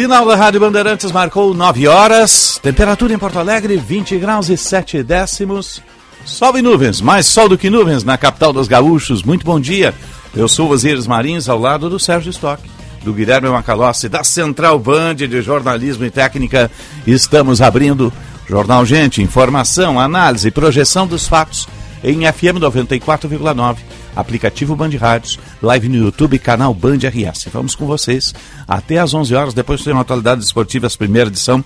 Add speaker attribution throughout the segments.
Speaker 1: Sinal da Rádio Bandeirantes marcou 9 horas. Temperatura em Porto Alegre, 20 graus e 7 décimos. Sol e nuvens, mais sol do que nuvens na capital dos gaúchos. Muito bom dia. Eu sou o Osiris Marins, ao lado do Sérgio Stock, do Guilherme Macalossi, da Central Band de Jornalismo e Técnica. Estamos abrindo Jornal Gente, informação, análise e projeção dos fatos em FM 94,9 aplicativo Band Rádios, live no YouTube, canal Band RS. Vamos com vocês até às 11 horas, depois tem uma atualidade esportiva, a primeira edição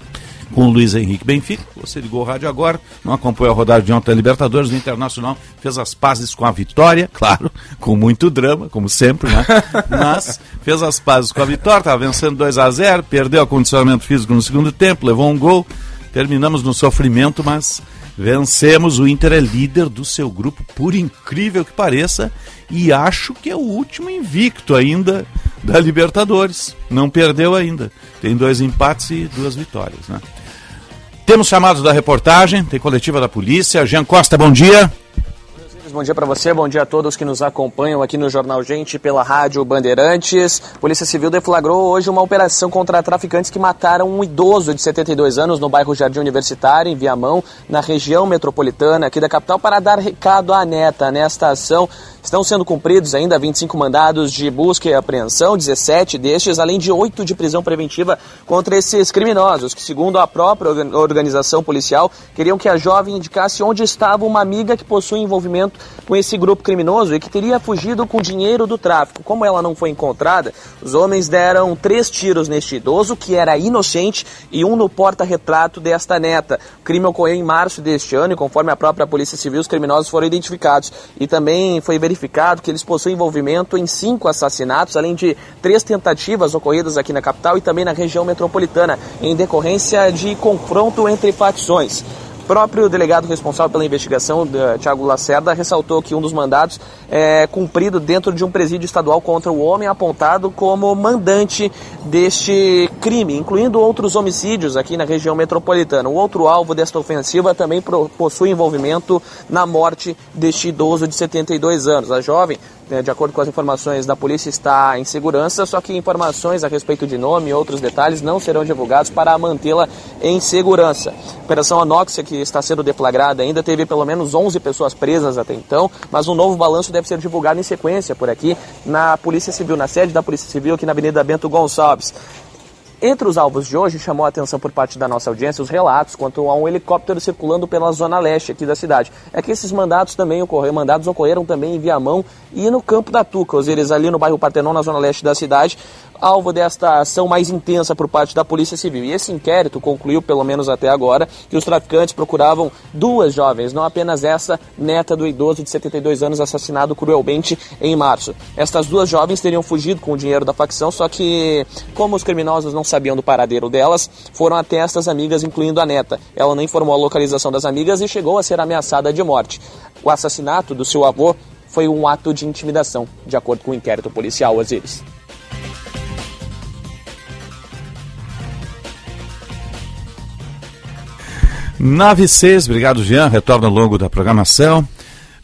Speaker 1: com o Luiz Henrique Benfica. Você ligou o rádio agora, não acompanhou a rodada de ontem da Libertadores, o Internacional fez as pazes com a vitória, claro, com muito drama, como sempre, né? Mas fez as pazes com a vitória, estava vencendo 2 a 0 perdeu o condicionamento físico no segundo tempo, levou um gol, terminamos no sofrimento, mas Vencemos, o Inter é líder do seu grupo, por incrível que pareça, e acho que é o último invicto ainda da Libertadores. Não perdeu ainda. Tem dois empates e duas vitórias, né? Temos chamados da reportagem, tem coletiva da polícia. Jean Costa, bom dia
Speaker 2: bom dia para você, bom dia a todos que nos acompanham aqui no Jornal Gente pela Rádio Bandeirantes. Polícia Civil deflagrou hoje uma operação contra traficantes que mataram um idoso de 72 anos no bairro Jardim Universitário, em Viamão, na região metropolitana aqui da capital, para dar recado à neta. Nesta ação estão sendo cumpridos ainda 25 mandados de busca e apreensão, 17 destes, além de 8 de prisão preventiva contra esses criminosos, que, segundo a própria organização policial, queriam que a jovem indicasse onde estava uma amiga que possui envolvimento com esse grupo criminoso e que teria fugido com dinheiro do tráfico. Como ela não foi encontrada, os homens deram três tiros neste idoso, que era inocente, e um no porta-retrato desta neta. O crime ocorreu em março deste ano e, conforme a própria Polícia Civil, os criminosos foram identificados. E também foi verificado que eles possuem envolvimento em cinco assassinatos, além de três tentativas ocorridas aqui na capital e também na região metropolitana, em decorrência de confronto entre facções próprio delegado responsável pela investigação, Tiago Lacerda, ressaltou que um dos mandados é cumprido dentro de um presídio estadual contra o homem apontado como mandante deste crime, incluindo outros homicídios aqui na região metropolitana. O outro alvo desta ofensiva também possui envolvimento na morte deste idoso de 72 anos. A jovem de acordo com as informações da polícia, está em segurança, só que informações a respeito de nome e outros detalhes não serão divulgados para mantê-la em segurança. Operação Anóxia, que está sendo deflagrada ainda, teve pelo menos 11 pessoas presas até então, mas um novo balanço deve ser divulgado em sequência por aqui na Polícia Civil, na sede da Polícia Civil, aqui na Avenida Bento Gonçalves. Entre os alvos de hoje, chamou a atenção por parte da nossa audiência os relatos quanto a um helicóptero circulando pela zona leste aqui da cidade. É que esses mandados também ocorreram, mandados ocorreram também em Viamão e no Campo da Tuca, eles ali no bairro Partenon, na zona leste da cidade, alvo desta ação mais intensa por parte da Polícia Civil. E esse inquérito concluiu, pelo menos até agora, que os traficantes procuravam duas jovens, não apenas essa, neta do idoso de 72 anos assassinado cruelmente em março. Estas duas jovens teriam fugido com o dinheiro da facção, só que, como os criminosos não sabiam do paradeiro delas, foram até estas amigas, incluindo a neta. Ela não informou a localização das amigas e chegou a ser ameaçada de morte. O assassinato do seu avô foi um ato de intimidação, de acordo com o inquérito policial, Osiris.
Speaker 1: 96, obrigado Jean, retorno ao longo da programação.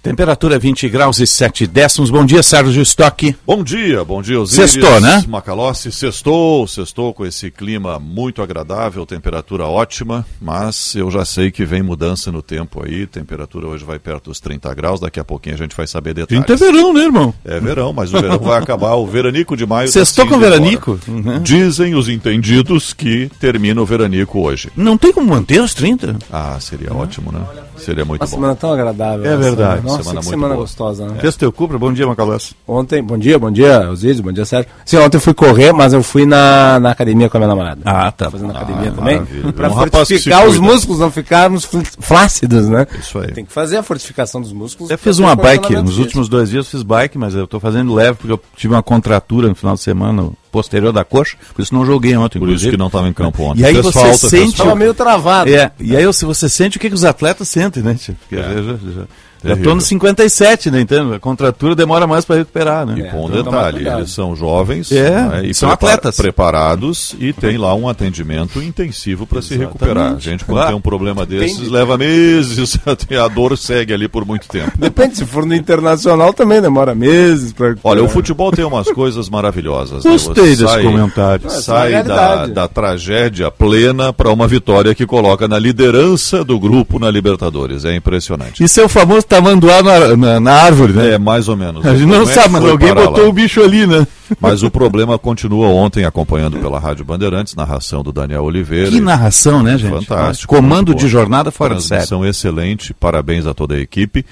Speaker 1: Temperatura 20 graus e 7 décimos. Bom dia, Sérgio Stock.
Speaker 3: Bom dia, bom dia, Osíris.
Speaker 1: Sextou, né?
Speaker 3: Macalossi, sextou, sextou com esse clima muito agradável, temperatura ótima, mas eu já sei que vem mudança no tempo aí, temperatura hoje vai perto dos 30 graus, daqui a pouquinho a gente vai saber detalhes.
Speaker 1: 30 é verão, né, irmão?
Speaker 3: É verão, mas o verão vai acabar, o veranico de maio...
Speaker 1: Sextou tá com veranico?
Speaker 3: Uhum. Dizem os entendidos que termina o veranico hoje.
Speaker 1: Não tem como manter os 30?
Speaker 3: Ah, seria uhum. ótimo, né? Seria muito
Speaker 4: Uma
Speaker 3: bom.
Speaker 4: semana tão agradável.
Speaker 1: É verdade.
Speaker 3: Nossa, semana muito semana boa.
Speaker 1: gostosa, né? Fez teu Cupra? Bom dia, Macalós.
Speaker 4: Ontem, bom dia, bom dia, Osíris, bom dia, Sérgio. Sim, ontem eu fui correr, mas eu fui na, na academia com a minha namorada.
Speaker 1: Ah, tá.
Speaker 4: Fazendo
Speaker 1: ah,
Speaker 4: academia também. Para um fortificar os músculos, não ficarmos flácidos, né?
Speaker 1: Isso aí.
Speaker 4: Tem que fazer a fortificação dos músculos.
Speaker 1: Eu fiz uma bike, nos últimos dois dias eu fiz bike, mas eu estou fazendo leve porque eu tive uma contratura no final de semana posterior da coxa, por isso não joguei ontem.
Speaker 3: Por inclusive. isso que não estava em campo ontem.
Speaker 1: E aí você falta, sente...
Speaker 4: Estava meio travado.
Speaker 1: É, e aí você sente o que, que os atletas sentem, né? Porque é. já, já, já estou no 57, né? Entendo? A contratura demora mais para recuperar, né?
Speaker 3: E com um detalhe, eles são jovens
Speaker 1: é, né? e são atletas
Speaker 3: preparados e tem lá um atendimento intensivo para se recuperar. A gente, quando tem um problema desses, Depende. leva meses, a dor segue ali por muito tempo.
Speaker 4: Depende, se for no internacional também demora meses para
Speaker 3: Olha, o futebol tem umas coisas maravilhosas.
Speaker 1: Né? Gostei desse sai, comentário.
Speaker 3: É sai da, da tragédia plena para uma vitória que coloca na liderança do grupo na Libertadores. É impressionante.
Speaker 1: É o famoso tamanduá na, na, na, árvore, né?
Speaker 3: É, mais ou menos.
Speaker 1: A gente não é sabe, mas alguém botou lá. o bicho ali, né?
Speaker 3: Mas o problema continua ontem, acompanhando pela Rádio Bandeirantes, narração do Daniel Oliveira.
Speaker 1: Que narração, né, gente?
Speaker 3: Fantástico.
Speaker 1: Comando de jornada fora de série.
Speaker 3: Excelente, parabéns a toda a equipe.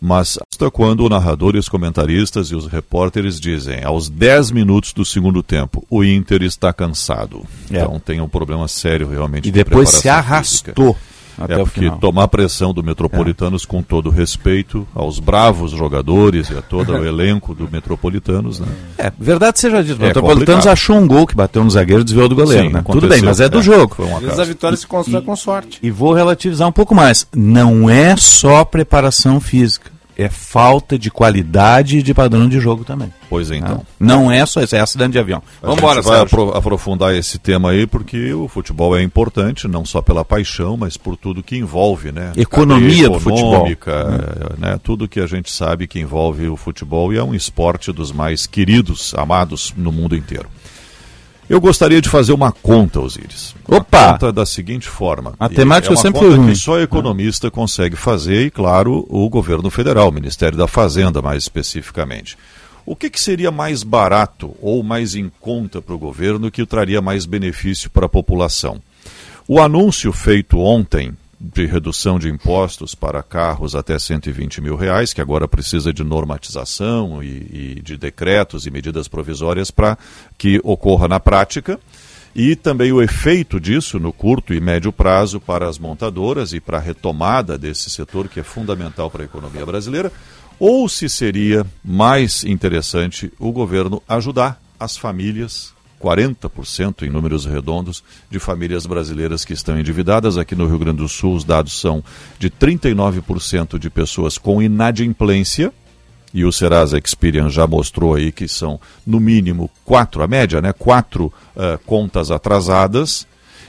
Speaker 3: Mas está quando o narrador e os comentaristas e os repórteres dizem, aos 10 minutos do segundo tempo, o Inter está cansado. É. Então tem um problema sério realmente.
Speaker 1: E de depois se arrastou. Física.
Speaker 3: Até é porque tomar pressão do Metropolitanos, é. com todo respeito aos bravos jogadores e a todo o elenco do Metropolitanos, né?
Speaker 1: É, verdade seja dito, o é Metropolitanos complicado. achou um gol que bateu no zagueiro e desviou do goleiro, Sim, né? Tudo bem, mas é do é, jogo.
Speaker 4: Foi Às vezes a vitória se constrói com sorte.
Speaker 1: E vou relativizar um pouco mais. Não é só preparação física é falta de qualidade e de padrão de jogo também.
Speaker 3: Pois é, então.
Speaker 1: Não é só isso, é acidente de avião.
Speaker 3: Vamos embora, vai apro aprofundar esse tema aí, porque o futebol é importante, não só pela paixão, mas por tudo que envolve, né?
Speaker 1: Economia do futebol.
Speaker 3: Né? Tudo que a gente sabe que envolve o futebol e é um esporte dos mais queridos, amados no mundo inteiro. Eu gostaria de fazer uma conta, Osíris.
Speaker 1: Opa!
Speaker 3: conta da seguinte forma.
Speaker 1: A temática
Speaker 3: é uma
Speaker 1: sempre
Speaker 3: conta
Speaker 1: foi
Speaker 3: que só economista consegue fazer e, claro, o governo federal, o Ministério da Fazenda, mais especificamente. O que, que seria mais barato ou mais em conta para o governo que traria mais benefício para a população? O anúncio feito ontem de redução de impostos para carros até 120 mil reais, que agora precisa de normatização e, e de decretos e medidas provisórias para que ocorra na prática. E também o efeito disso no curto e médio prazo para as montadoras e para a retomada desse setor que é fundamental para a economia brasileira, ou se seria mais interessante o governo ajudar as famílias 40% em números redondos de famílias brasileiras que estão endividadas. Aqui no Rio Grande do Sul, os dados são de 39% de pessoas com inadimplência. E o Serasa Experian já mostrou aí que são, no mínimo, quatro, a média, né? Quatro uh, contas atrasadas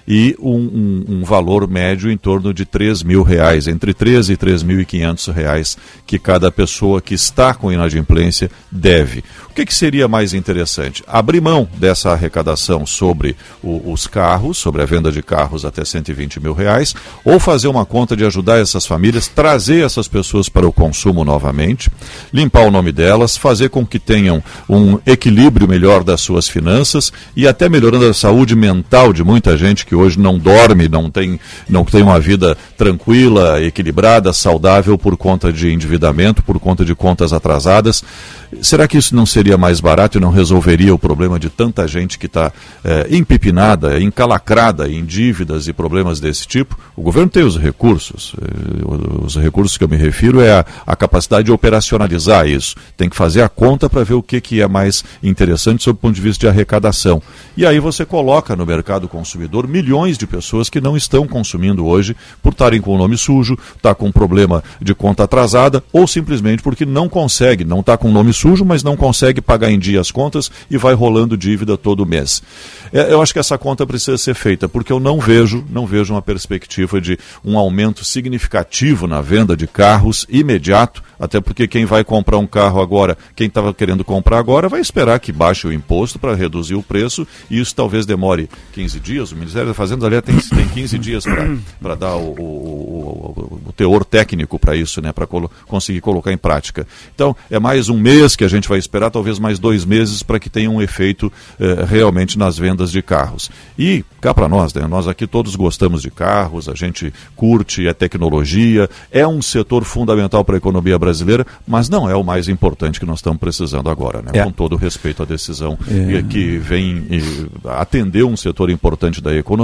Speaker 3: e um, um, um, valor médio em torno de 3 mil reais, entre 3 e 3.500 reais que cada pessoa que está com inadimplência deve. O que, que seria mais interessante? Abrir mão dessa arrecadação sobre o, os carros, sobre a venda de carros até 120 mil reais, ou fazer uma conta de ajudar essas famílias, trazer essas pessoas para o consumo novamente, limpar o nome delas, fazer com que tenham um equilíbrio melhor das suas finanças e até melhorando a saúde mental de muita gente que hoje não dorme, não tem, não tem uma vida tranquila, equilibrada, saudável por conta de endividamento, por conta de contas atrasadas. Será que isso não seria mais barato e não resolveria o problema de tanta gente que está é, empipinada, encalacrada em dívidas e problemas desse tipo? O governo tem os recursos. É, os recursos que eu me refiro é a, a capacidade de operacionalizar isso. Tem que fazer a conta para ver o que, que é mais interessante sob o ponto de vista de arrecadação. E aí você coloca no mercado consumidor milhões de pessoas que não estão consumindo hoje por estarem com o nome sujo, tá com problema de conta atrasada ou simplesmente porque não consegue, não está com o nome sujo, mas não consegue pagar em dia as contas e vai rolando dívida todo mês. É, eu acho que essa conta precisa ser feita, porque eu não vejo, não vejo uma perspectiva de um aumento significativo na venda de carros imediato, até porque quem vai comprar um carro agora, quem estava querendo comprar agora, vai esperar que baixe o imposto para reduzir o preço, e isso talvez demore 15 dias. O Ministério Secretaria da Fazenda, aliás, tem, tem 15 dias para dar o, o, o, o, teor técnico para isso, né? Para colo conseguir colocar em prática. Então, é mais um mês que a gente vai esperar, talvez mais dois meses, para que tenha um efeito eh, realmente nas vendas de carros. E cá para nós, né? Nós aqui todos gostamos de carros, a gente curte a tecnologia, é um setor fundamental para a economia brasileira, mas não é o mais importante que nós estamos precisando agora, né?
Speaker 1: É.
Speaker 3: Com todo respeito à decisão é. que vem atender um setor importante da economia,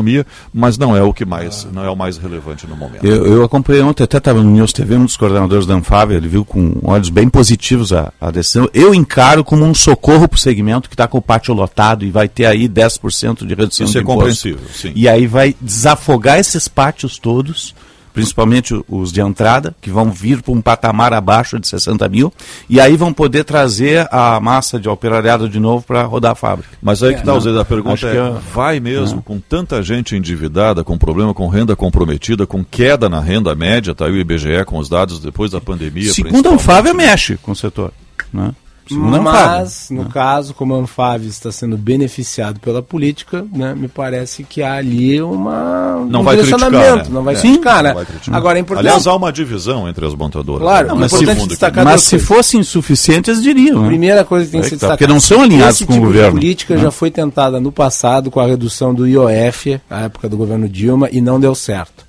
Speaker 3: mas não é o que mais, não é o mais relevante no momento.
Speaker 1: Eu, eu acompanhei ontem, até estava no News TV, um dos coordenadores da Anfávia, ele viu com olhos bem positivos a, a decisão. Eu encaro como um socorro para o segmento que está com o pátio lotado e vai ter aí 10% de redução
Speaker 3: Isso
Speaker 1: de
Speaker 3: é
Speaker 1: imposto.
Speaker 3: compreensível, sim.
Speaker 1: E aí vai desafogar esses pátios todos principalmente os de entrada, que vão vir para um patamar abaixo de 60 mil, e aí vão poder trazer a massa de operariado de novo para rodar a fábrica.
Speaker 3: Mas aí que está, é, a pergunta é,
Speaker 1: é,
Speaker 3: vai mesmo, é. com tanta gente endividada, com problema com renda comprometida, com queda na renda média, está aí o IBGE com os dados depois da pandemia.
Speaker 1: Segundo a Anfávia, mexe com o setor. Né?
Speaker 4: Mas, no né? caso, como a Anfávia está sendo beneficiado pela política, né, me parece que há ali uma,
Speaker 3: não um vai criticar, né?
Speaker 4: não vai é, criticar, né? Vai
Speaker 3: criticar. Agora, é importante... Aliás, há uma divisão entre as montadoras.
Speaker 4: Claro, não,
Speaker 1: mas,
Speaker 4: é
Speaker 1: se, destacar mas se fossem insuficientes, diriam. Né?
Speaker 4: Primeira coisa que tem que ser destacada.
Speaker 1: Porque não são alinhados com
Speaker 4: tipo
Speaker 1: o governo.
Speaker 4: A política
Speaker 1: né?
Speaker 4: já foi tentada no passado com a redução do IOF, na época do governo Dilma, e não deu certo.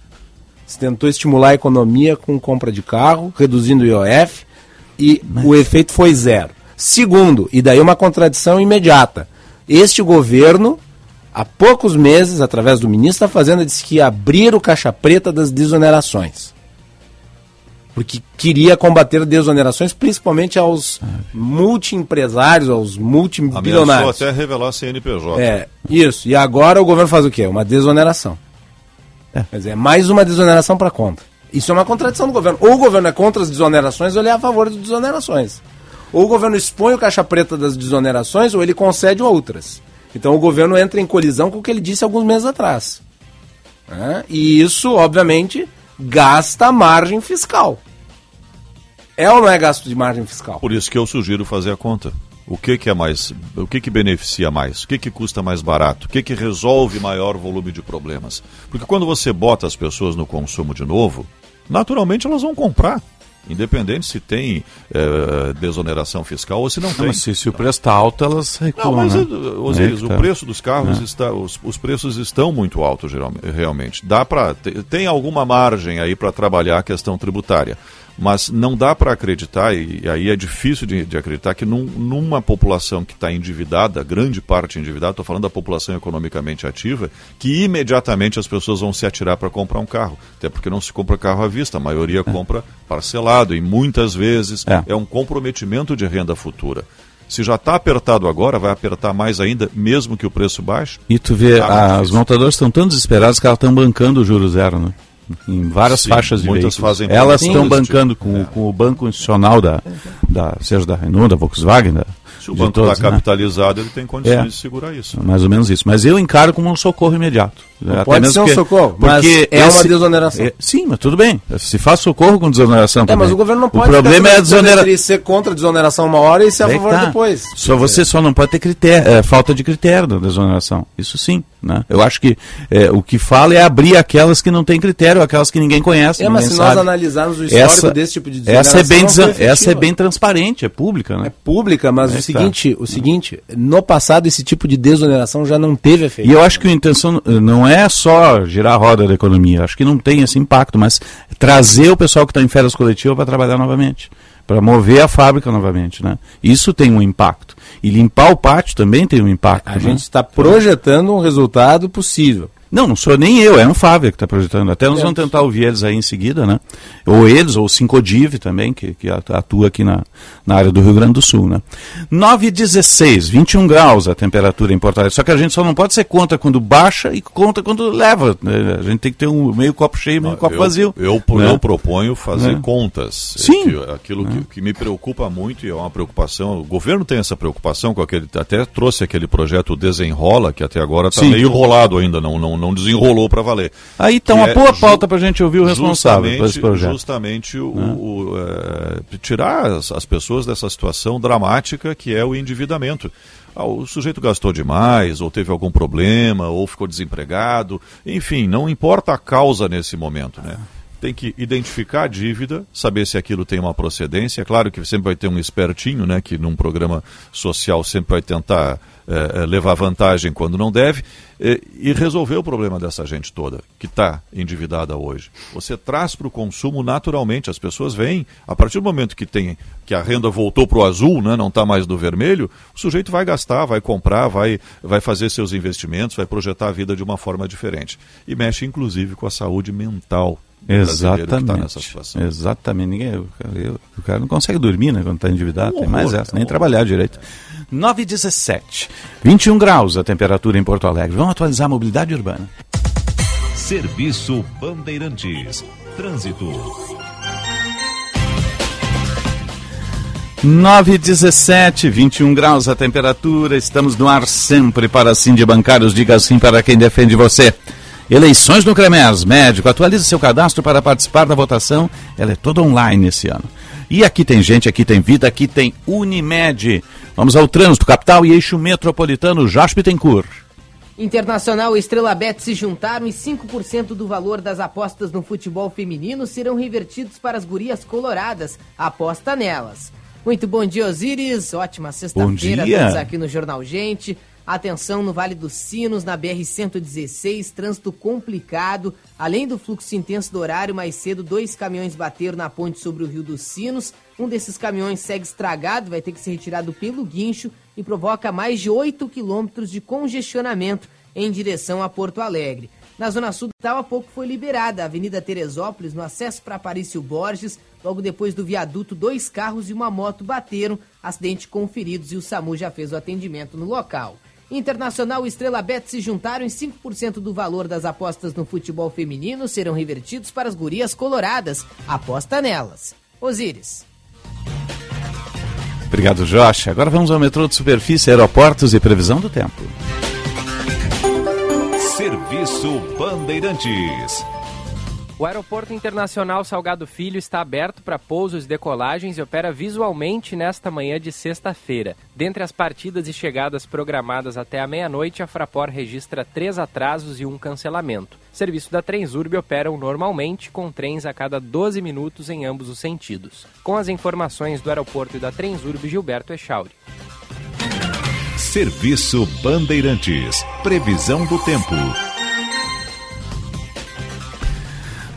Speaker 4: Se tentou estimular a economia com compra de carro, reduzindo o IOF, e mas... o efeito foi zero. Segundo, e daí uma contradição imediata, este governo, há poucos meses, através do ministro da Fazenda, disse que ia abrir o caixa preta das desonerações. Porque queria combater desonerações, principalmente aos multiempresários, aos multibilionários.
Speaker 3: Ameaçou até revelar CNPJ.
Speaker 4: É, isso. E agora o governo faz o quê? Uma desoneração. É. Quer dizer, é mais uma desoneração para conta. Isso é uma contradição do governo. Ou o governo é contra as desonerações ou ele é a favor das desonerações. Ou o governo expõe o caixa preta das desonerações ou ele concede outras. Então o governo entra em colisão com o que ele disse alguns meses atrás. Né? E isso, obviamente, gasta margem fiscal. É ou não é gasto de margem fiscal?
Speaker 3: Por isso que eu sugiro fazer a conta. O que, que é mais, o que, que beneficia mais? O que, que custa mais barato? O que, que resolve maior volume de problemas? Porque quando você bota as pessoas no consumo de novo, naturalmente elas vão comprar. Independente se tem é, desoneração fiscal ou se não, não tem.
Speaker 1: Mas se, se o preço está alto, elas recuam. Não, mas,
Speaker 3: né? Osiris, é, tá. o preço dos carros, é. está, os, os, preços estão muito altos, geralmente, realmente. Dá para tem alguma margem aí para trabalhar a questão tributária. Mas não dá para acreditar, e aí é difícil de, de acreditar, que num, numa população que está endividada, grande parte endividada, estou falando da população economicamente ativa, que imediatamente as pessoas vão se atirar para comprar um carro. Até porque não se compra carro à vista, a maioria é. compra parcelado e muitas vezes é. é um comprometimento de renda futura. Se já está apertado agora, vai apertar mais ainda, mesmo que o preço baixe.
Speaker 1: E tu vê, tá as montadoras estão tão desesperadas que elas estão bancando o juro zero, né? Em várias Sim, faixas de muitas veículos. Fazem Elas estão bancando com, é. com, o banco institucional da, da, seja da Renault, da Volkswagen, da,
Speaker 3: se o banco está né? capitalizado, ele tem condições é, de segurar isso.
Speaker 1: Mais ou menos isso. Mas eu encaro como um socorro imediato.
Speaker 4: Até pode ser um socorro, porque é esse, uma desoneração. É,
Speaker 1: sim, mas tudo bem. Se faz socorro com desoneração é, também.
Speaker 4: mas o governo não pode
Speaker 1: o problema é a desoneração.
Speaker 4: ser contra a desoneração uma hora e ser a favor tá. depois.
Speaker 1: Só você só não pode ter critério, é, falta de critério da desoneração. Isso sim. Né? Eu acho que é, o que fala é abrir aquelas que não têm critério, aquelas que ninguém conhece.
Speaker 4: É,
Speaker 1: mas
Speaker 4: se
Speaker 1: sabe.
Speaker 4: nós analisarmos o histórico
Speaker 1: essa,
Speaker 4: desse tipo de desoneração.
Speaker 1: Essa é bem, essa é bem transparente, é pública. Né?
Speaker 4: É pública, mas é o, seguinte, tá. o seguinte: no passado esse tipo de desoneração já não teve efeito.
Speaker 1: E eu acho que a intenção não é só girar a roda da economia, acho que não tem esse impacto, mas trazer o pessoal que está em férias coletivas para trabalhar novamente para mover a fábrica novamente, né? Isso tem um impacto. E limpar o pátio também tem um impacto.
Speaker 4: A
Speaker 1: né?
Speaker 4: gente está projetando um resultado possível.
Speaker 1: Não, não sou nem eu, é um Fábio que está projetando. Até nós vamos tentar ouvir eles aí em seguida, né? Ou eles, ou o Sincodiv também, que, que atua aqui na, na área do Rio Grande do Sul, né? 9 16, 21 graus a temperatura em Porto Alegre. Só que a gente só não pode ser contra quando baixa e contra quando leva. Né? A gente tem que ter um meio copo cheio e meio copo
Speaker 3: eu,
Speaker 1: vazio.
Speaker 3: Eu, né? eu proponho fazer né? contas.
Speaker 1: Sim.
Speaker 3: Que, aquilo que, que, me preocupa muito e é uma preocupação. O governo tem essa preocupação com aquele. Até trouxe aquele projeto Desenrola, que até agora está meio enrolado ainda, não, não, não não desenrolou para valer.
Speaker 1: Aí então,
Speaker 3: Que
Speaker 1: a boa
Speaker 3: é
Speaker 1: pauta para a gente ouvir o responsável por esse projeto.
Speaker 3: Justamente o, o, é, tirar as, as pessoas dessa situação dramática que é o endividamento. Ah, o sujeito gastou demais, ou teve algum problema, ou ficou desempregado, enfim, não importa a causa nesse momento, né? Tem que identificar a dívida, saber se aquilo tem uma procedência. É claro que sempre vai ter um espertinho, né? Que num programa social sempre vai tentar eh, levar vantagem quando não deve, eh, e resolver o problema dessa gente toda que está endividada hoje. Você traz para o consumo naturalmente, as pessoas vêm, a partir do momento que tem que a renda voltou para o azul, né, não está mais do vermelho, o sujeito vai gastar, vai comprar, vai, vai fazer seus investimentos, vai projetar a vida de uma forma diferente. E mexe inclusive com a saúde mental tá nessa
Speaker 1: Exatamente.
Speaker 3: situação.
Speaker 1: Exatamente. Ninguém, o, cara, eu- o cara não consegue dormir, né? Quando está endividado.
Speaker 3: Um
Speaker 1: Tem mais essa,
Speaker 3: é
Speaker 1: nem
Speaker 3: horror.
Speaker 1: trabalhar direito. 9 e 17. 21 graus a temperatura em Porto Alegre. Vamos atualizar a mobilidade urbana.
Speaker 5: Serviço Bandeirantes. Trânsito.
Speaker 1: 9 e 17, 21 graus a temperatura. Estamos no ar sempre para sim de bancários. Diga sim para quem defende você. Eleições no Cremers. Médico, atualize seu cadastro para participar da votação. Ela é toda online esse ano. E aqui tem gente, aqui tem vida, aqui tem Unimed. Vamos ao trânsito, capital e eixo metropolitano. Josh Bittencourt.
Speaker 6: Internacional e Estrela Bet se juntaram e 5% do valor das apostas no futebol feminino serão revertidos para as gurias coloradas. Aposta nelas. Muito bom dia, Osíris. Ótima sexta-feira
Speaker 1: Bom dia.
Speaker 6: aqui no Jornal Gente. Atenção no Vale dos Sinos, na BR-116, trânsito complicado. Além do fluxo intenso do horário, mais cedo, dois caminhões bateram na ponte sobre o Rio dos Sinos. Um desses caminhões segue estragado, vai ter que ser retirado pelo guincho e provoca mais de 8 quilômetros de congestionamento em direção a Porto Alegre. Na Zona Sul, tal há pouco foi liberada a Avenida Teresópolis, no acesso para Aparício Borges. Logo depois do viaduto, dois carros e uma moto bateram, acidente com feridos e o SAMU já fez o atendimento no local. Internacional e Estrela Bet se juntaram e 5% do valor das apostas no futebol feminino serão revertidos para as gurias coloradas. Aposta nelas. Osíris.
Speaker 1: Obrigado, Josh. Agora vamos ao metrô de superfície, aeroportos e previsão do tempo.
Speaker 5: Serviço Bandeirantes.
Speaker 7: O Aeroporto Internacional Salgado Filho está aberto para pousos e decolagens e opera visualmente nesta manhã de sexta-feira. Dentre as partidas e chegadas programadas até a meia-noite, a Fraport registra três atrasos e um cancelamento. O serviço da Transurb operam normalmente, com trens a cada 12 minutos em ambos os sentidos. Com as informações do aeroporto e da Transurb, Gilberto Echauri.
Speaker 5: Serviço Bandeirantes. Previsão do tempo.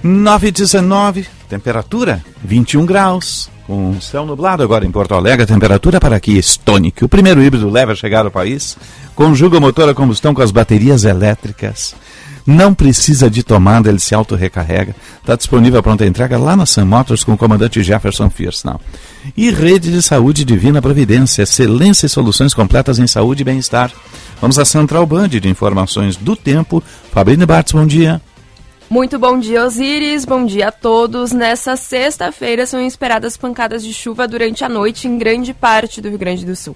Speaker 1: 9 e 19, temperatura 21 graus. Com céu nublado agora em Porto Alegre, temperatura para aqui Stonic, o primeiro híbrido leve a chegar ao país, conjuga o motor a combustão com as baterias elétricas. Não precisa de tomada, ele se auto-recarrega. Está disponível a pronta entrega lá na Sun Motors com o comandante Jefferson Fiersnall. E Rede de Saúde Divina Providência, excelência e soluções completas em saúde e bem-estar. Vamos à Central Band de informações do tempo. Fabrício Bartz, bom dia.
Speaker 8: Muito bom dia, Osíris. Bom dia a todos. Nessa sexta-feira são esperadas pancadas de chuva durante a noite em grande parte do Rio Grande do Sul.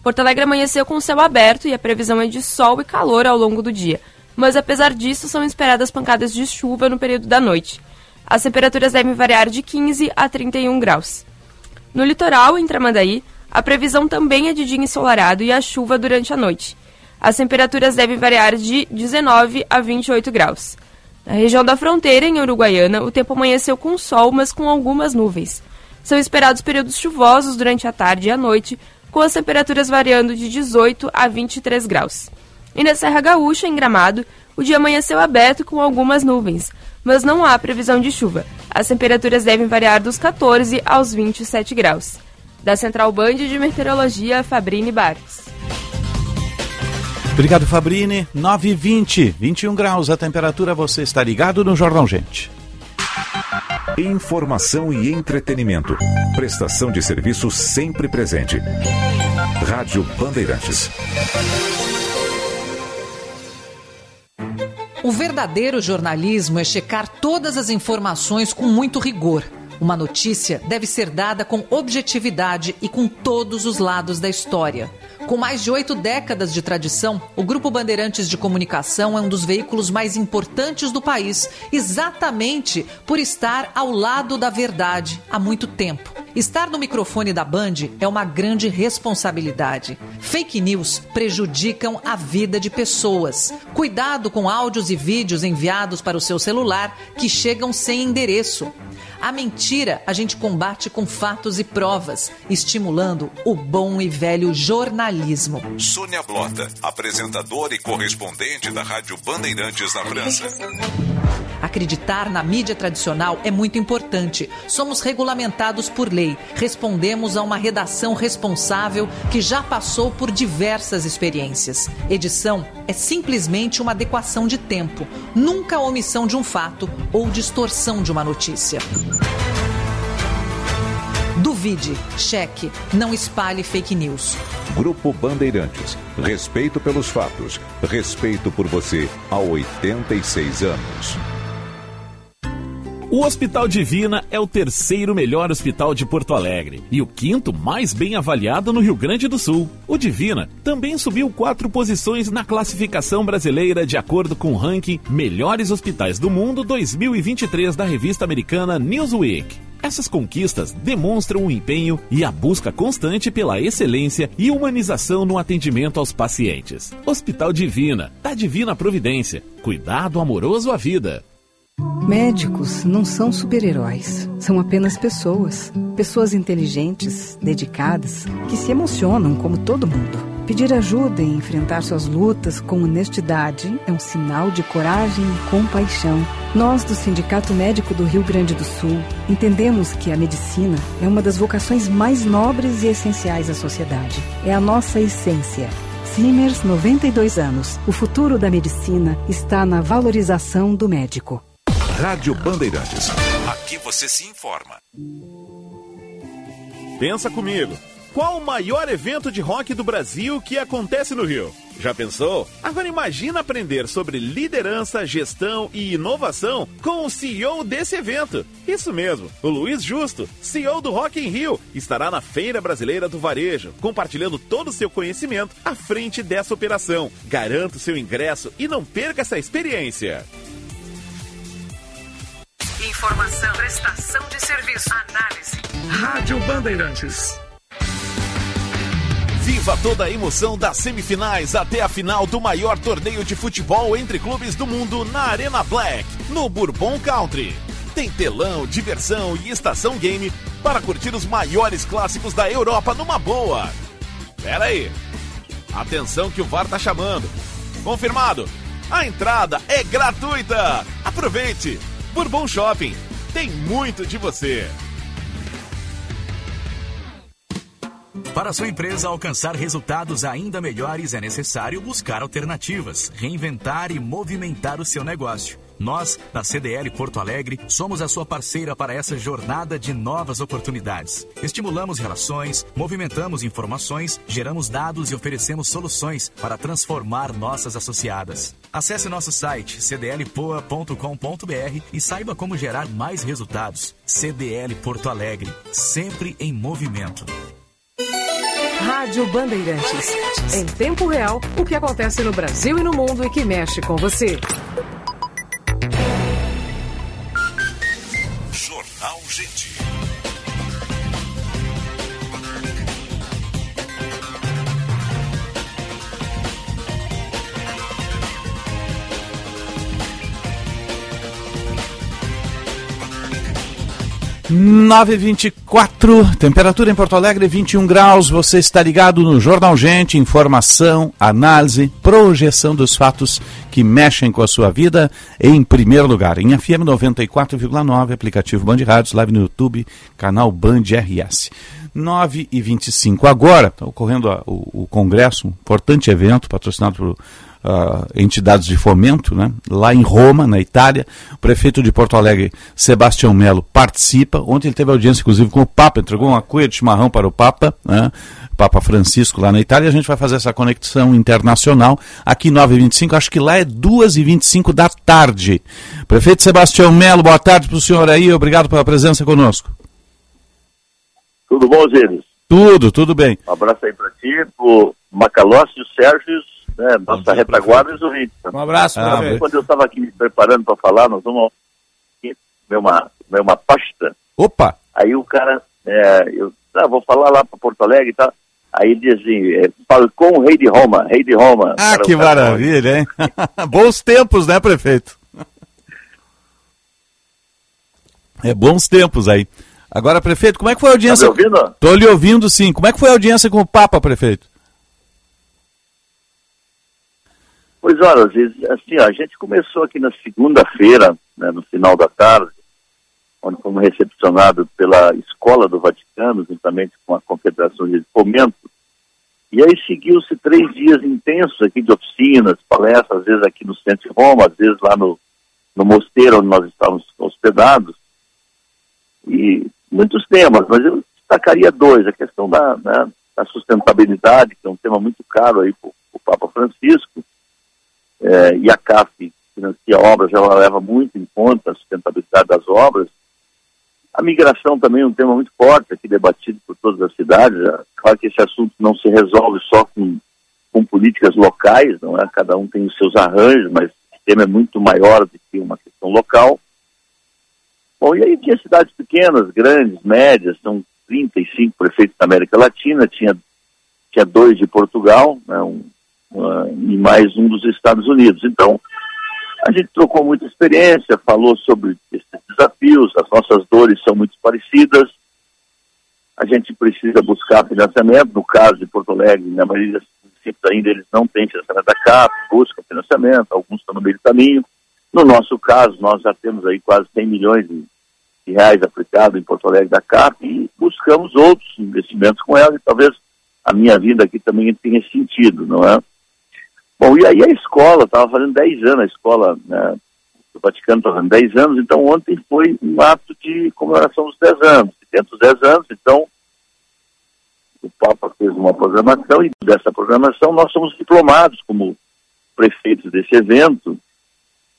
Speaker 8: Porto Alegre amanheceu com o céu aberto e a previsão é de sol e calor ao longo do dia. Mas apesar disso, são esperadas pancadas de chuva no período da noite. As temperaturas devem variar de 15 a 31 graus. No litoral, em Tramandaí, a previsão também é de dia ensolarado e a chuva durante a noite. As temperaturas devem variar de 19 a 28 graus. Na região da fronteira, em Uruguaiana, o tempo amanheceu com sol, mas com algumas nuvens. São esperados períodos chuvosos durante a tarde e a noite, com as temperaturas variando de 18 a 23 graus. E na Serra Gaúcha, em Gramado, o dia amanheceu aberto com algumas nuvens, mas não há previsão de chuva. As temperaturas devem variar dos 14 aos 27 graus. Da Central Band de Meteorologia, Fabrini Barros.
Speaker 1: Obrigado, Fabrini. 9 e 20, 21 graus a temperatura. Você está ligado no Jornal Gente.
Speaker 5: Informação e entretenimento. Prestação de serviço sempre presente. Rádio Bandeirantes.
Speaker 9: O verdadeiro jornalismo é checar todas as informações com muito rigor. Uma notícia deve ser dada com objetividade e com todos os lados da história. Com mais de oito décadas de tradição, o Grupo Bandeirantes de Comunicação é um dos veículos mais importantes do país, exatamente por estar ao lado da verdade há muito tempo. Estar no microfone da Band é uma grande responsabilidade. Fake news prejudicam a vida de pessoas. Cuidado com áudios e vídeos enviados para o seu celular que chegam sem endereço. A mentira a gente combate com fatos e provas, estimulando o bom e velho jornalismo.
Speaker 5: Sônia Blota, apresentadora e correspondente da Rádio Bandeirantes na França.
Speaker 9: Acreditar na mídia tradicional é muito importante. Somos regulamentados por lei. Respondemos a uma redação responsável que já passou por diversas experiências. Edição é simplesmente uma adequação de tempo, nunca a omissão de um fato ou distorção de uma notícia. Duvide, cheque, não espalhe fake news.
Speaker 5: Grupo Bandeirantes. Respeito pelos fatos. Respeito por você há 86 anos.
Speaker 10: O Hospital Divina é o terceiro melhor hospital de Porto Alegre e o quinto mais bem avaliado no Rio Grande do Sul. O Divina também subiu quatro posições na classificação brasileira de acordo com o ranking Melhores Hospitais do Mundo 2023 da revista americana Newsweek. Essas conquistas demonstram o empenho e a busca constante pela excelência e humanização no atendimento aos pacientes. Hospital Divina, da Divina Providência. Cuidado amoroso à vida.
Speaker 11: Médicos não são super-heróis, são apenas pessoas. Pessoas inteligentes, dedicadas, que se emocionam como todo mundo. Pedir ajuda e enfrentar suas lutas com honestidade é um sinal de coragem e compaixão. Nós, do Sindicato Médico do Rio Grande do Sul, entendemos que a medicina é uma das vocações mais nobres e essenciais à sociedade. É a nossa essência. Simers, 92 anos. O futuro da medicina está na valorização do médico.
Speaker 5: Rádio Bandeirantes. Aqui você se informa.
Speaker 10: Pensa comigo. Qual o maior evento de rock do Brasil que acontece no Rio? Já pensou? Agora imagina aprender sobre liderança, gestão e inovação com o CEO desse evento. Isso mesmo, o Luiz Justo, CEO do Rock in Rio, estará na Feira Brasileira do Varejo, compartilhando todo o seu conhecimento à frente dessa operação. Garanta o seu ingresso e não perca essa experiência.
Speaker 12: Informação, prestação de serviço, análise. Rádio Bandeirantes.
Speaker 10: Viva toda a emoção das semifinais até a final do maior torneio de futebol entre clubes do mundo na Arena Black, no Bourbon Country. Tem telão, diversão e estação game para curtir os maiores clássicos da Europa numa boa. Pera aí. Atenção que o VAR tá chamando. Confirmado. A entrada é gratuita. Aproveite. Bourbon Shopping. Tem muito de você.
Speaker 13: Para sua empresa alcançar resultados ainda melhores, é necessário buscar alternativas, reinventar e movimentar o seu negócio. Nós, da CDL Porto Alegre, somos a sua parceira para essa jornada de novas oportunidades. Estimulamos relações, movimentamos informações, geramos dados e oferecemos soluções para transformar nossas associadas. Acesse nosso site cdlpoa.com.br e saiba como gerar mais resultados. CDL Porto Alegre, sempre em movimento.
Speaker 12: Rádio Bandeirantes. Em tempo real, o que acontece no Brasil e no mundo e que mexe com você.
Speaker 1: 924, temperatura em Porto Alegre 21 graus. Você está ligado no Jornal Gente, informação, análise, projeção dos fatos que mexem com a sua vida em primeiro lugar. Em FM 94,9, aplicativo Band Rádios, live no YouTube, canal Band RS. 9 e 25 agora, está ocorrendo a, o, o, Congresso, um importante evento patrocinado por uh, entidades de fomento, né? lá em Roma, na Itália. O prefeito de Porto Alegre, Sebastião Melo, participa. Ontem ele teve audiência, inclusive, com o Papa, entregou uma cuia de chimarrão para o Papa, né? Papa Francisco lá na Itália. A gente vai fazer essa conexão internacional aqui 9h25, acho que lá é 2h25 da tarde. Prefeito Sebastião Melo, boa tarde para o senhor aí, obrigado pela presença conosco.
Speaker 14: Tudo bom, Zíris?
Speaker 1: Tudo, tudo bem.
Speaker 14: Um abraço aí para ti, pro Macalossi o Sérgio, né, nossa retaguarda e os ouvintes.
Speaker 4: Um abraço,
Speaker 1: Ah,
Speaker 4: prefeito.
Speaker 14: Quando eu estava aqui me preparando para falar, nós vamos ver uma, ver uma pasta.
Speaker 1: Opa!
Speaker 14: Aí o cara, é, eu ah, vou falar lá para Porto Alegre e tal. Aí ele diz assim, é, Falcão, rei de Roma, rei de Roma.
Speaker 1: Ah,
Speaker 14: Cara,
Speaker 1: que
Speaker 14: cara-
Speaker 1: maravilha, hein? bons tempos, né, prefeito? É bons tempos aí. Agora, prefeito, como é que foi a audiência?
Speaker 14: Tá me ouvindo?
Speaker 1: Tô lhe ouvindo, sim. Como é que foi a audiência com o Papa, prefeito?
Speaker 14: Pois olha, assim, a gente começou aqui na segunda-feira, né, no final da tarde, onde fomos recepcionados pela Escola do Vaticano, juntamente com a Confederação de Fomento, e aí seguiu-se três dias intensos aqui de oficinas, palestras, às vezes aqui no centro de Roma, às vezes lá no, no mosteiro onde nós estávamos hospedados, e muitos temas, mas eu destacaria dois, a questão da, né, da sustentabilidade, que é um tema muito caro aí para o Papa Francisco, eh, e a CAF financia obras, ela leva muito em conta a sustentabilidade das obras. A migração também é um tema muito forte aqui debatido por todas as cidades. É Claro que esse assunto não se resolve só com, com políticas locais, não é? Cada um tem os seus arranjos, mas o tema é muito maior do que uma questão local. Bom, e aí tinha cidades pequenas, grandes, médias, são 35 prefeitos da América Latina, tinha, tinha dois de Portugal, né, um, uma- e mais um dos Estados Unidos. Então, a gente trocou muita experiência, falou sobre esses desafios, as nossas dores são muito parecidas, a gente precisa buscar financiamento, no caso de Porto Alegre, na maioria dos municípios ainda eles não têm financiamento da CAP, buscam financiamento, alguns estão no meio do caminho. No nosso caso, nós já temos aí quase 100 milhões de, reais aplicados em Porto Alegre da CAP e buscamos outros investimentos com ela e talvez a minha vinda aqui também tenha sentido, não é? Bom, e aí a escola, estava fazendo 10 anos, a escola né, do Vaticano estava fazendo 10 anos, então ontem foi um ato de comemoração dos 10 anos. Dentro dos 10 anos, então, o Papa fez uma programação e dessa programação nós somos diplomados como prefeitos desse evento.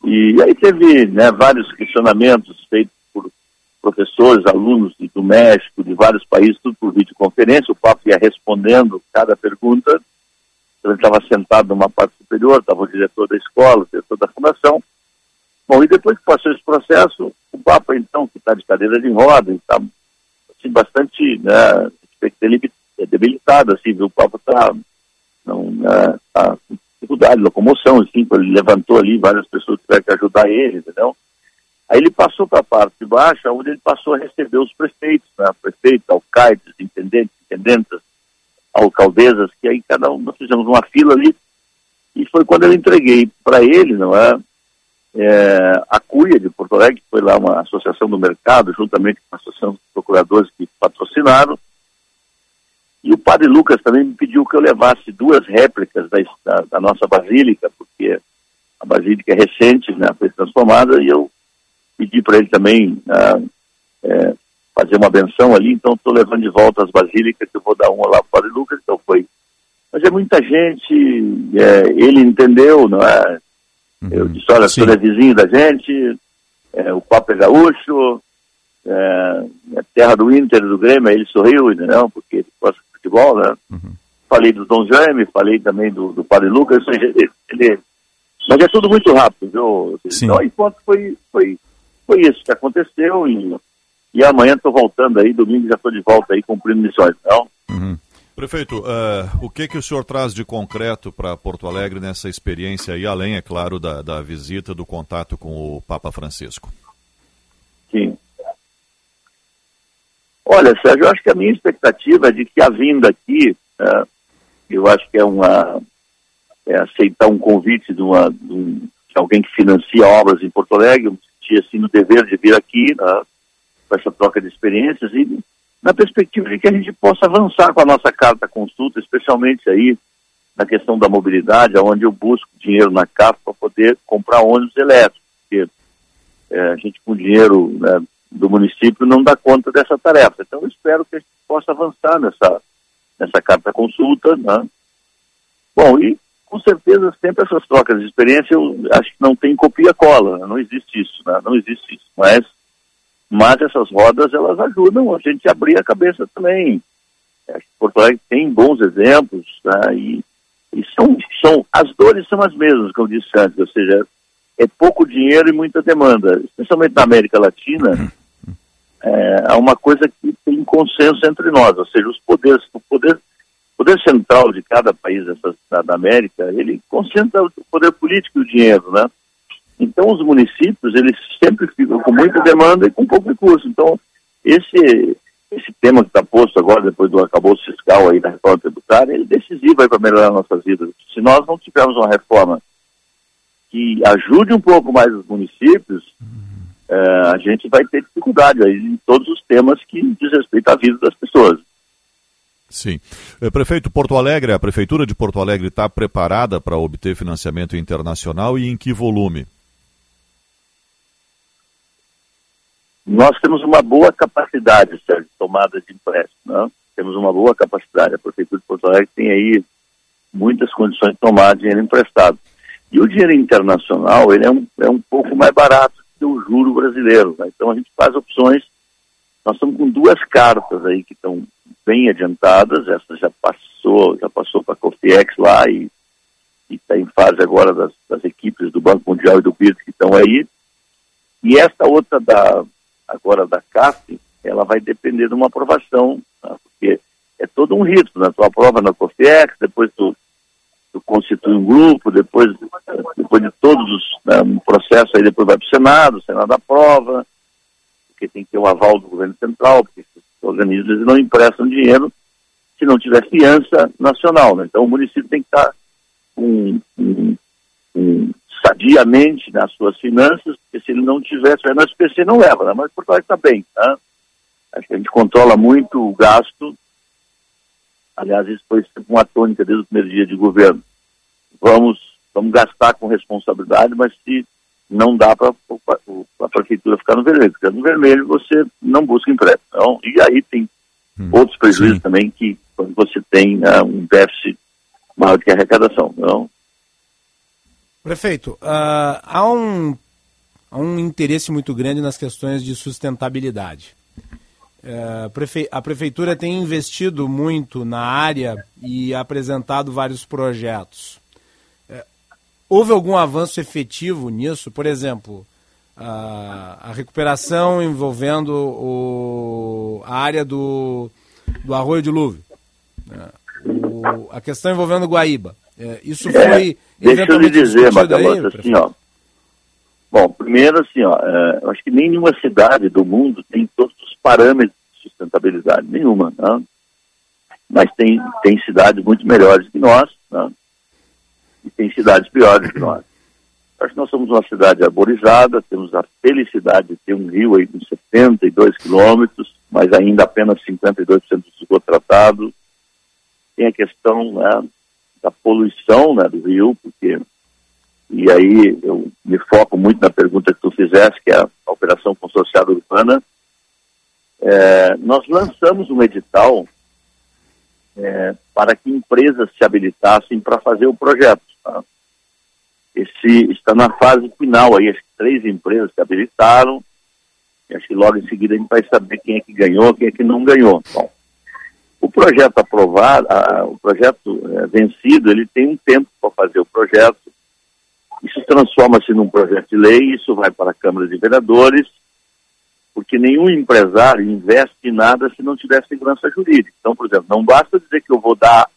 Speaker 14: E aí teve né, vários questionamentos feitos por professores, alunos do México, de vários países, tudo por videoconferência. O Papa ia respondendo cada pergunta. Ele estava sentado numa parte superior, estava o diretor da escola, o diretor da fundação. Bom, e depois que passou esse processo, o Papa, então, que está de cadeira de roda, está assim, bastante né, debil- debilitado, assim, viu? o Papa está né, tá com dificuldade de locomoção, assim, ele levantou ali, várias pessoas tiveram que ajudar ele, entendeu? Aí ele passou para a parte de baixo, onde ele passou a receber os prefeitos, né, prefeitos, alcaides, intendentes, intendentas, alcaldesas, que aí cada um, nós fizemos uma fila ali, e foi quando eu entreguei para ele, não é, é, a CUIA de Porto Alegre, que foi lá uma associação do mercado, juntamente com a associação dos procuradores que patrocinaram, e o padre Lucas também me pediu que eu levasse duas réplicas da, da, da nossa basílica, porque a basílica é recente, né, foi transformada, e eu pedi para ele também ah, é, fazer uma benção ali, então estou levando de volta as basílicas, que eu vou dar uma lá para o padre Lucas, então foi. Mas é muita gente, é, ele entendeu, não é? Eu disse, olha, o senhor é vizinho da gente, é, o Papa é gaúcho, é, é terra do Inter, do Grêmio, aí ele sorriu, entendeu? Porque ele gosta de futebol, né? Falei do Dom Jaime, falei também do, do Padre Lucas, ele, ele- mas é tudo muito rápido, viu? Então, aí, ponto, foi, foi, foi isso que aconteceu e, e amanhã estou voltando aí, domingo já estou de volta aí cumprindo missões, então...
Speaker 3: Prefeito, eh, o que, que o senhor traz de concreto para Porto Alegre nessa experiência aí, além, é claro, da, da visita, do contato com o Papa Francisco?
Speaker 14: Sim. Olha, Sérgio, eu acho que a minha expectativa é de que a vinda aqui, eh, eu acho que é uma é aceitar um convite de, uma, de, um, de alguém que financia obras em Porto Alegre, eu me senti assim no dever de vir aqui né, com essa troca de experiências e na perspectiva de que a gente possa avançar com a nossa carta consulta, especialmente aí na questão da mobilidade, onde eu busco dinheiro na CAF para poder comprar ônibus elétricos, porque é, a gente com dinheiro né, do município não dá conta dessa tarefa. Então eu espero que a gente possa avançar nessa, nessa carta consulta. Né? Bom, e com certeza sempre essas trocas de experiência eu acho que não tem copia-cola, né? não existe isso, né? não existe isso. Mas, mas essas rodas elas ajudam a gente a abrir a cabeça também. Que Porto Alegre tem bons exemplos, tá? e, e são, são, as dores são as mesmas, como disse antes, ou seja, é pouco dinheiro e muita demanda, especialmente na América Latina, é, há uma coisa que tem consenso entre nós, ou seja, os poderes, o poder, o poder central de cada país da América, ele concentra o poder político e o dinheiro, né? Então os municípios, eles sempre ficam com muita demanda e com pouco recurso. Então, esse, esse tema que está posto agora, depois do acabouço fiscal aí da reforma tributária, ele é decisivo para melhorar nossas vidas. Se nós não tivermos uma reforma que ajude um pouco mais os municípios, é, a gente vai ter dificuldade aí em todos os temas que diz respeito à vida das pessoas.
Speaker 3: Sim. Eh, prefeito Porto Alegre, a Prefeitura de Porto Alegre está preparada para obter financiamento internacional e em que volume?
Speaker 14: Nós temos uma boa capacidade, Sérgio, de tomada de empréstimo. Né? Temos uma boa capacidade. A Prefeitura de Porto Alegre tem aí muitas condições de tomar dinheiro emprestado. E o dinheiro internacional, ele é um, é um pouco mais barato que o juro brasileiro. Né? Então a gente faz opções. Nós estamos com duas cartas aí que estão bem adiantadas. Essa já passou, já passou para a Cofiex lá e está em fase agora das, das, equipes do Banco Mundial e do BID que estão aí. E essa outra da agora da CAF, ela vai depender de uma aprovação, tá? porque é todo um rito, né? Tu aprova na Cofiex, depois tu tu constitui um grupo, depois, depois de todos os né, um processo aí depois vai para o Senado, o Senado aprova, porque tem que ter o aval do governo central, porque esses organismos não emprestam dinheiro se não tiver fiança nacional. Né? Então o município tem que estar com, com, com, sadiamente nas suas finanças, porque se ele não tiver, se no SPC não leva, né? mas Porto Alegre está bem. Tá? Acho que a gente controla muito o gasto Aliás, isso foi uma tônica desde o primeiro dia de governo. Vamos, vamos gastar com responsabilidade, mas se não dá para a prefeitura ficar no vermelho, porque no vermelho você não busca empréstimo. Então, e aí tem hum, outros prejuízos sim. também que quando você tem uh, um déficit maior do que a arrecadação. Então,
Speaker 4: Prefeito, uh, há, um, há um interesse muito grande nas questões de sustentabilidade. É, a prefeitura tem investido muito na área e apresentado vários projetos. É, houve algum avanço efetivo nisso? Por exemplo, a, recuperação envolvendo o, a área do, do Arroio de Luve, né? a questão envolvendo Guaíba. É, isso foi.
Speaker 14: Deixa eu lhe dizer, Macalota, assim, ó. Bom, primeiro, assim, ó, é, eu acho que nenhuma cidade do mundo tem todos os parâmetros de sustentabilidade, nenhuma, né? Mas tem, tem cidades muito melhores que nós, né? E tem cidades piores que nós. Acho que nós somos uma cidade arborizada, temos a felicidade de ter um rio aí com 72 quilômetros, mas ainda apenas 52% do esgoto tratado. Tem a questão né, da poluição né, do rio, porque e aí eu me foco muito na pergunta que tu fizeste, que é a operação consorciada urbana. É, nós lançamos um edital é, para que empresas se habilitassem para fazer o projeto. Tá? Esse está na fase final aí, que três empresas se habilitaram, e acho que logo em seguida a gente vai saber quem é que ganhou, quem é que não ganhou. Bom, o projeto aprovado, a, o projeto é, vencido, ele tem um tempo para fazer o projeto, isso transforma-se num projeto de lei, isso vai para a Câmara de Vereadores, porque nenhum empresário investe em nada se não tiver segurança jurídica. Então, por exemplo, não basta dizer que eu vou dar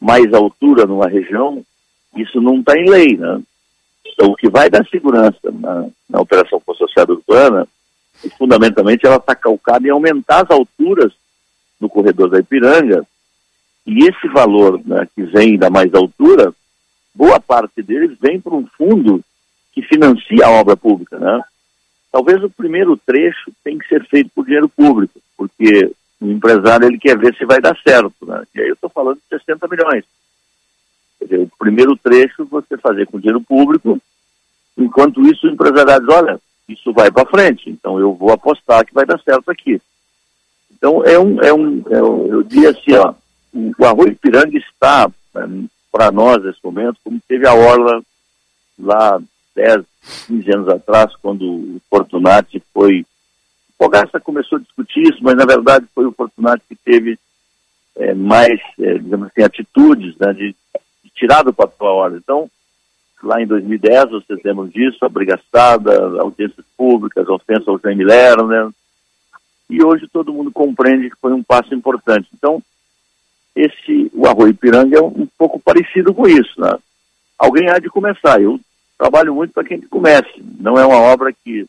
Speaker 14: mais altura numa região, isso não está em lei, né? Então, o que vai dar segurança na, na operação consorciada urbana, fundamentalmente, ela está calcada em aumentar as alturas no corredor da Ipiranga, e esse valor né, que vem da mais altura boa parte deles vem para um fundo que financia a obra pública, né? Talvez o primeiro trecho tem que ser feito por dinheiro público, porque o empresário ele quer ver se vai dar certo, né? E aí eu estou falando de 60 milhões. Quer dizer, o primeiro trecho você fazer com dinheiro público, enquanto isso o empresariado diz, olha, isso vai para frente, então eu vou apostar que vai dar certo aqui. Então é um, é um, é um eu diria assim, ó, o Arroio Piranga está né, para nós nesse momento, como teve a Orla lá 10, 15 anos atrás, quando o Fortunati foi. O Fogaça começou a discutir isso, mas na verdade foi o Fortunati que teve é, mais, é, digamos assim, atitudes né, de, de tirar do papel a ordem. Então, lá em 2010, vocês lembram disso, a brigaçada, audiências públicas, ofensa ao Jaime Lerner, e hoje todo mundo compreende que foi um passo importante. Então, esse, o Arroio Ipiranga é um, pouco parecido com isso, né? Alguém há de começar, eu trabalho muito para quem comece, não é uma obra que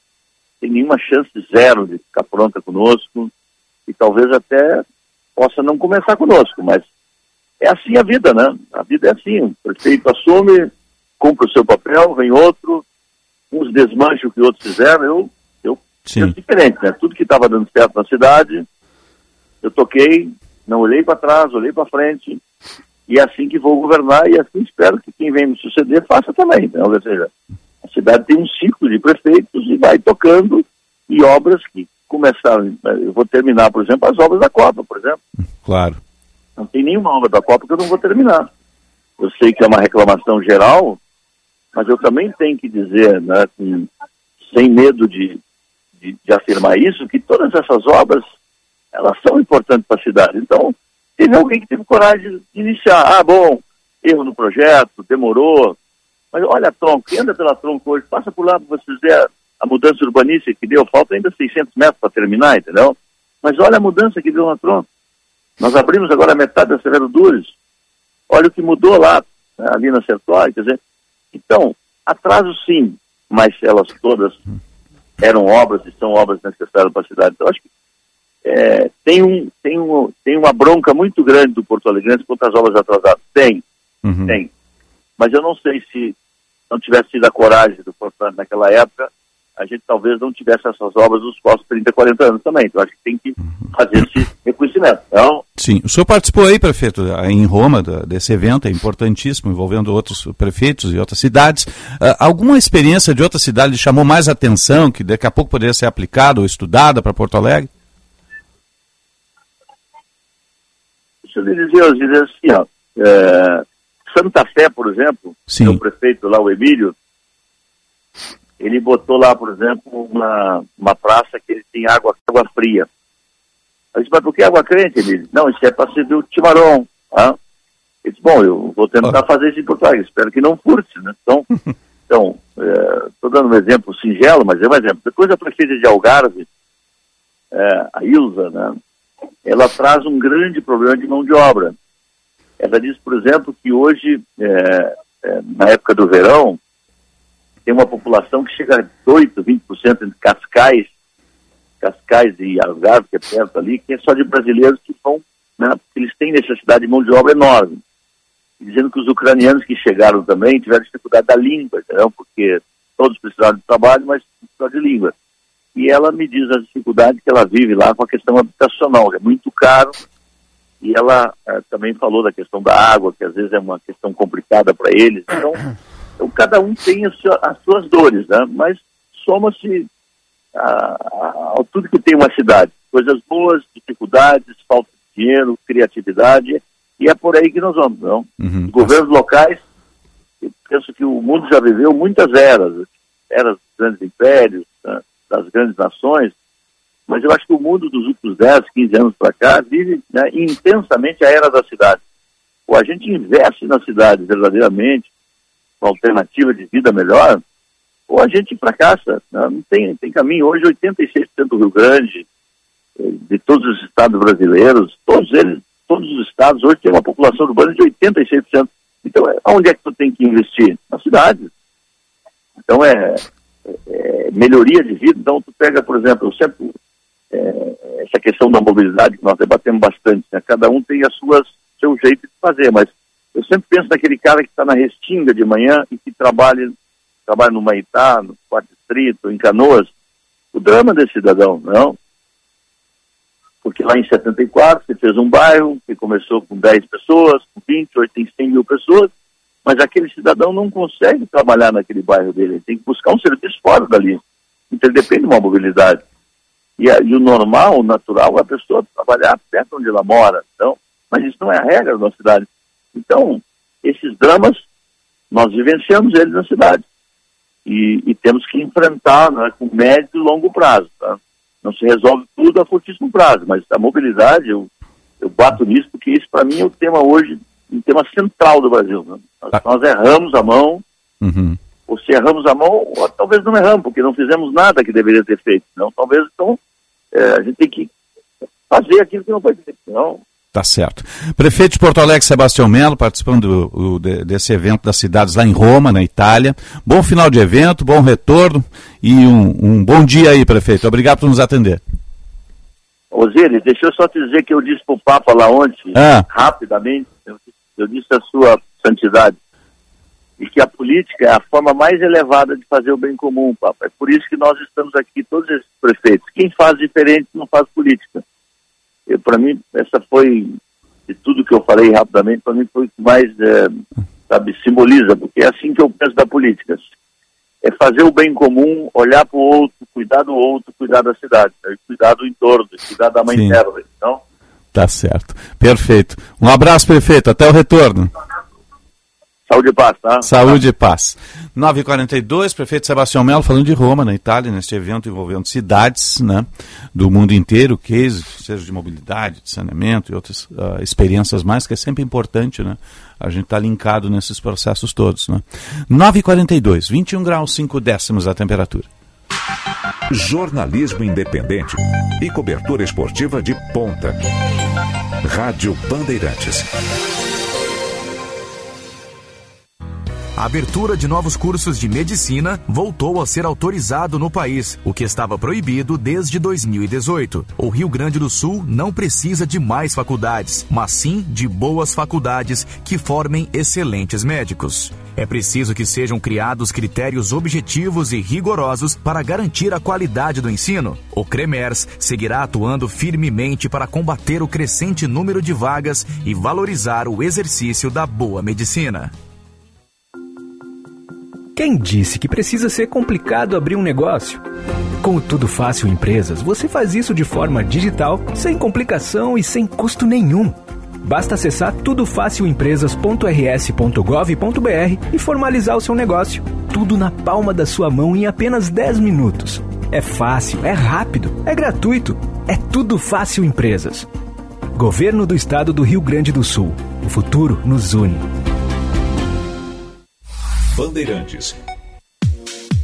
Speaker 14: tem nenhuma chance zero de ficar pronta conosco, e talvez até possa não começar conosco, mas é assim a vida, né? A vida é assim, o prefeito assume, cumpre o seu papel, vem outro, uns desmancham o que outros fizeram, eu, eu penso diferente, né? Tudo que estava dando certo na cidade, eu toquei, não olhei para trás, olhei para frente, e é assim que vou governar, e assim espero que quem vem me suceder faça também. Né? Ou seja, a cidade tem um ciclo de prefeitos e vai tocando, e obras que começaram, eu vou terminar, por exemplo, as obras da Copa, por exemplo.
Speaker 1: Claro.
Speaker 14: Não tem nenhuma obra da Copa que eu não vou terminar. Eu sei que é uma reclamação geral, mas eu também tenho que dizer, né, sem medo de, de, de, afirmar isso, que todas essas obras, elas são importantes para a cidade. Então, teve alguém que teve coragem de iniciar. Ah, bom, erro no projeto, demorou. Mas olha a tronco, anda pela tronco hoje, passa por lá para você a, mudança urbanística que deu, falta ainda 600 metros para terminar, entendeu? Mas olha a mudança que deu na tronco. Nós abrimos agora metade da Severo Dures. Olha o que mudou lá, né, ali na Sertória, quer dizer, então, atraso sim, mas elas todas eram obras e são obras necessárias para a cidade. Então, acho que é, tem, um, tem, um, tem uma bronca muito grande do Porto Alegre contra as obras atrasadas. Tem, uhum. tem. Mas eu não sei se não tivesse sido a coragem do Porto Alegre naquela época, a gente talvez não tivesse essas obras nos próximos 30, 40 anos também. Então acho que tem que fazer esse reconhecimento. Então,
Speaker 1: Sim, o senhor participou aí, prefeito, em Roma, desse evento, é importantíssimo, envolvendo outros prefeitos e outras cidades. Uh, alguma experiência de outra cidade lhe chamou mais atenção, que daqui a pouco poderia ser aplicada ou estudada para Porto Alegre?
Speaker 14: Deixa eu lhe dizer, eu dizer assim, ó, é, Santa Fé, por exemplo,
Speaker 1: Sim.
Speaker 14: o prefeito lá, o Emílio, ele botou lá, por exemplo, uma, uma praça que ele tem água, água fria. Eu disse, mas por que água quente? Ele disse, não, isso é para servir o timarão. Tá? Ele disse, bom, eu vou tentar ah. fazer isso em Portugal, espero que não furte, né? Então, então estou é, dando um exemplo singelo, mas é um exemplo. Depois a prefeita de Algarve, é, a Ilza, né? Ela traz um grande problema de mão de obra. Ela diz, por exemplo, que hoje, é, é na época do verão, tem uma população que chega a 8, 20% entre Cascais, Cascais e Algarve, que é perto ali, que é só de brasileiros que vão, né, eles têm necessidade de mão de obra enorme. E dizendo que os ucranianos que chegaram também tiveram dificuldade da língua, entendeu? porque todos precisaram de trabalho, mas precisaram de língua. E ela me diz a dificuldade que ela vive lá com a questão habitacional, é muito caro, e ela é, também falou da questão da água, que às vezes é uma questão complicada para eles. Então, então, cada um tem as suas dores, né? mas soma-se a, a, tudo que tem uma cidade. Coisas boas, dificuldades, falta de dinheiro, criatividade, e é por aí que nós vamos. Não?
Speaker 1: Uhum.
Speaker 14: Governos locais, eu penso que o mundo já viveu muitas eras, eras dos grandes impérios, né? das grandes nações, mas eu acho que o mundo dos últimos 10, 15 anos para cá vive né, intensamente a era da cidade. Ou a gente investe na cidade verdadeiramente, uma alternativa de vida melhor, ou a gente fracassa. Né? Não tem, tem caminho. Hoje, 86% do Rio Grande, eh, de todos os estados brasileiros, todos eles, todos os estados hoje têm uma população urbana de 86%. Então, é, onde é que tu tem que investir? Na cidade. Então, é, é, é melhoria de vida. Então, tu pega, por exemplo, sempre, é, essa questão da mobilidade que nós debatemos bastante, né? cada um tem a suas, seu jeito de fazer, mas eu sempre penso naquele cara que está na Restinga de manhã e que trabalha, trabalha no Maitá, no Quarto Distrito, em Canoas. O drama desse cidadão, não? Porque lá em 74 você fez um bairro que começou com 10 pessoas, com 20, hoje tem 100 mil pessoas, mas aquele cidadão não consegue trabalhar naquele bairro dele, ele tem que buscar um serviço fora dali. Então ele depende de uma mobilidade. E, e o normal, o natural, é a pessoa trabalhar perto onde ela mora. Então, mas isso não é a regra da cidade. Então, esses dramas, nós vivenciamos eles na cidade. E, e temos que enfrentar né, com médio e longo prazo. Tá? Não se resolve tudo a curtíssimo prazo, mas a mobilidade, eu Eu bato nisso porque isso para mim é o tema hoje, um tema central do Brasil. Né? Nós,
Speaker 1: Ah.
Speaker 14: nós erramos a mão,
Speaker 1: Uhum.
Speaker 14: ou se erramos a mão, ou talvez não erramos, porque não fizemos nada que deveria ter feito. Não, talvez então é, a gente tem que fazer aquilo que não foi feito. Não,
Speaker 1: Tá certo. Prefeito de Porto Alegre, Sebastião Melo, participando do- o- de- desse evento das cidades lá em Roma, na Itália. Bom final de evento, bom retorno e um, um bom dia aí, prefeito. Obrigado por nos atender.
Speaker 14: Osiris, deixa eu só te dizer que eu disse para o Papa lá ontem,
Speaker 1: Ah.
Speaker 14: rapidamente, eu, eu disse a sua santidade, e que a política é a forma mais elevada de fazer o bem comum, Papa. É por isso que nós estamos aqui, todos esses prefeitos. Quem faz diferente não faz política. Para mim, essa foi, de tudo que eu falei rapidamente, para mim foi o que mais, eh, sabe, simboliza, porque é assim que eu penso da política. É fazer o bem comum, olhar para o outro, cuidar do outro, cuidar da cidade, né? cuidar do entorno, cuidar da mãe
Speaker 1: Sim.
Speaker 14: terra. Então,
Speaker 1: Tá certo. Perfeito. Um abraço, prefeito. Até o retorno.
Speaker 14: Saúde e paz, tá?
Speaker 1: Saúde e paz. 9h42, prefeito Sebastião Melo falando de Roma, na Itália, neste evento envolvendo cidades né, do mundo inteiro, case, seja de mobilidade, de saneamento e outras ah, experiências mais, que é sempre importante, né? A gente está linkado nesses processos todos. Né? 9h42, 21 graus 5 décimos a temperatura.
Speaker 5: Jornalismo independente e cobertura esportiva de ponta. Rádio Bandeirantes.
Speaker 13: A abertura de novos cursos de medicina voltou a ser autorizado no país, o que estava proibido desde 2018. O Rio Grande do Sul não precisa de mais faculdades, mas sim de boas faculdades que formem excelentes médicos. É preciso que sejam criados critérios objetivos e rigorosos para garantir a qualidade do ensino. O CREMERS seguirá atuando firmemente para combater o crescente número de vagas e valorizar o exercício da boa medicina.
Speaker 15: Quem disse que precisa ser complicado abrir um negócio? Com o Tudo Fácil Empresas, você faz isso de forma digital, sem complicação e sem custo nenhum. Basta acessar tudofacilempresas.rs.gov.br e formalizar o seu negócio. Tudo na palma da sua mão em apenas 10 minutos. É fácil, é rápido, é gratuito. É Tudo Fácil Empresas. Governo do Estado do Rio Grande do Sul. O futuro nos une.
Speaker 5: Bandeirantes.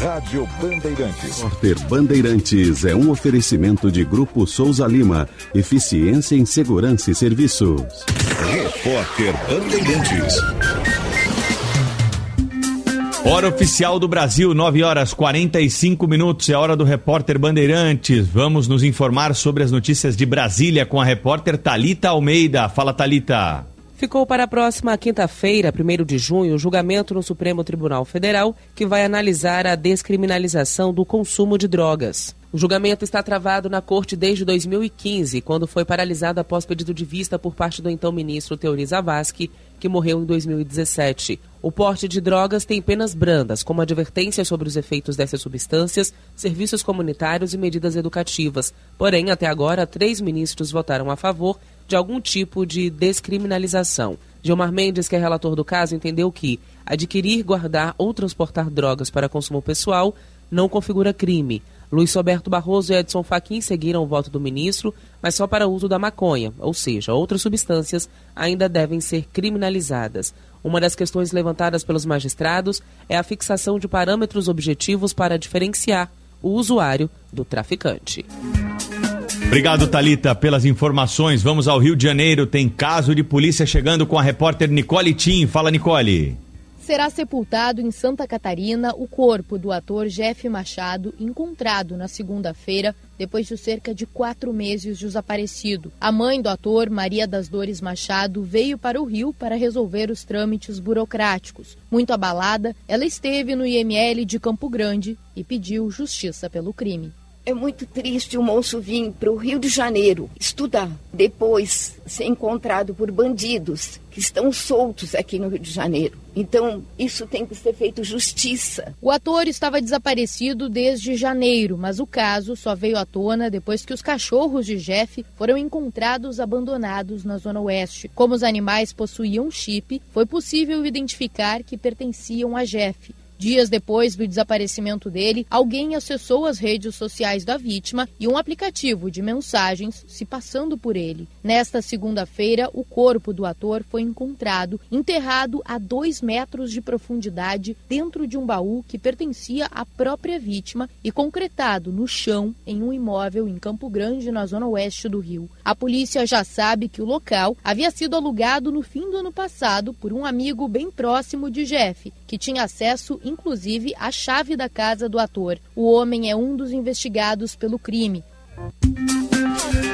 Speaker 5: Rádio Bandeirantes.
Speaker 16: Repórter Bandeirantes é um oferecimento de Grupo Souza Lima. Eficiência em Segurança e Serviços.
Speaker 5: Repórter Bandeirantes.
Speaker 17: Hora oficial do Brasil, 9 horas 45 minutos. É hora do repórter Bandeirantes. Vamos nos informar sobre as notícias de Brasília com a repórter Talita Almeida. Fala, Talita.
Speaker 18: Ficou para a próxima quinta-feira, 1 de junho, o julgamento no Supremo Tribunal Federal que vai analisar a descriminalização do consumo de drogas. O julgamento está travado na corte desde 2015, quando foi paralisado após pedido de vista por parte do então ministro Teori Zavascki que morreu em 2017. O porte de drogas tem penas brandas, como advertências sobre os efeitos dessas substâncias, serviços comunitários e medidas educativas. Porém, até agora, três ministros votaram a favor de algum tipo de descriminalização. Gilmar Mendes, que é relator do caso, entendeu que adquirir, guardar ou transportar drogas para consumo pessoal não configura crime. Luiz Roberto Barroso e Edson Fachin seguiram o voto do ministro, mas só para uso da maconha, ou seja, outras substâncias ainda devem ser criminalizadas. Uma das questões levantadas pelos magistrados é a fixação de parâmetros objetivos para diferenciar o usuário do traficante.
Speaker 17: Obrigado, Talita, pelas informações. Vamos ao Rio de Janeiro. Tem caso de polícia chegando com a repórter Nicole Tim. Fala, Nicole
Speaker 19: será sepultado em Santa Catarina o corpo do ator Jeff Machado, encontrado na segunda-feira, depois de cerca de quatro meses desaparecido. A mãe do ator, Maria das Dores Machado, veio para o Rio para resolver os trâmites burocráticos. Muito abalada, ela esteve no IML de Campo Grande e pediu justiça pelo crime.
Speaker 20: É muito triste o moço vir para o Rio de Janeiro estudar, depois ser encontrado por bandidos que estão soltos aqui no Rio de Janeiro. Então, isso tem que ser feito justiça.
Speaker 19: O ator estava desaparecido desde janeiro, mas o caso só veio à tona depois que os cachorros de Jeff foram encontrados abandonados na Zona Oeste. Como os animais possuíam chip, foi possível identificar que pertenciam a Jeff. Dias depois do desaparecimento dele, alguém acessou as redes sociais da vítima e um aplicativo de mensagens se passando por ele. Nesta segunda-feira, o corpo do ator foi encontrado enterrado a dois metros de profundidade dentro de um baú que pertencia à própria vítima e concretado no chão em um imóvel em Campo Grande, na zona oeste do Rio. A polícia já sabe que o local havia sido alugado no fim do ano passado por um amigo bem próximo de Jeff, que tinha acesso inclusive a chave da casa do ator. O homem é um dos investigados pelo crime.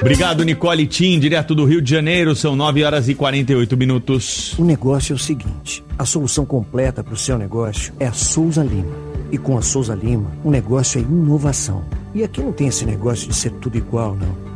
Speaker 17: Obrigado, Nicole Tim, direto do Rio de Janeiro. São 9 horas e 48 minutos.
Speaker 21: O negócio é o seguinte: a solução completa para o seu negócio é a Souza Lima. E com a Souza Lima, o negócio é inovação. E aqui não tem esse negócio de ser tudo igual, não.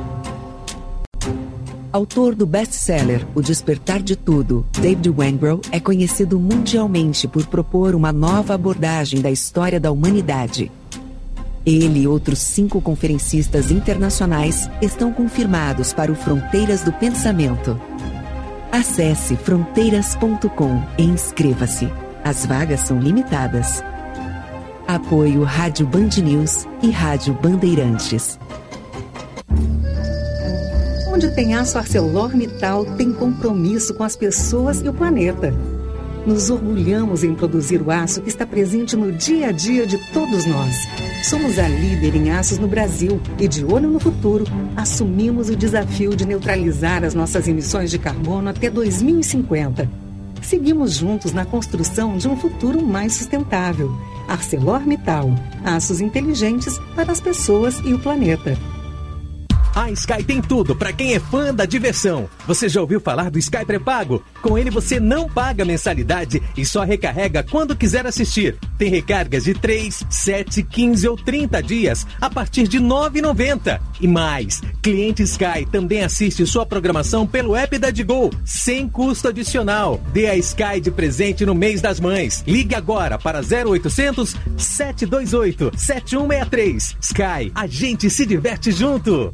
Speaker 22: Autor do best-seller O Despertar de Tudo, David Wengrow é conhecido mundialmente por propor uma nova abordagem da história da humanidade. Ele e outros cinco conferencistas internacionais estão confirmados para o Fronteiras do Pensamento. Acesse fronteiras.com e inscreva-se. As vagas são limitadas. Apoio Rádio Band News e Rádio Bandeirantes.
Speaker 23: Onde tem aço ArcelorMittal, tem compromisso com as pessoas e o planeta. Nos orgulhamos em produzir o aço que está presente no dia a dia de todos nós. Somos a líder em aços no Brasil e, de olho no futuro, assumimos o desafio de neutralizar as nossas emissões de carbono até 2050. Seguimos juntos na construção de um futuro mais sustentável. ArcelorMittal. Aços inteligentes para as pessoas e o planeta.
Speaker 24: A Sky tem tudo para quem é fã da diversão. Você já ouviu falar do Sky pré-pago? Com ele você não paga mensalidade e só recarrega quando quiser assistir. Tem recargas de 3, 7, 15 ou 30 dias a partir de R$ 9,90. E mais, cliente Sky também assiste sua programação pelo app da Digo, sem custo adicional. Dê a Sky de presente no mês das mães. Ligue agora para 0800 728 7163. Sky, a gente se diverte junto.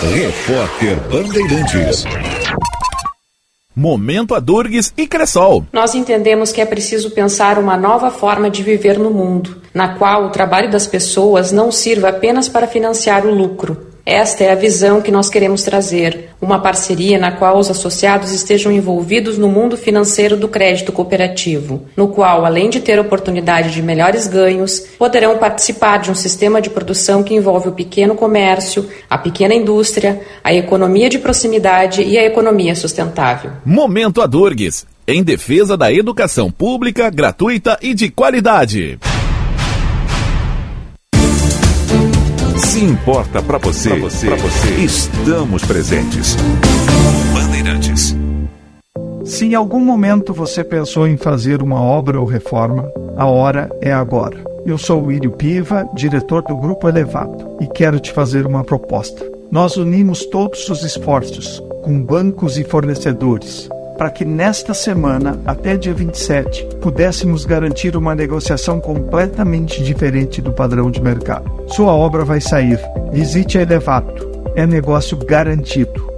Speaker 5: Repórter Bandeirantes.
Speaker 10: Momento Adurgues e Cressol.
Speaker 25: Nós entendemos que é preciso pensar uma nova forma de viver no mundo, na qual o trabalho das pessoas não sirva apenas para financiar o lucro. Esta é a visão que nós queremos trazer, uma parceria na qual os associados estejam envolvidos no mundo financeiro do crédito cooperativo, no qual, além de ter oportunidade de melhores ganhos, poderão participar de um sistema de produção que envolve o pequeno comércio, a pequena indústria, a economia de proximidade e a economia sustentável.
Speaker 10: Momento Adurgues, em defesa da educação pública, gratuita e de qualidade.
Speaker 5: Se importa para você, pra você, pra você, estamos presentes. Bandeirantes.
Speaker 26: Se em algum momento você pensou em fazer uma obra ou reforma, a hora é agora. Eu sou o Írio Piva, diretor do Grupo Elevado, e quero te fazer uma proposta. Nós unimos todos os esforços, com bancos e fornecedores, para que nesta semana, até dia 27, pudéssemos garantir uma negociação completamente diferente do padrão de mercado. Sua obra vai sair. Visite a Elevato. É negócio garantido.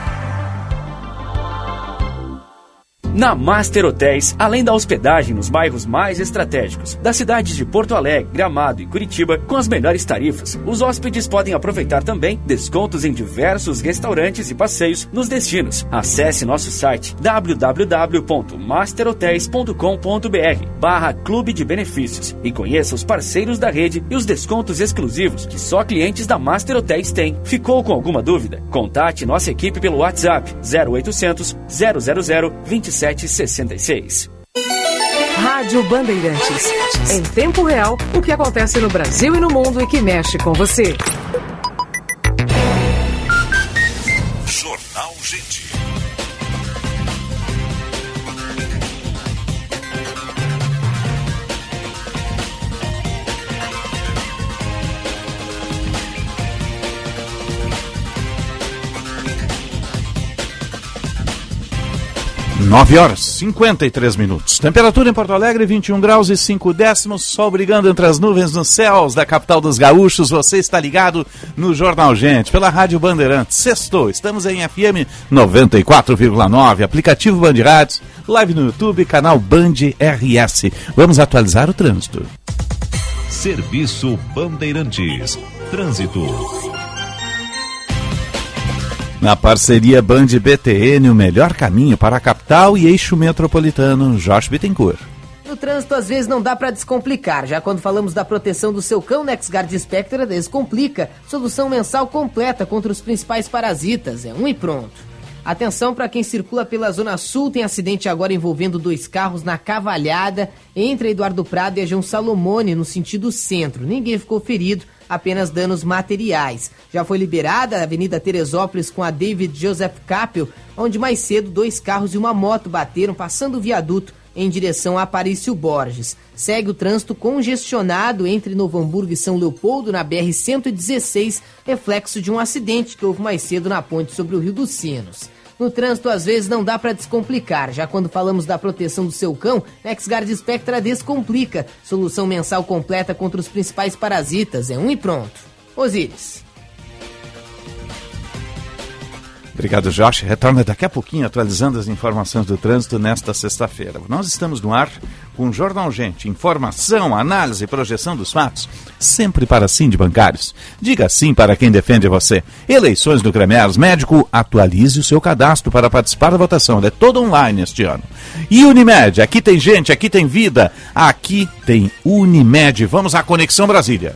Speaker 27: Na Master Hotéis, além da hospedagem nos bairros mais estratégicos das cidades de Porto Alegre, Gramado e Curitiba, com as melhores tarifas, os hóspedes podem aproveitar também descontos em diversos restaurantes e passeios nos destinos. Acesse nosso site www.masterhotels.com.br barra Clube de Benefícios e conheça os parceiros da rede e os descontos exclusivos que só clientes da Master Hotéis têm. Ficou com alguma dúvida? Contate nossa equipe pelo WhatsApp 0800 000 27 1766.
Speaker 28: Rádio Bandeirantes. Em tempo real, o que acontece no Brasil e no mundo e que mexe com você.
Speaker 1: 9 horas 53 minutos. Temperatura em Porto Alegre, 21 graus e 5 décimos. Sol brigando entre as nuvens nos céus da capital dos gaúchos. Você está ligado no Jornal Gente, pela Rádio Bandeirantes. Sextou, estamos em FM 94,9, aplicativo Bandeirantes, live no YouTube, canal Band RS. Vamos atualizar o trânsito.
Speaker 5: Serviço Bandeirantes. Trânsito.
Speaker 1: Na parceria Band BTN, o melhor caminho para a capital e eixo metropolitano, Jorge Bittencourt.
Speaker 6: No trânsito, às vezes, não dá para descomplicar. Já quando falamos da proteção do seu cão, NexGuard Spectra descomplica. Solução mensal completa contra os principais parasitas. É um e pronto. Atenção para quem circula pela Zona Sul, tem acidente agora envolvendo dois carros na Cavalhada, entre Eduardo Prado e a João Salomone, no sentido centro. Ninguém ficou ferido, apenas danos materiais. Já foi liberada a Avenida Teresópolis com a David Joseph Capel, onde mais cedo dois carros e uma moto bateram passando o viaduto em direção a Aparício Borges. Segue o trânsito congestionado entre Novo Hamburgo e São Leopoldo na BR-116, reflexo de um acidente que houve mais cedo na ponte sobre o Rio dos Sinos. No trânsito, às vezes, não dá para descomplicar. Já quando falamos da proteção do seu cão, NexGuard Spectra descomplica. Solução mensal completa contra os principais parasitas. É um e pronto. Osíris.
Speaker 1: Obrigado, Josh. Retorna daqui a pouquinho atualizando as informações do trânsito nesta sexta-feira. Nós estamos no ar com o Jornal Gente. Informação, análise e projeção dos fatos, sempre para sim de bancários. Diga sim para quem defende você. Eleições do Cremers Médico, atualize o seu cadastro para participar da votação. Ele é todo online este ano. E Unimed, aqui tem gente, aqui tem vida, aqui tem Unimed. Vamos à Conexão Brasília.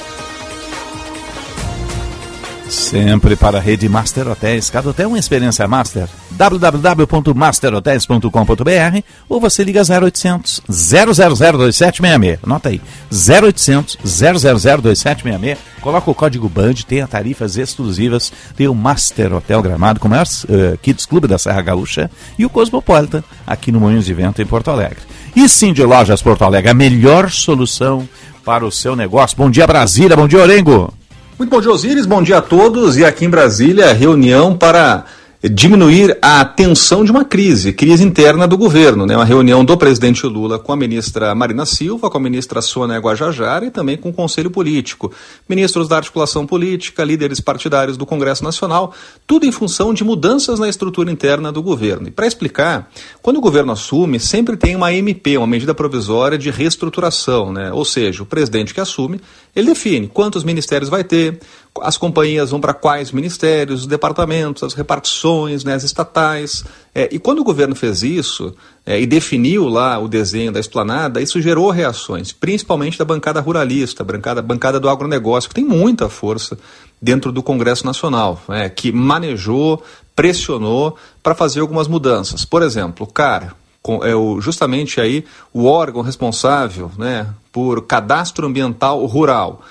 Speaker 1: Sempre para a rede Master Hotéis. Cada hotel uma experiência master. www.masterhotels.com.br ou você liga 0800 0002766. Anota aí. 0800 0002766. Coloca o código BAND, tem tarifas exclusivas. Tem o Master Hotel Gramado, com o maior uh, Kids Clube da Serra Gaúcha e o Cosmopolitan, aqui no Moinhos de Vento, em Porto Alegre. E sim de Lojas Porto Alegre, a melhor solução para o seu negócio. Bom dia, Brasília. Bom dia, Orengo.
Speaker 29: Muito bom dia. Bom dia a todos. E aqui em Brasília, reunião para diminuir a tensão de uma crise, crise interna do governo. Né? Uma reunião do presidente Lula com a ministra Marina Silva, com a ministra Sônia Guajajara e também com o Conselho Político. Ministros da articulação política, líderes partidários do Congresso Nacional, tudo em função de mudanças na estrutura interna do governo. E para explicar, quando o governo assume, sempre tem uma MP, uma medida provisória de reestruturação, né? ou seja, o presidente que assume, ele define quantos ministérios vai ter, as companhias vão para quais ministérios, os departamentos, as repartições, né, as estatais. É, e quando o governo fez isso é, e definiu lá o desenho da esplanada, isso gerou reações, principalmente da bancada ruralista, bancada, bancada do agronegócio, que tem muita força dentro do Congresso Nacional, é, que manejou, pressionou para fazer algumas mudanças. Por exemplo, cara, com, é o, justamente aí o órgão responsável né, por cadastro ambiental rural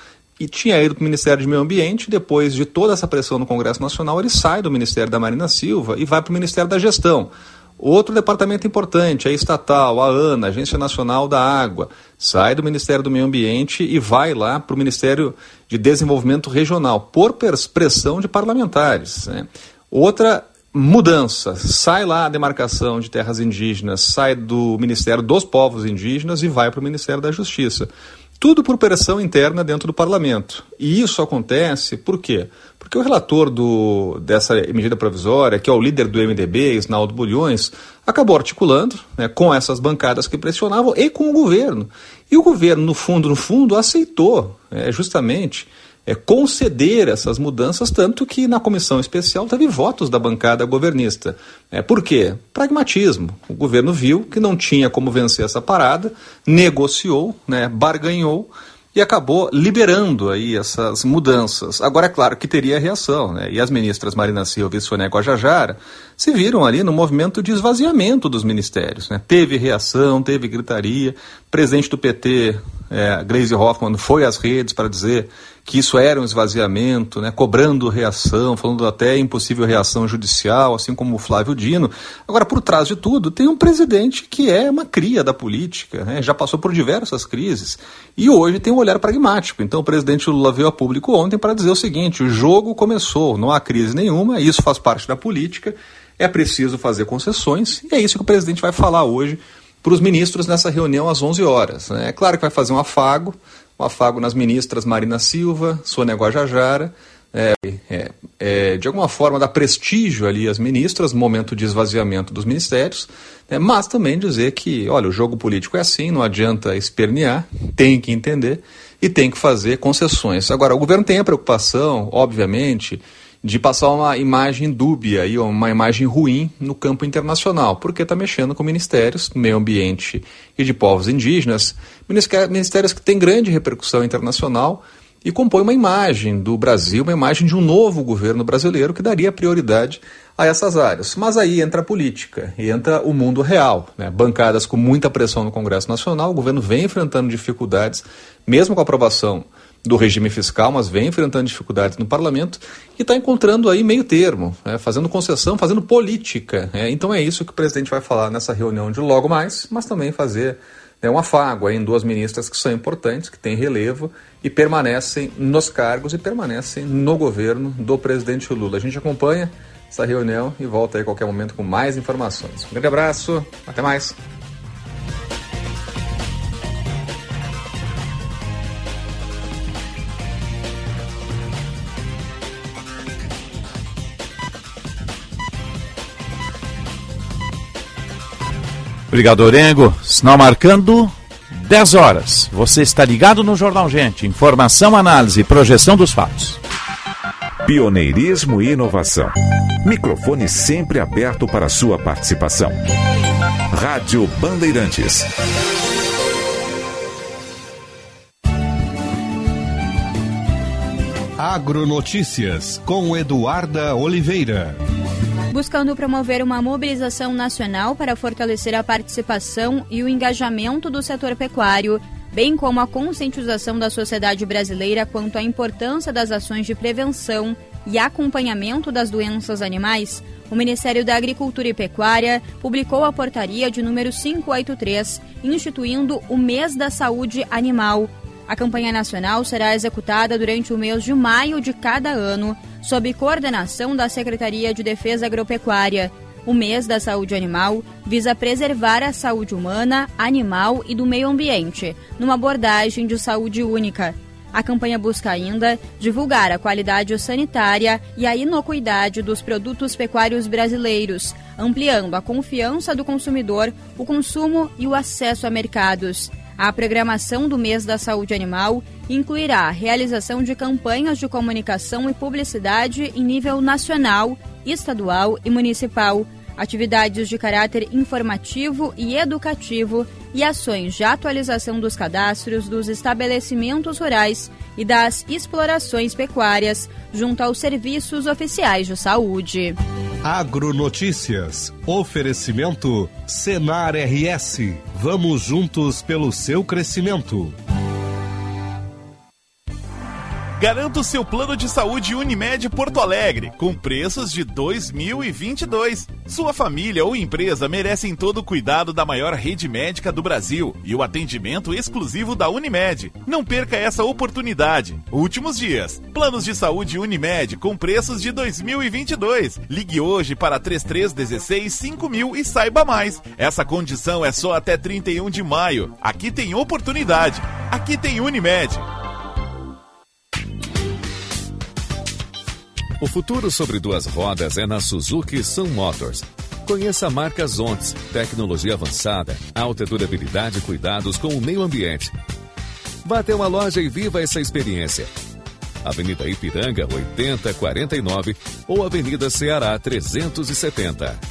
Speaker 29: e tinha ido para o Ministério de Meio Ambiente. Depois de toda essa pressão no Congresso Nacional, ele sai do Ministério da Marina Silva e vai para o Ministério da Gestão. Outro departamento importante, a estatal, a ANA, Agência Nacional da Água, sai do Ministério do Meio Ambiente e vai lá para o Ministério de Desenvolvimento Regional, por pressão de parlamentares. Né? Outra mudança, sai lá a demarcação de terras indígenas, sai do Ministério dos Povos Indígenas e vai para o Ministério da Justiça. Tudo por pressão interna dentro do parlamento. E isso acontece por quê? Porque o relator do, dessa medida provisória, que é o líder do MDB, Isnaldo Bulhões, acabou articulando né, com essas bancadas que pressionavam e com o governo. E o governo, no fundo, no fundo, aceitou é, justamente é, conceder essas mudanças, tanto que na comissão especial teve votos da bancada governista. É, por quê? Pragmatismo. O governo viu que não tinha como vencer essa parada, negociou, né, barganhou e acabou liberando aí essas mudanças. Agora, é claro que teria reação, né? E as ministras Marina Silva e Sônia Guajajara se viram ali no movimento de esvaziamento dos ministérios. Né? Teve reação, teve gritaria. O presidente do PT, é, Gleisi Hoffmann, foi às redes para dizer que isso era um esvaziamento, né, cobrando reação, falando até impossível reação judicial, assim como o Flávio Dino. Agora, por trás de tudo, tem um presidente que é uma cria da política, né, já passou por diversas crises e hoje tem um olhar pragmático. Então, o presidente Lula veio a público ontem para dizer o seguinte: o jogo começou, não há crise nenhuma, isso faz parte da política, é preciso fazer concessões e é isso que o presidente vai falar hoje para os ministros nessa reunião às 11 horas. Né. É claro que vai fazer um afago um afago nas ministras Marina Silva, Sônia Guajajara, é, é, é, de alguma forma dar prestígio ali às ministras, momento de esvaziamento dos ministérios, né, mas também dizer que, olha, o jogo político é assim, não adianta espernear, tem que entender e tem que fazer concessões. Agora, o governo tem a preocupação, obviamente, de passar uma imagem dúbia e uma imagem ruim no campo internacional, porque está mexendo com ministérios, meio ambiente e de povos indígenas, ministérios que têm grande repercussão internacional e compõem uma imagem do Brasil, uma imagem de um novo governo brasileiro que daria prioridade a essas áreas. Mas aí entra a política entra o mundo real. Né? Bancadas com muita pressão no Congresso Nacional, o governo vem enfrentando dificuldades, mesmo com a aprovação do regime fiscal, mas vem enfrentando dificuldades no parlamento e está encontrando aí meio termo, né, fazendo concessão, fazendo política. Né. Então é isso que o presidente vai falar nessa reunião de logo mais, mas também fazer né, um afago aí em duas ministras que são importantes, que têm relevo e permanecem nos cargos e permanecem no governo do presidente Lula. A gente acompanha essa reunião e volta aí a qualquer momento com mais informações. Um grande abraço, até mais.
Speaker 1: Obrigado, Orengo. Sinal marcando 10 horas. Você está ligado no Jornal Gente. Informação, análise e projeção dos fatos.
Speaker 5: Pioneirismo e inovação. Microfone sempre aberto para sua participação. Rádio Bandeirantes.
Speaker 30: Agronotícias com Eduarda Oliveira.
Speaker 31: Buscando promover uma mobilização nacional para fortalecer a participação e o engajamento do setor pecuário, bem como a conscientização da sociedade brasileira quanto à importância das ações de prevenção e acompanhamento das doenças animais, o Ministério da Agricultura e Pecuária publicou a portaria de número 583, instituindo o Mês da Saúde Animal. A campanha nacional será executada durante o mês de maio de cada ano, sob coordenação da Secretaria de Defesa Agropecuária. O mês da saúde animal visa preservar a saúde humana, animal e do meio ambiente, numa abordagem de saúde única. A campanha busca ainda divulgar a qualidade sanitária e a inocuidade dos produtos pecuários brasileiros, ampliando a confiança do consumidor, o consumo e o acesso a mercados. A programação do mês da saúde animal incluirá a realização de campanhas de comunicação e publicidade em nível nacional, estadual e municipal atividades de caráter informativo e educativo e ações de atualização dos cadastros dos estabelecimentos rurais e das explorações pecuárias junto aos serviços oficiais de saúde.
Speaker 30: Agronotícias. Oferecimento Senar RS. Vamos juntos pelo seu crescimento.
Speaker 10: Garanta o seu plano de saúde Unimed Porto Alegre, com preços de 2022. Sua família ou empresa merecem todo o cuidado da maior rede médica do Brasil e o atendimento exclusivo da Unimed. Não perca essa oportunidade. Últimos dias. Planos de saúde Unimed com preços de 2022. Ligue hoje para 3316 5000 e saiba mais. Essa condição é só até 31 de maio. Aqui tem oportunidade. Aqui tem Unimed.
Speaker 32: O futuro sobre duas rodas é na Suzuki Sun Motors. Conheça a marca Zontes, tecnologia avançada, alta durabilidade e cuidados com o meio ambiente. Vá até uma loja e viva essa experiência. Avenida Ipiranga 8049 ou Avenida Ceará 370.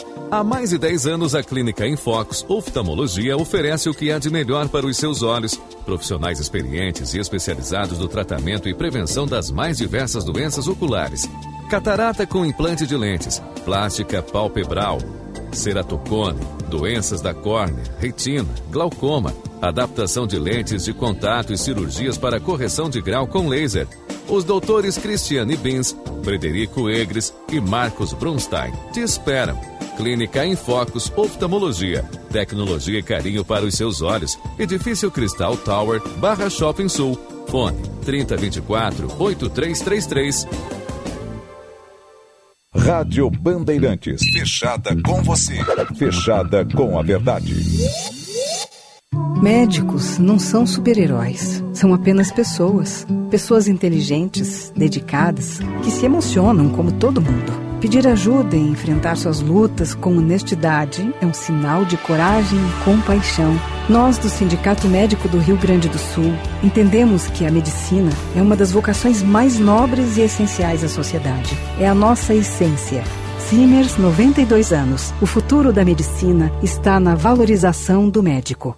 Speaker 32: Há mais de 10 anos, a Clínica Infox Oftalmologia oferece o que há de melhor para os seus olhos. Profissionais experientes e especializados no tratamento e prevenção das mais diversas doenças oculares. Catarata com implante de lentes, plástica palpebral, ceratocone, doenças da córnea, retina, glaucoma, adaptação de lentes de contato e cirurgias para correção de grau com laser. Os doutores Cristiane Bins, Frederico Egres e Marcos Brunstein te esperam. Clínica em Focus Oftalmologia. Tecnologia e carinho para os seus olhos. Edifício Cristal Tower, Barra Shopping Sul. Fone 3024 8333.
Speaker 33: Rádio Bandeirantes.
Speaker 5: Fechada com você.
Speaker 33: Fechada com a verdade.
Speaker 23: Médicos não são super-heróis, são apenas pessoas. Pessoas inteligentes, dedicadas, que se emocionam como todo mundo. Pedir ajuda e enfrentar suas lutas com honestidade é um sinal de coragem e compaixão. Nós, do Sindicato Médico do Rio Grande do Sul, entendemos que a medicina é uma das vocações mais nobres e essenciais à sociedade. É a nossa essência. Simers, 92 anos. O futuro da medicina está na valorização do médico.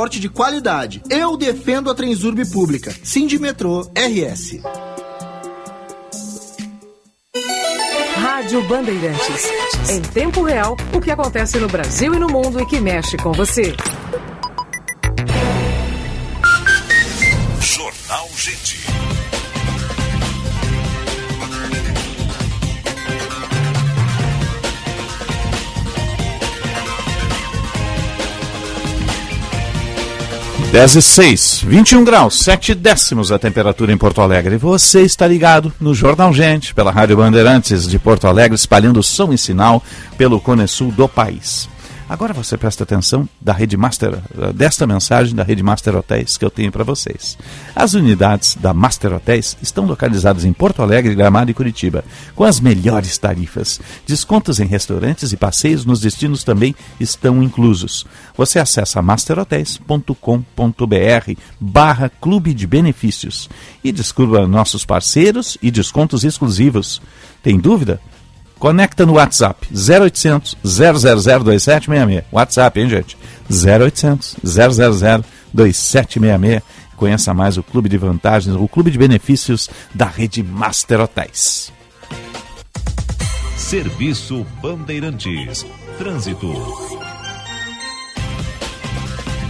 Speaker 34: transporte de qualidade. Eu defendo a Transurb Pública. Sindimetrô RS.
Speaker 28: Rádio Bandeirantes. Em tempo real, o que acontece no Brasil e no mundo e que mexe com você.
Speaker 5: Jornal Gente.
Speaker 1: Dez e seis, 21 graus, 7 décimos a temperatura em Porto Alegre. Você está ligado no Jornal Gente, pela Rádio Bandeirantes de Porto Alegre, espalhando som e sinal pelo Cone Sul do país. Agora você presta atenção da Rede Master, desta mensagem da Rede Master Hotéis que eu tenho para vocês. As unidades da Master Hotéis estão localizadas em Porto Alegre, Gramado e Curitiba, com as melhores tarifas. Descontos em restaurantes e passeios nos destinos também estão inclusos. Você acessa masterhotels.com.br barra Clube de Benefícios e descubra nossos parceiros e descontos exclusivos. Tem dúvida? Conecta no WhatsApp 0800 000 2766. WhatsApp, hein, gente? 0800 000 2766. Conheça mais o Clube de Vantagens, o Clube de Benefícios da rede Master Hotéis.
Speaker 5: Serviço Bandeirantes. Trânsito.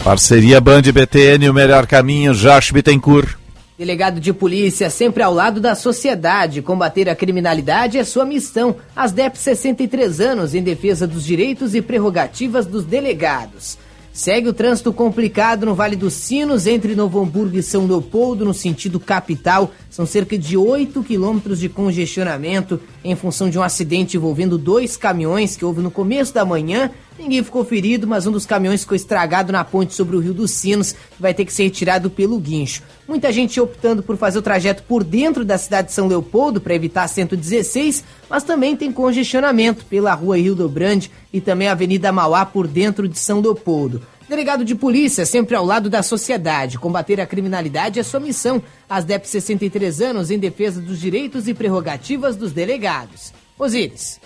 Speaker 1: Parceria Band BTN, o melhor caminho, Josh Bittencourt.
Speaker 6: Delegado de polícia, sempre ao lado da sociedade. Combater a criminalidade é sua missão. As DEP 63 anos em defesa dos direitos e prerrogativas dos delegados. Segue o trânsito complicado no Vale dos Sinos, entre Novo Hamburgo e São Leopoldo, no sentido capital. São cerca de 8 quilômetros de congestionamento em função de um acidente envolvendo dois caminhões que houve no começo da manhã. Ninguém ficou ferido, mas um dos caminhões ficou estragado na ponte sobre o Rio dos Sinos, que vai ter que ser retirado pelo guincho. Muita gente optando por fazer o trajeto por dentro da cidade de São Leopoldo para evitar a 116, mas também tem congestionamento pela rua Rio do Brande e também a Avenida Mauá por dentro de São Leopoldo. Delegado de polícia, sempre ao lado da sociedade. Combater a criminalidade é sua missão. As DEP 63 anos em defesa dos direitos e prerrogativas dos delegados. Osíris.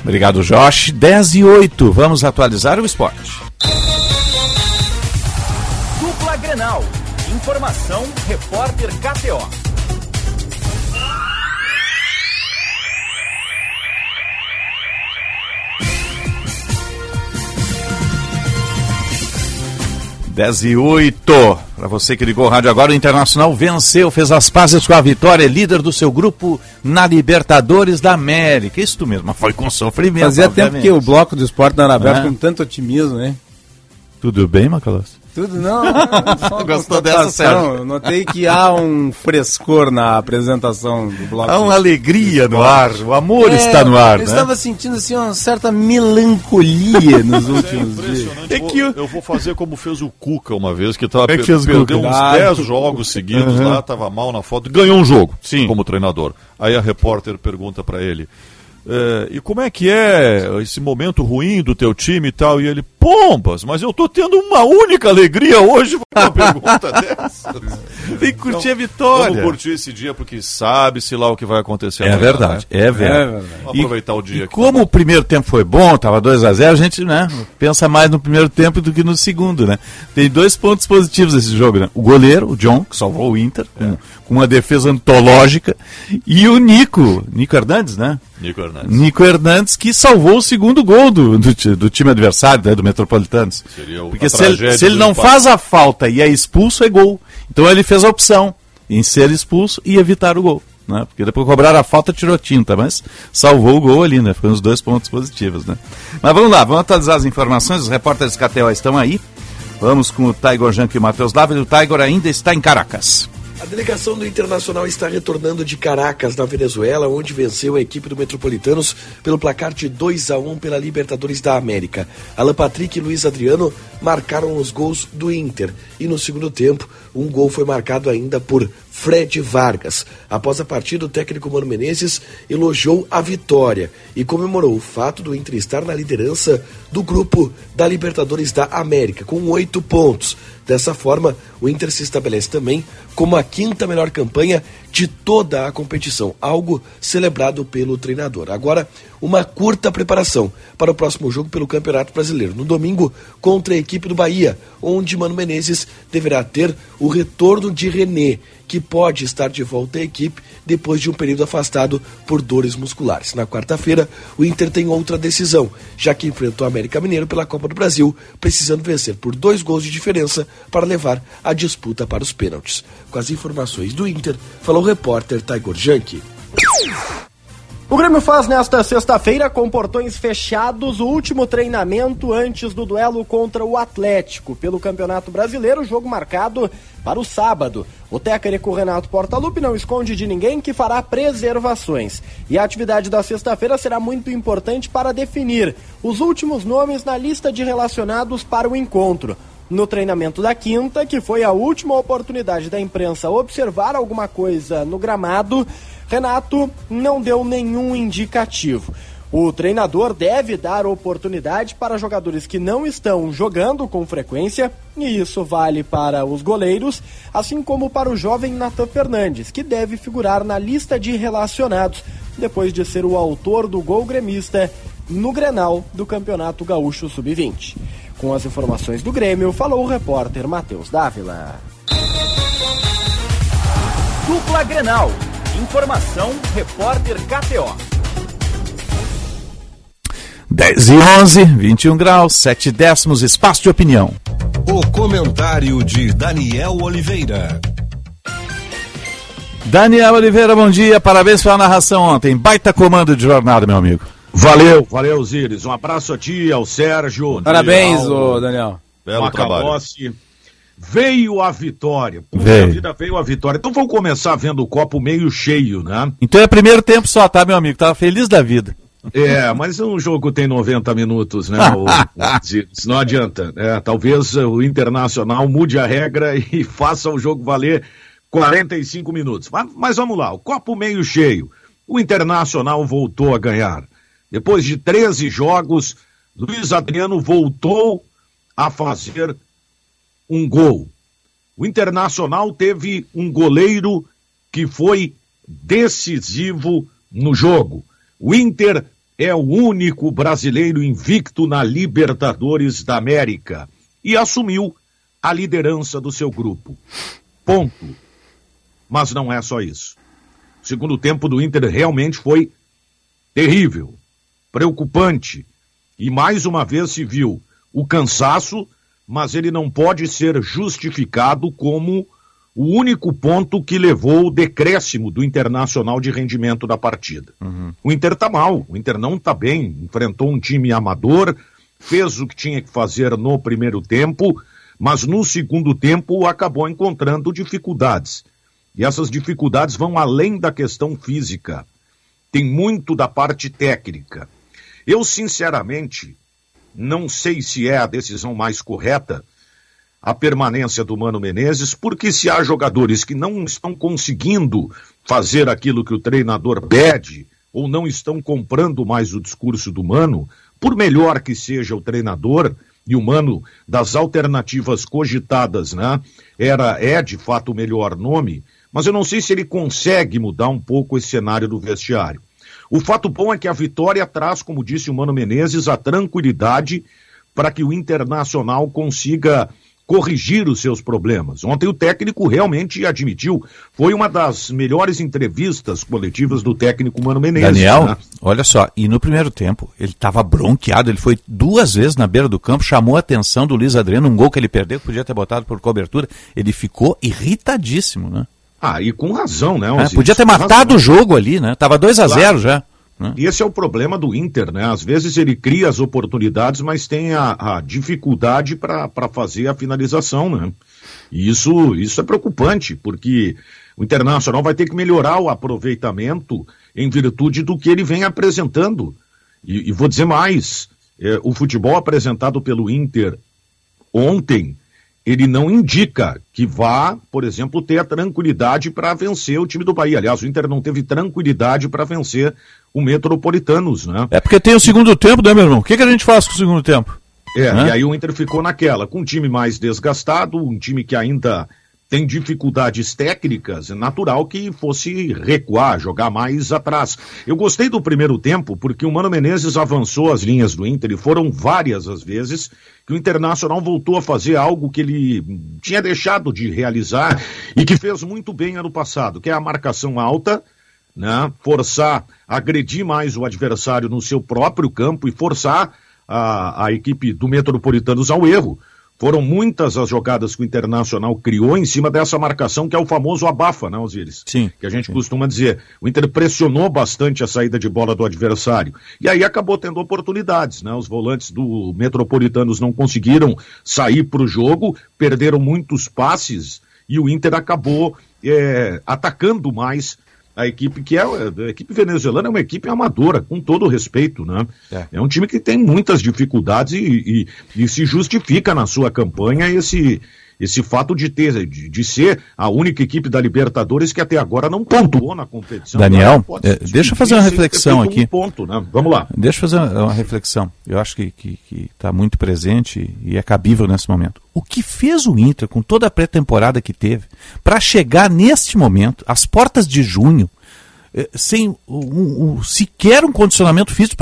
Speaker 1: Obrigado, Josh. 10 e 8. Vamos atualizar o esporte.
Speaker 35: Dupla Grenal. Informação, repórter KTO.
Speaker 1: Dez e oito. Para você que ligou o rádio agora, o Internacional venceu, fez as pazes com a vitória, é líder do seu grupo na Libertadores da América. Isso mesmo, mas foi com sofrimento.
Speaker 36: Fazia tempo
Speaker 1: obviamente.
Speaker 36: que o bloco do esporte não era aberto
Speaker 1: É.
Speaker 36: com tanto otimismo, né?
Speaker 1: Tudo bem, Macalós?
Speaker 36: Tudo não, não,
Speaker 1: Gostou dessa. Sérgio?
Speaker 36: Eu Notei que há um frescor na apresentação do bloco.
Speaker 1: Há uma alegria no ar, o amor
Speaker 36: É,
Speaker 1: está no ar,
Speaker 36: Eu
Speaker 1: né?
Speaker 36: estava sentindo assim uma certa melancolia nos últimos dias.
Speaker 37: É que eu... eu vou fazer como fez o Cuca uma vez, que tava
Speaker 1: Como é que fez
Speaker 37: perdeu
Speaker 1: Cuca?
Speaker 37: uns
Speaker 1: Ah,
Speaker 37: 10 jogos seguidos
Speaker 1: Uhum.
Speaker 37: lá, tava mal na foto, ganhou um jogo como treinador. Aí a repórter pergunta pra ele: "É, e como é que é esse momento ruim do teu time e tal? E ele, pombas, mas eu tô tendo uma única alegria hoje com uma pergunta dessa.
Speaker 1: Tem que curtir a vitória.
Speaker 37: Vamos curtir esse dia porque sabe-se lá o que vai acontecer
Speaker 1: É
Speaker 37: amanhã,
Speaker 1: verdade,
Speaker 37: né?
Speaker 1: é verdade.
Speaker 37: Vamos aproveitar o dia
Speaker 1: E
Speaker 37: aqui.
Speaker 1: como o primeiro tempo foi bom, tava 2 a 0 a gente né, pensa mais no primeiro tempo do que no segundo, né? Tem dois pontos positivos nesse jogo, né? O goleiro, o John, que salvou o Inter, com, com uma defesa antológica, e o Nico, Nico Hernandes, né?
Speaker 37: Nico Hernandes.
Speaker 1: Nico Hernandes, que salvou o segundo gol do, do, do time adversário, né, do Metropolitanos. Porque se ele, se ele não faz a falta e é expulso, é gol. Então ele fez a opção em ser expulso e evitar o gol. Né? Porque depois cobraram a falta, tirou tinta, mas salvou o gol ali, né? Ficou nos dois pontos positivos, né? Mas vamos lá, vamos atualizar as informações. Os repórteres KTO estão aí. Vamos com o Tiger Jank e o Matheus Dávila. O Tiger ainda está em Caracas.
Speaker 38: A delegação do Internacional está retornando de Caracas, na Venezuela, onde venceu a equipe do Metropolitanos pelo placar de 2 a 1 pela Libertadores da América. Alan Patrick e Luiz Adriano marcaram os gols do Inter e no segundo tempo um gol foi marcado ainda por Fred Vargas. Após a partida, o técnico Mano Menezes elogiou a vitória e comemorou o fato do Inter estar na liderança do grupo da Libertadores da América, com oito pontos. Dessa forma, o Inter se estabelece também como a quinta melhor campanha de toda a competição, algo celebrado pelo treinador. Agora, uma curta preparação para o próximo jogo pelo Campeonato Brasileiro, no domingo contra a equipe do Bahia, onde Mano Menezes deverá ter o retorno de René, que pode estar de volta à equipe depois de um período afastado por dores musculares. Na quarta-feira, o Inter tem outra decisão, já que enfrentou o América Mineiro pela Copa do Brasil, precisando vencer por dois gols de diferença para levar a disputa para os pênaltis. Com as informações do Inter, falou o repórter Taigor Janke.
Speaker 39: O Grêmio faz nesta sexta-feira, com portões fechados, o último treinamento antes do duelo contra o Atlético pelo Campeonato Brasileiro, jogo marcado para o sábado. O técnico Renato Portaluppi não esconde de ninguém que fará preservações. E a atividade da sexta-feira será muito importante para definir os últimos nomes na lista de relacionados para o encontro. No treinamento da quinta, que foi a última oportunidade da imprensa observar alguma coisa no gramado, Renato não deu nenhum indicativo. O treinador deve dar oportunidade para jogadores que não estão jogando com frequência, e isso vale para os goleiros, assim como para o jovem Natan Fernandes, que deve figurar na lista de relacionados, depois de ser o autor do gol gremista no Grenal do Campeonato Gaúcho Sub-20. Com as informações do Grêmio, falou o repórter Matheus Dávila.
Speaker 35: Dupla Grenal Informação, repórter KTO.
Speaker 1: 10 e 11, 21 graus, 7 décimos, espaço de opinião.
Speaker 30: O comentário de Daniel Oliveira.
Speaker 1: Daniel Oliveira, bom dia, parabéns pela narração ontem. Baita comando de jornada, meu amigo.
Speaker 40: Valeu, valeu, Zires. Um abraço a ti, ao Sérgio.
Speaker 41: Parabéns, ô Daniel.
Speaker 40: Belo trabalho. Veio a vitória.
Speaker 1: Puxa veio.
Speaker 40: vida, veio a vitória. Então vamos começar vendo o copo meio cheio, né?
Speaker 1: Então é primeiro tempo só, tá, meu amigo? Tava feliz da vida.
Speaker 40: É, mas um jogo tem 90 minutos, né? o, não adianta. É, talvez o Internacional mude a regra e faça o jogo valer 45 minutos. Mas, mas vamos lá, o copo meio cheio. O Internacional voltou a ganhar. Depois de 13 jogos, Luiz Adriano voltou a fazer um gol. O Internacional teve um goleiro que foi decisivo no jogo. O Inter é o único brasileiro invicto na Libertadores da América e assumiu a liderança do seu grupo. Ponto. Mas não é só isso. O segundo tempo do Inter realmente foi terrível, preocupante e mais uma vez se viu o cansaço mas ele não pode ser justificado como o único ponto que levou o decréscimo do internacional de rendimento da partida. Uhum. O Inter tá mal, o Inter não tá bem, enfrentou um time amador, fez o que tinha que fazer no primeiro tempo, mas no segundo tempo acabou encontrando dificuldades. E essas dificuldades vão além da questão física. Tem muito da parte técnica. Eu, sinceramente, não sei se é a decisão mais correta a permanência do Mano Menezes, porque se há jogadores que não estão conseguindo fazer aquilo que o treinador pede, ou não estão comprando mais o discurso do Mano, por melhor que seja o treinador, e o Mano, das alternativas cogitadas, né, era, é de fato o melhor nome, mas eu não sei se ele consegue mudar um pouco esse cenário do vestiário. O fato bom é que a vitória traz, como disse o Mano Menezes, a tranquilidade para que o Internacional consiga corrigir os seus problemas. Ontem o técnico realmente admitiu, foi uma das melhores entrevistas coletivas do técnico Mano Menezes.
Speaker 1: Daniel, né? olha só, e no primeiro tempo ele estava bronqueado, ele foi duas vezes na beira do campo, chamou a atenção do Luiz Adriano, um gol que ele perdeu, que podia ter botado por cobertura, ele ficou irritadíssimo, né?
Speaker 40: Ah, e com razão, né?
Speaker 1: É, podia ter matado o jogo ali, né? Tava 2 a 0 claro. já. Né?
Speaker 40: E esse é o problema do Inter, né? Às vezes ele cria as oportunidades, mas tem a, a dificuldade para fazer a finalização, né? E isso, isso é preocupante, porque o Internacional vai ter que melhorar o aproveitamento em virtude do que ele vem apresentando. E, e vou dizer mais: é, o futebol apresentado pelo Inter ontem ele não indica que vá, por exemplo, ter a tranquilidade para vencer o time do Bahia. Aliás, o Inter não teve tranquilidade para vencer o Metropolitanos, né?
Speaker 1: É porque tem o segundo tempo, né, meu irmão? O que, que a gente faz com o segundo tempo?
Speaker 40: É, né? e aí o Inter ficou naquela, com um time mais desgastado, um time que ainda tem dificuldades técnicas, é natural que fosse recuar, jogar mais atrás. Eu gostei do primeiro tempo porque o Mano Menezes avançou as linhas do Inter e foram várias as vezes que o Internacional voltou a fazer algo que ele tinha deixado de realizar e que fez muito bem ano passado, que é a marcação alta, né? forçar, agredir mais o adversário no seu próprio campo e forçar a, a equipe do Metropolitanos ao erro. Foram muitas as jogadas que o Internacional criou em cima dessa marcação, que é o famoso abafa, né, Osiris?
Speaker 1: Sim.
Speaker 40: Que a gente sim. costuma dizer. O Inter pressionou bastante a saída de bola do adversário. E aí acabou tendo oportunidades, né? Os volantes do Metropolitanos não conseguiram sair para o jogo, perderam muitos passes e o Inter acabou é, atacando mais a equipe que é a equipe venezuelana é uma equipe amadora, com todo o respeito, né? É, é um time que tem muitas dificuldades e, e, e, se justifica na sua campanha esse esse fato de ter de, de, ser a única equipe da Libertadores que até agora não pontuou na competição.
Speaker 1: Daniel, é, deixa eu fazer uma reflexão aqui. Um
Speaker 40: ponto, né? Vamos lá.
Speaker 1: Deixa eu fazer uma reflexão. Eu acho que está tá muito presente e é cabível nesse momento. O que fez o Inter com toda a pré-temporada que teve para chegar neste momento, às portas de junho, sem um, um, sequer um condicionamento físico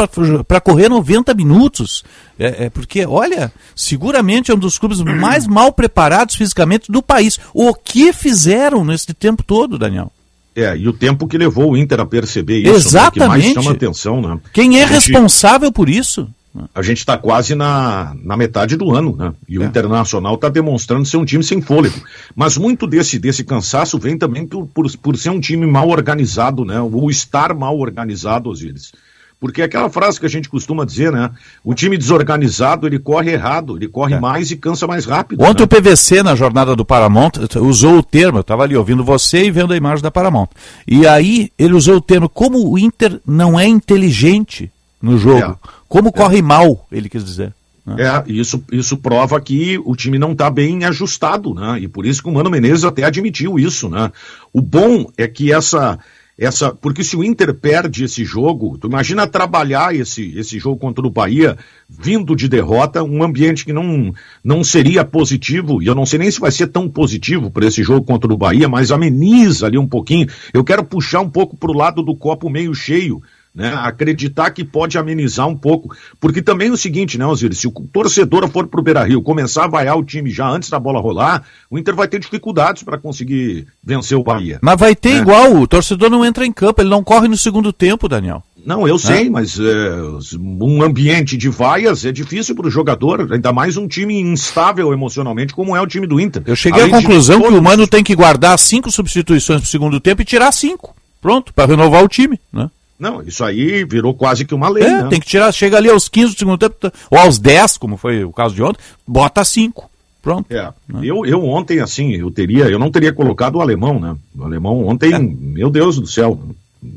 Speaker 1: para correr 90 minutos. É, é, porque, olha, seguramente é um dos clubes mais mal preparados fisicamente do país. O que fizeram nesse tempo todo, Daniel?
Speaker 40: É, e o tempo que levou o Inter a perceber isso.
Speaker 1: Exatamente. Né, que mais
Speaker 40: chama atenção, né?
Speaker 1: Quem é gente... responsável por isso?
Speaker 40: A gente está quase na, na metade do ano, né? E o é. Internacional está demonstrando ser um time sem fôlego. Mas muito desse, desse cansaço vem também por, por, por ser um time mal organizado, né? Ou estar mal organizado, às vezes. Porque é aquela frase que a gente costuma dizer, né? O time desorganizado, ele corre errado, ele corre é. mais e cansa mais rápido.
Speaker 1: Ontem
Speaker 40: né?
Speaker 1: o PVC, na jornada do Paramount, usou o termo, eu estava ali ouvindo você e vendo a imagem da Paramount. E aí ele usou o termo, como o Inter não é inteligente no jogo. É. Como corre mal, ele quis dizer.
Speaker 40: Né? É, isso, isso prova que o time não está bem ajustado, né? E por isso que o Mano Menezes até admitiu isso, né? O bom é que essa. Essa, porque se o Inter perde esse jogo, tu imagina trabalhar esse, esse jogo contra o Bahia vindo de derrota, um ambiente que não, não seria positivo, e eu não sei nem se vai ser tão positivo para esse jogo contra o Bahia, mas ameniza ali um pouquinho. Eu quero puxar um pouco para o lado do copo meio cheio, né? Acreditar que pode amenizar um pouco. Porque também é o seguinte, né, Osiris? Se o torcedor for pro Beira Rio começar a vaiar o time já antes da bola rolar, o Inter vai ter dificuldades para conseguir vencer o Bahia.
Speaker 1: Mas vai ter né? igual, o torcedor não entra em campo, ele não corre no segundo tempo, Daniel.
Speaker 40: Não, eu sei, é. mas é, um ambiente de vaias é difícil para o jogador, ainda mais um time instável emocionalmente como é o time do Inter.
Speaker 1: Eu cheguei Além à conclusão que o Mano tem que guardar cinco substituições pro segundo tempo e tirar cinco. Pronto, para renovar o time, né?
Speaker 40: Não, isso aí virou quase que uma lei.
Speaker 1: É, né? tem que tirar, chega ali aos 15 do segundo tempo, ou aos 10, como foi o caso de ontem, bota 5. Pronto.
Speaker 40: É. Né? Eu, eu ontem, assim, eu teria, eu não teria colocado o alemão, né? O alemão ontem, é. meu Deus do céu,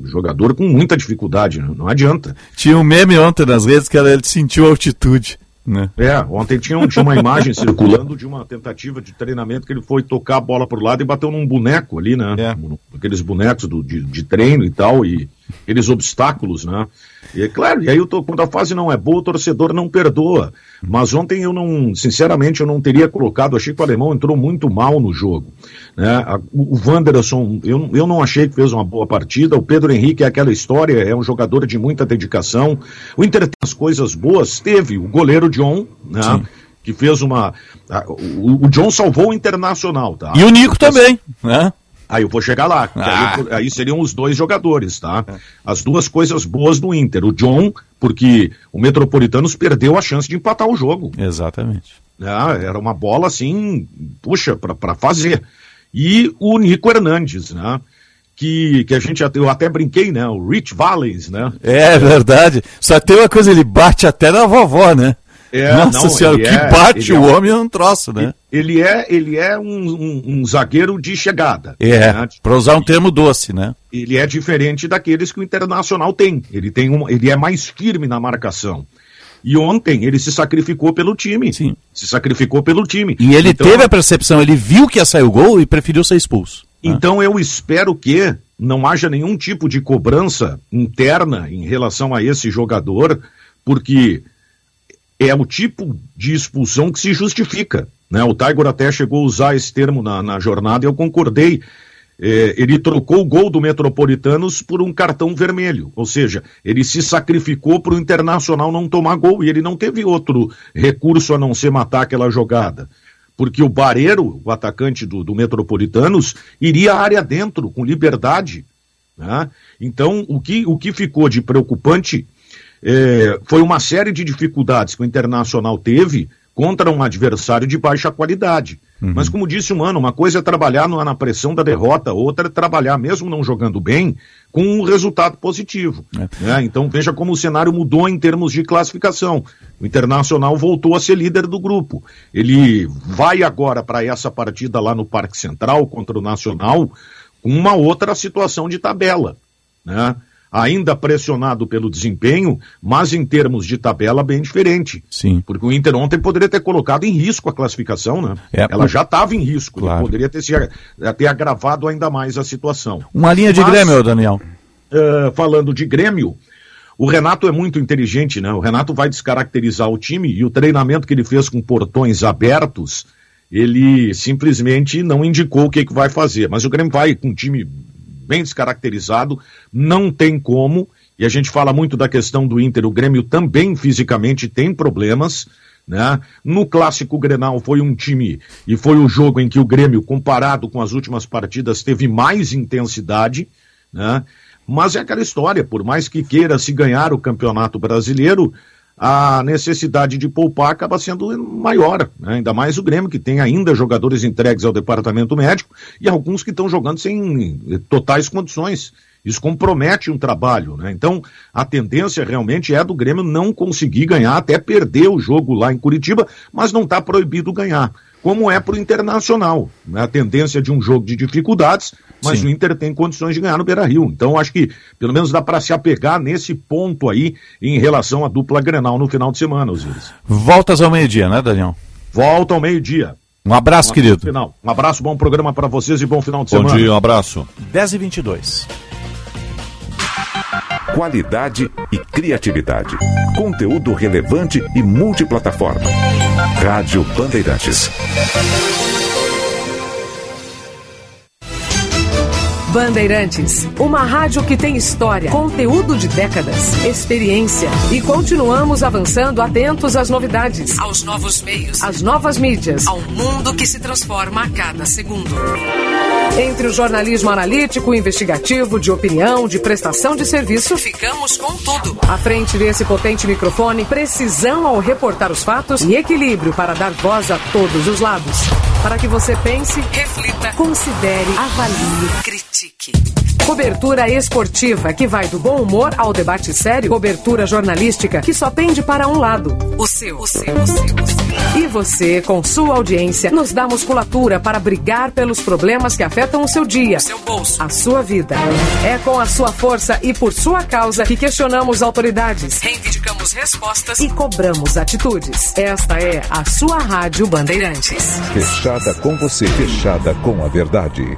Speaker 40: jogador com muita dificuldade, né? não adianta.
Speaker 1: Tinha um meme ontem nas redes que ele sentiu altitude. Né?
Speaker 40: É, ontem tinha, tinha uma imagem circulando de uma tentativa de treinamento que ele foi tocar a bola pro lado e bateu num boneco ali, né? É. Aqueles bonecos do, de, de treino e tal, e aqueles obstáculos, né? E é claro, e aí eu tô, quando a fase não é boa, o torcedor não perdoa. Mas ontem eu não, sinceramente, eu não teria colocado, achei que o alemão entrou muito mal no jogo. Né? O Wanderson, eu, eu não achei que fez uma boa partida. O Pedro Henrique é aquela história, é um jogador de muita dedicação. O Inter tem as coisas boas, teve o goleiro John, né? Sim que fez uma. O, o, John salvou o Internacional, tá?
Speaker 1: E o Nico também, né?
Speaker 40: Aí eu vou chegar lá. Ah. Aí, aí, seriam os dois jogadores, tá? As duas coisas boas do Inter. O John, porque o Metropolitanos perdeu a chance de empatar o jogo.
Speaker 1: Exatamente.
Speaker 40: É, era uma bola assim, puxa, para fazer. E o Nico Hernandes, né? Que, que a gente eu até brinquei, né? O Rich Valens, né?
Speaker 1: É verdade. Só tem uma coisa, ele bate até na vovó, né? É, Nossa não, senhora, o que é, bate o é, homem é um troço, né?
Speaker 40: Ele é, ele é um, um, um zagueiro de chegada.
Speaker 1: É, né? para usar um termo doce, né?
Speaker 40: Ele é diferente daqueles que o Internacional tem. Ele, tem um, ele é mais firme na marcação. E ontem ele se sacrificou pelo time.
Speaker 1: Sim.
Speaker 40: Se sacrificou pelo time.
Speaker 1: E ele então, teve a percepção, ele viu que ia sair o gol e preferiu ser expulso.
Speaker 40: Né? Então né? eu espero que não haja nenhum tipo de cobrança interna em relação a esse jogador, porque é o tipo de expulsão que se justifica. Né? O Tiger até chegou a usar esse termo na, na jornada e eu concordei. É, ele trocou o gol do Metropolitanos por um cartão vermelho, ou seja, ele se sacrificou para o Internacional não tomar gol e ele não teve outro recurso a não ser matar aquela jogada. Porque o Bareiro, o atacante do, do Metropolitanos, iria à área dentro, com liberdade. Né? Então, o que, o que ficou de preocupante é, foi uma série de dificuldades que o Internacional teve contra um adversário de baixa qualidade. Uhum. Mas, como disse o Mano, uma coisa é trabalhar na pressão da derrota, outra é trabalhar, mesmo não jogando bem, com um resultado positivo. É. Né? Então, veja como o cenário mudou em termos de classificação. O Internacional voltou a ser líder do grupo. Ele vai agora para essa partida lá no Parque Central contra o Nacional com uma outra situação de tabela. Né? Ainda pressionado pelo desempenho, mas em termos de tabela bem diferente.
Speaker 1: Sim.
Speaker 40: Porque o Inter ontem poderia ter colocado em risco a classificação, né?
Speaker 1: É,
Speaker 40: Ela já estava em risco, claro. poderia ter, se, ter agravado ainda mais a situação.
Speaker 1: Uma linha de mas, Grêmio, Daniel.
Speaker 40: Uh, falando de Grêmio, o Renato é muito inteligente, né? O Renato vai descaracterizar o time e o treinamento que ele fez com portões abertos, ele simplesmente não indicou o que, que vai fazer. Mas o Grêmio vai com um time bem descaracterizado, não tem como, e a gente fala muito da questão do Inter, o Grêmio também fisicamente tem problemas, né? No clássico Grenal foi um time e foi o jogo em que o Grêmio, comparado com as últimas partidas, teve mais intensidade, né? Mas é aquela história, por mais que queira se ganhar o Campeonato Brasileiro, a necessidade de poupar acaba sendo maior, né? ainda mais o Grêmio, que tem ainda jogadores entregues ao departamento médico e alguns que estão jogando sem totais condições. Isso compromete um trabalho, né? Então, a tendência realmente é do Grêmio não conseguir ganhar, até perder o jogo lá em Curitiba, mas não está proibido ganhar como é para o Internacional. Né? A tendência de um jogo de dificuldades, mas Sim. o Inter tem condições de ganhar no Beira Rio. Então, acho que pelo menos dá para se apegar nesse ponto aí em relação à dupla Grenal no final de semana, Osiris.
Speaker 1: Voltas ao meio-dia, né, Daniel?
Speaker 40: Volta ao meio-dia.
Speaker 1: Um abraço,
Speaker 40: um
Speaker 1: querido.
Speaker 40: Final. Um abraço, bom programa para vocês e bom final de
Speaker 1: bom
Speaker 40: semana.
Speaker 1: Bom dia, um abraço. 10 e 22
Speaker 5: qualidade e criatividade. Conteúdo relevante e multiplataforma. Rádio Bandeirantes.
Speaker 28: Bandeirantes, uma rádio que tem história, conteúdo de décadas, experiência e continuamos avançando atentos às novidades, aos novos meios, às novas mídias, ao mundo que se transforma a cada segundo. Entre o jornalismo analítico, investigativo, de opinião, de prestação de serviço, ficamos com tudo. À frente desse potente microfone, precisão ao reportar os fatos e equilíbrio para dar voz a todos os lados. Para que você pense, reflita, considere, avalie, critique. Cobertura esportiva que vai do bom humor ao debate sério. Cobertura jornalística que só pende para um lado. O seu, o seu, o seu, o seu. E você, com sua audiência, nos dá musculatura para brigar pelos problemas que afetam o seu dia, o seu bolso, a sua vida. É com a sua força e por sua causa que questionamos autoridades, reivindicamos respostas e cobramos atitudes. Esta é a sua Rádio Bandeirantes.
Speaker 33: Fechada com você, fechada com a verdade.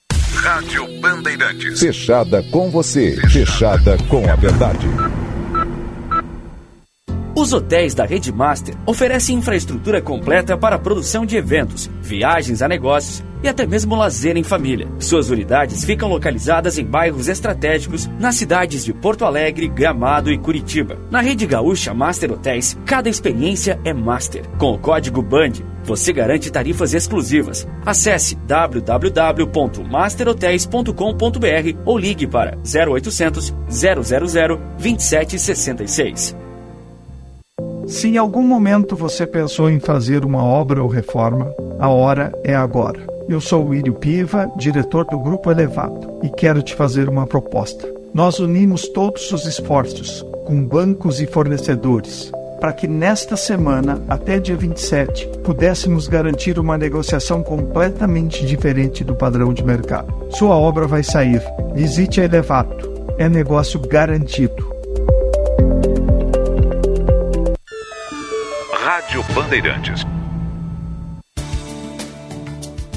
Speaker 5: Rádio Bandeirantes.
Speaker 33: Fechada com você, fechada com a verdade.
Speaker 27: Os hotéis da Rede Master oferecem infraestrutura completa para a produção de eventos, viagens a negócios e até mesmo lazer em família. Suas unidades ficam localizadas em bairros estratégicos nas cidades de Porto Alegre, Gramado e Curitiba. Na Rede Gaúcha Master Hotéis, cada experiência é master. Com o código BAND, você garante tarifas exclusivas. Acesse www.masterhotels.com.br ou ligue para 0800 000 2766.
Speaker 42: Se em algum momento você pensou em fazer uma obra ou reforma, a hora é agora. Eu sou o Írio Piva, diretor do Grupo Elevado, e quero te fazer uma proposta. Nós unimos todos os esforços, com bancos e fornecedores, para que nesta semana, até dia 27, pudéssemos garantir uma negociação completamente diferente do padrão de mercado. Sua obra vai sair. Visite a Elevato. É negócio garantido.
Speaker 5: Rádio Bandeirantes.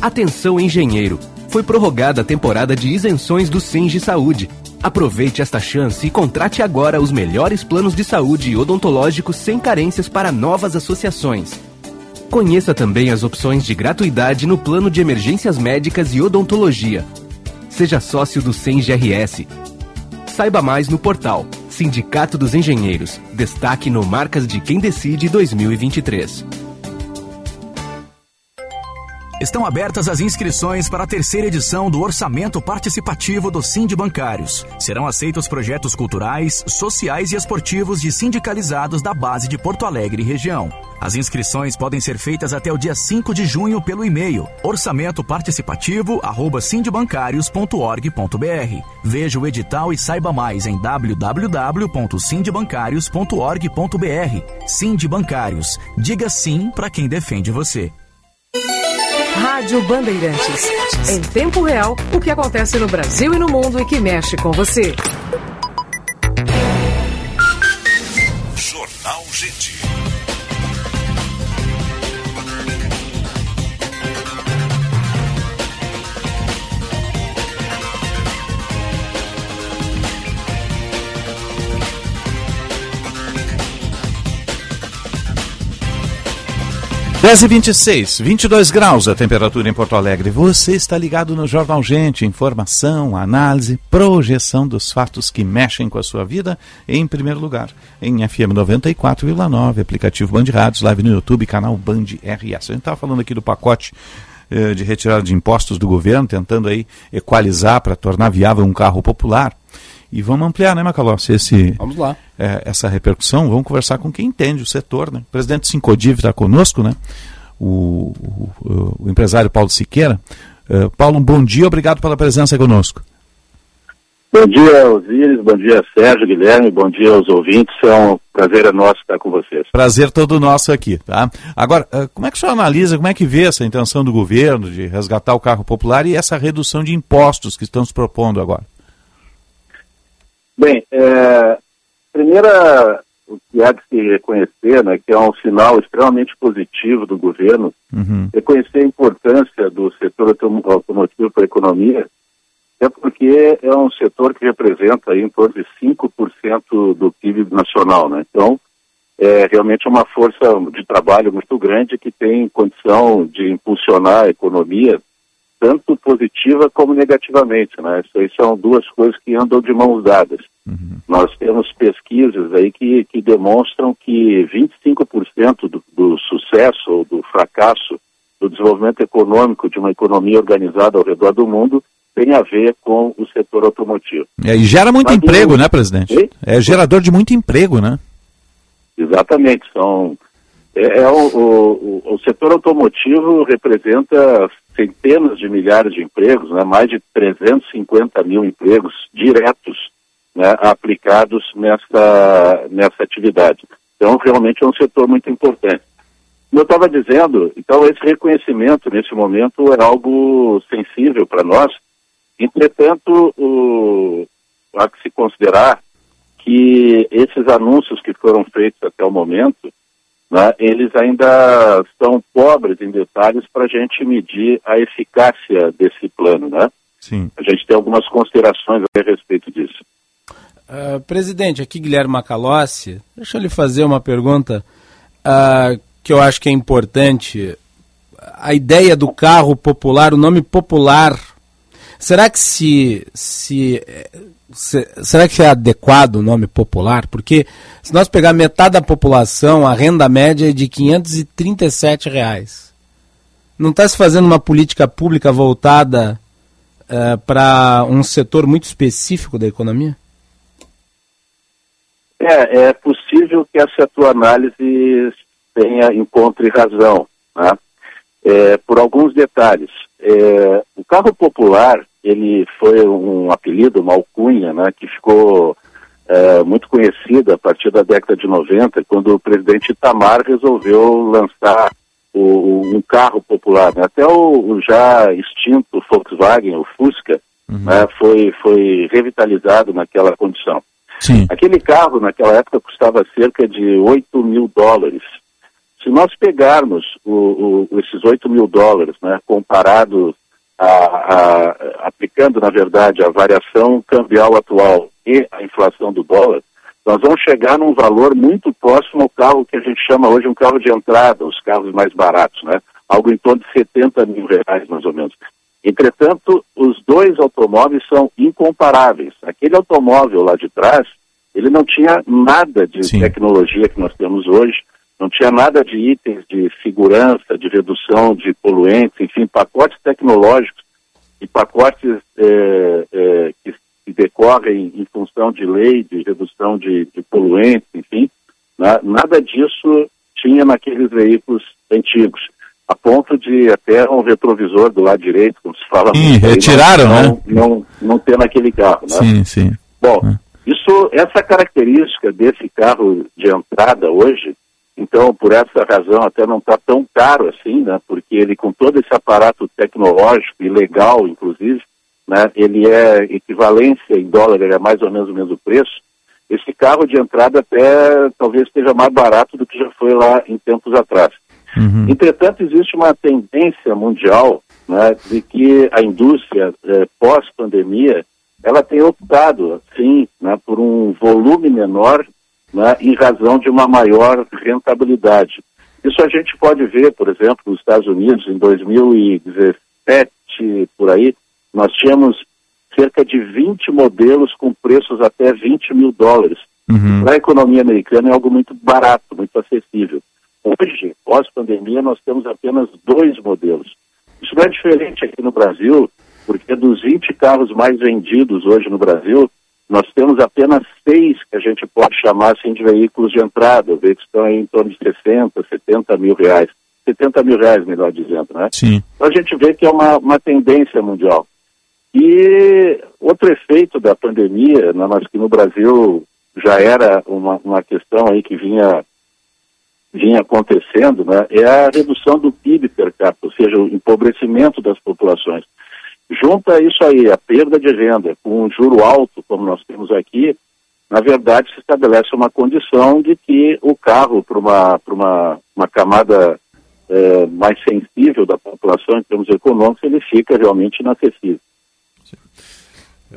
Speaker 15: Atenção engenheiro, foi prorrogada a temporada de isenções do Singe Saúde. Aproveite esta chance e contrate agora os melhores planos de saúde e odontológicos sem carências para novas associações. Conheça também as opções de gratuidade no plano de emergências médicas e odontologia. Seja sócio do Singe RS. Saiba mais no portal Sindicato dos Engenheiros. Destaque no Marcas de Quem Decide 2023.
Speaker 13: Estão abertas as inscrições para a terceira edição do Orçamento Participativo do Sind Bancários. Serão aceitos projetos culturais, sociais e esportivos de sindicalizados da base de Porto Alegre e região. As inscrições podem ser feitas até o dia 5 de junho pelo e-mail orçamentoparticipativo@sindbancarios.org.br. Veja o edital e saiba mais em www.sindbancarios.org.br. Sind Bancários. Diga sim para quem defende você.
Speaker 28: Rádio Bandeirantes. Em tempo real, o que acontece no Brasil e no mundo e que mexe com você.
Speaker 5: Jornal Gente.
Speaker 1: Dez e 26, 22 graus a temperatura em Porto Alegre. Você está ligado no Jornal Gente. Informação, análise, projeção dos fatos que mexem com a sua vida em primeiro lugar. Em FM 94,9, aplicativo Band Rádios, live no YouTube, canal Band RS. A gente estava falando aqui do pacote eh, de retirada de impostos do governo, tentando aí equalizar para tornar viável um carro popular. E vamos ampliar, né, Macalossi, esse,
Speaker 4: Vamos lá.
Speaker 1: é, essa repercussão. Vamos conversar com quem entende o setor. Né? O presidente Sincodiv está conosco, né? o, o, o empresário Paulo Siqueira. Eh, Paulo, um bom dia, obrigado pela presença conosco.
Speaker 43: Bom dia, Osíris, bom dia, Sérgio, Guilherme, bom dia aos ouvintes. É um prazer é nosso estar com vocês.
Speaker 1: Prazer todo nosso aqui, tá? Agora, eh, como é que o senhor analisa, como é que vê essa intenção do governo de resgatar o carro popular e essa redução de impostos que estão se propondo agora?
Speaker 43: Bem, é, primeira, o que há de se reconhecer, né, que é um sinal extremamente positivo do governo,
Speaker 1: Uhum.
Speaker 43: reconhecer a importância do setor autom- automotivo para a economia, é porque é um setor que representa aí em torno de 5% do PIB nacional, né? Então, é realmente uma força de trabalho muito grande que tem condição de impulsionar a economia tanto positiva como negativamente, né? Isso aí são duas coisas que andam de mãos dadas. Nós temos pesquisas aí que, que demonstram que 25% do, do sucesso ou do fracasso do desenvolvimento econômico de uma economia organizada ao redor do mundo tem a ver com o setor automotivo.
Speaker 1: É, e gera muito
Speaker 43: Mas
Speaker 1: emprego,
Speaker 43: o-
Speaker 1: né, presidente?
Speaker 43: Oi?
Speaker 1: É gerador de muito emprego, né?
Speaker 43: Exatamente, são é, é o, o- o setor automotivo representa centenas de milhares de empregos, né, mais de 350 mil empregos diretos né, aplicados nessa, nessa atividade. Então, realmente é um setor muito importante. Como eu estava dizendo, então esse reconhecimento nesse momento é algo sensível para nós. Entretanto, o, há que se considerar que esses anúncios que foram feitos até o momento, né, eles ainda são pobres em detalhes para a gente medir a eficácia desse plano, né?
Speaker 1: Sim.
Speaker 43: A gente tem algumas considerações a respeito disso.
Speaker 4: Ah, presidente, aqui Guilherme Macalossi, deixa eu lhe fazer uma pergunta ah, que eu acho que é importante. A ideia do carro popular, o nome popular, será que se, se, eh, se- será que é adequado o nome popular? Porque se nós pegar metade da população, a renda média é de 537 reais. Não está se fazendo uma política pública voltada para um setor muito específico da economia?
Speaker 43: É, é possível que essa tua análise tenha encontre razão, né? É, por alguns detalhes. É, o carro popular, ele foi um apelido, uma alcunha, né, que ficou eh, muito conhecida a partir da década de 90, quando o presidente Itamar resolveu lançar o, um carro popular. né? Até o, o já extinto Volkswagen, o Fusca, né, foi, foi revitalizado naquela condição.
Speaker 1: Sim.
Speaker 43: Aquele carro, naquela época, custava cerca de 8 mil dólares. Se nós pegarmos o- o- esses 8 mil dólares, né, comparado a, a- aplicando, na verdade, a variação cambial atual e a inflação do dólar, nós vamos chegar num valor muito próximo ao carro que a gente chama hoje um carro de entrada, os carros mais baratos, né? Algo em torno de 70 mil reais, mais ou menos. Entretanto, os dois automóveis são incomparáveis. Aquele automóvel lá de trás, ele não tinha nada de tecnologia que nós temos hoje, não tinha nada de itens de segurança, de redução de poluentes, enfim, pacotes tecnológicos e pacotes eh, eh, que, que decorrem em função de lei de redução de, de poluentes, enfim, na- nada disso tinha naqueles veículos antigos. A ponto de até um retrovisor do lado direito, como se fala.
Speaker 1: Sim,
Speaker 43: muito
Speaker 1: retiraram,
Speaker 43: não,
Speaker 1: né?
Speaker 43: Não, não, não ter naquele carro, né?
Speaker 1: Sim, sim.
Speaker 43: Bom, isso, essa característica desse carro de entrada hoje, então por essa razão até não está tão caro assim, né? Porque ele com todo esse aparato tecnológico e legal, inclusive, né? Ele é equivalência em dólar, ele é mais ou menos o mesmo preço. Esse carro de entrada até talvez esteja mais barato do que já foi lá em tempos atrás. Entretanto, existe uma tendência mundial né, de que a indústria eh, pós-pandemia ela tem optado, sim, né, por um volume menor né, em razão de uma maior rentabilidade. Isso a gente pode ver, por exemplo, nos Estados Unidos, em 2017, por aí, nós tínhamos cerca de 20 modelos com preços até 20 mil dólares. Para a economia americana é algo muito barato, muito acessível. Hoje, pós-pandemia, nós temos apenas dois modelos. Isso não é diferente aqui no Brasil, porque dos 20 carros mais vendidos hoje no Brasil, nós temos apenas seis que a gente pode chamar assim de veículos de entrada, veículos que estão aí em torno de 60, 70 mil reais. 70 mil reais, melhor dizendo, né?
Speaker 1: Sim.
Speaker 43: Então a gente vê que é uma, uma tendência mundial. E outro efeito da pandemia, né, mas que no Brasil já era uma, uma questão aí que vinha, vinha acontecendo, né, é a redução do PIB per capita, ou seja, o empobrecimento das populações. Junta isso aí, a perda de renda, com um juro alto, como nós temos aqui, na verdade se estabelece uma condição de que o carro, para uma, uma, uma camada eh, mais sensível da população em termos econômicos, ele fica realmente inacessível.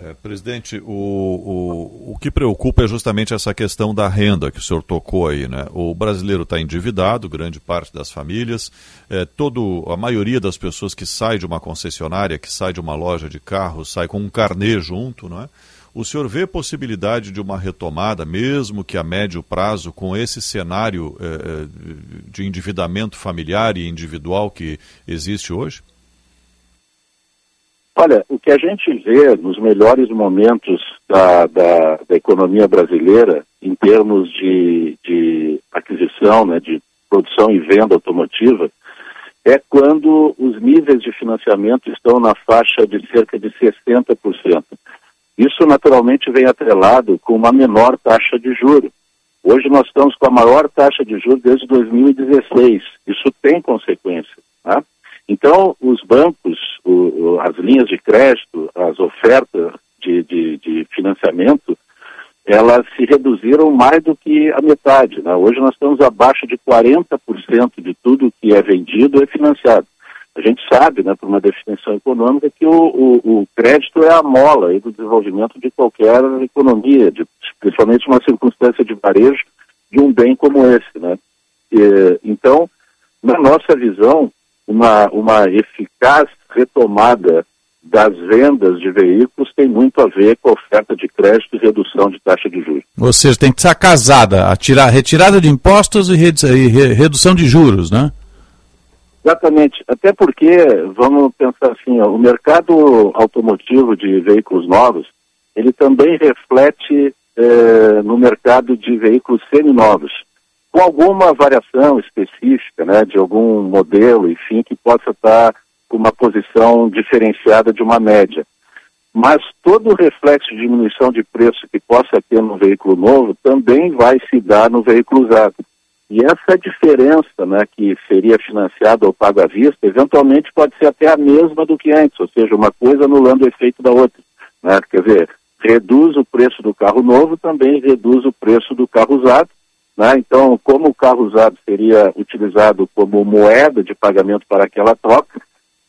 Speaker 37: É, presidente, o, o, o que preocupa é justamente essa questão da renda que o senhor tocou aí, né? O brasileiro está endividado, grande parte das famílias, é, todo, a maioria das pessoas que sai de uma concessionária, que sai de uma loja de carro, sai com um carnê junto, não é? O senhor vê possibilidade de uma retomada, mesmo que a médio prazo, com esse cenário é, é, de endividamento familiar e individual que existe hoje?
Speaker 43: Olha, o que a gente vê nos melhores momentos da, da, da economia brasileira, em termos de, de aquisição, né, de produção e venda automotiva, é quando os níveis de financiamento estão na faixa de cerca de 60%. Isso naturalmente vem atrelado com uma menor taxa de juro. Hoje nós estamos com a maior taxa de juros desde 2016. Isso tem consequência. Tá? Então, os bancos, o, as linhas de crédito, as ofertas de, de, de, financiamento, elas se reduziram mais do que a metade. Né? Hoje nós estamos abaixo de 40% de tudo que é vendido é financiado. A gente sabe, né, por uma definição econômica, que o, o, o crédito é a mola do desenvolvimento de qualquer economia, de, principalmente uma circunstância de varejo de um bem como esse. Né? E, então, na nossa visão, uma, uma eficaz retomada das vendas de veículos tem muito a ver com a oferta de crédito e redução de taxa de juros.
Speaker 1: Ou seja, tem que estar casada, a tirar, retirada de impostos e, redu re redução de juros, né?
Speaker 43: Exatamente, até porque, vamos pensar assim, ó, o mercado automotivo de veículos novos, ele também reflete eh, no mercado de veículos seminovos, com alguma variação específica, né, de algum modelo, enfim, que possa estar com uma posição diferenciada de uma média. mas todo reflexo de diminuição de preço que possa ter no veículo novo também vai se dar no veículo usado. E essa diferença, né, que seria financiada ou pago à vista, eventualmente pode ser até a mesma do que antes, ou seja, uma coisa anulando o efeito da outra. Né? Quer dizer, reduz o preço do carro novo, também reduz o preço do carro usado. Né? Então, como o carro usado seria utilizado como moeda de pagamento para aquela troca,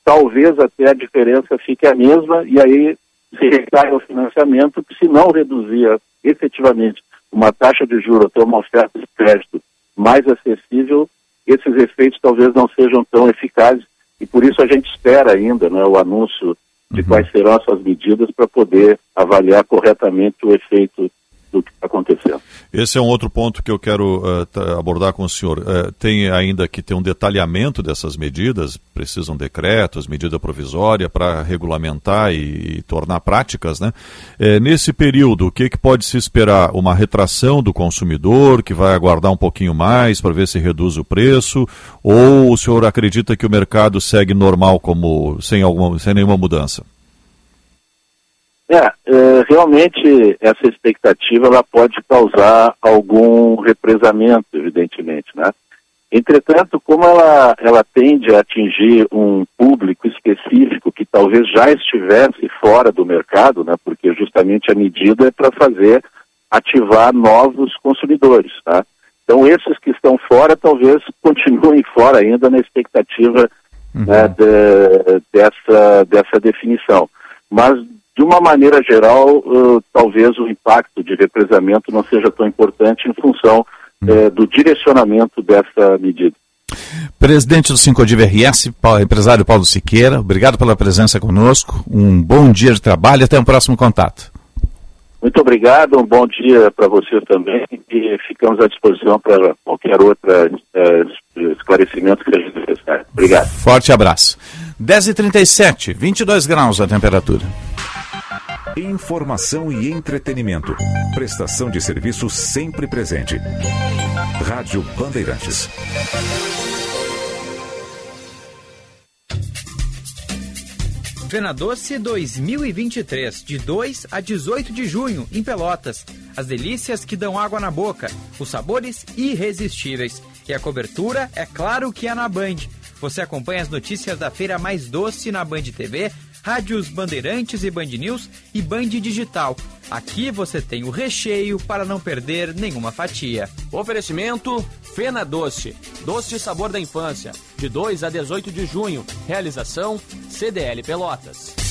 Speaker 43: talvez até a diferença fique a mesma e aí se recai o financiamento, que se não reduzir efetivamente uma taxa de juros até uma oferta de crédito mais acessível, esses efeitos talvez não sejam tão eficazes e por isso a gente espera ainda né, o anúncio de quais serão essas medidas para poder avaliar corretamente o efeito do que está acontecendo.
Speaker 3: Esse é um outro ponto que eu quero uh, abordar com o senhor. Uh, tem ainda que ter um detalhamento dessas medidas, precisam decretos, medida provisória para regulamentar e, e, tornar práticas, né? É, nesse período, o que, que pode se esperar? Uma retração do consumidor, que vai aguardar um pouquinho mais para ver se reduz o preço, ou o senhor acredita que o mercado segue normal, como sem, alguma, sem nenhuma mudança?
Speaker 43: É, é, realmente essa expectativa ela pode causar algum represamento, evidentemente, né? Entretanto, como ela, ela tende a atingir um público específico que talvez já estivesse fora do mercado, né? Porque justamente a medida é para fazer ativar novos consumidores, tá? Então esses que estão fora talvez continuem fora ainda na expectativa uhum. né, de, dessa, dessa definição. Mas de uma maneira geral, uh, talvez o impacto de represamento não seja tão importante em função uh, do direcionamento dessa medida.
Speaker 1: Presidente do Sincodiv RS, empresário Paulo Siqueira, obrigado pela presença conosco. Um bom dia de trabalho e até um próximo contato.
Speaker 43: Muito obrigado, um bom dia para você também e ficamos à disposição para qualquer outro uh, esclarecimento que seja necessário. Obrigado.
Speaker 1: Forte abraço. 10h37, 22 graus a temperatura.
Speaker 5: Informação e entretenimento. Prestação de serviço sempre presente. Rádio Bandeirantes.
Speaker 44: Fena Doce 2023, de 2 a 18 de junho, em Pelotas. As delícias que dão água na boca, os sabores irresistíveis. E a cobertura, é claro que é na Band. Você acompanha as notícias da feira mais doce na Band TV rádios Bandeirantes e Band News e Band Digital. Aqui você tem o recheio para não perder nenhuma fatia.
Speaker 27: Oferecimento Fena Doce, doce sabor da infância, de 2 a 18 de junho. Realização CDL Pelotas.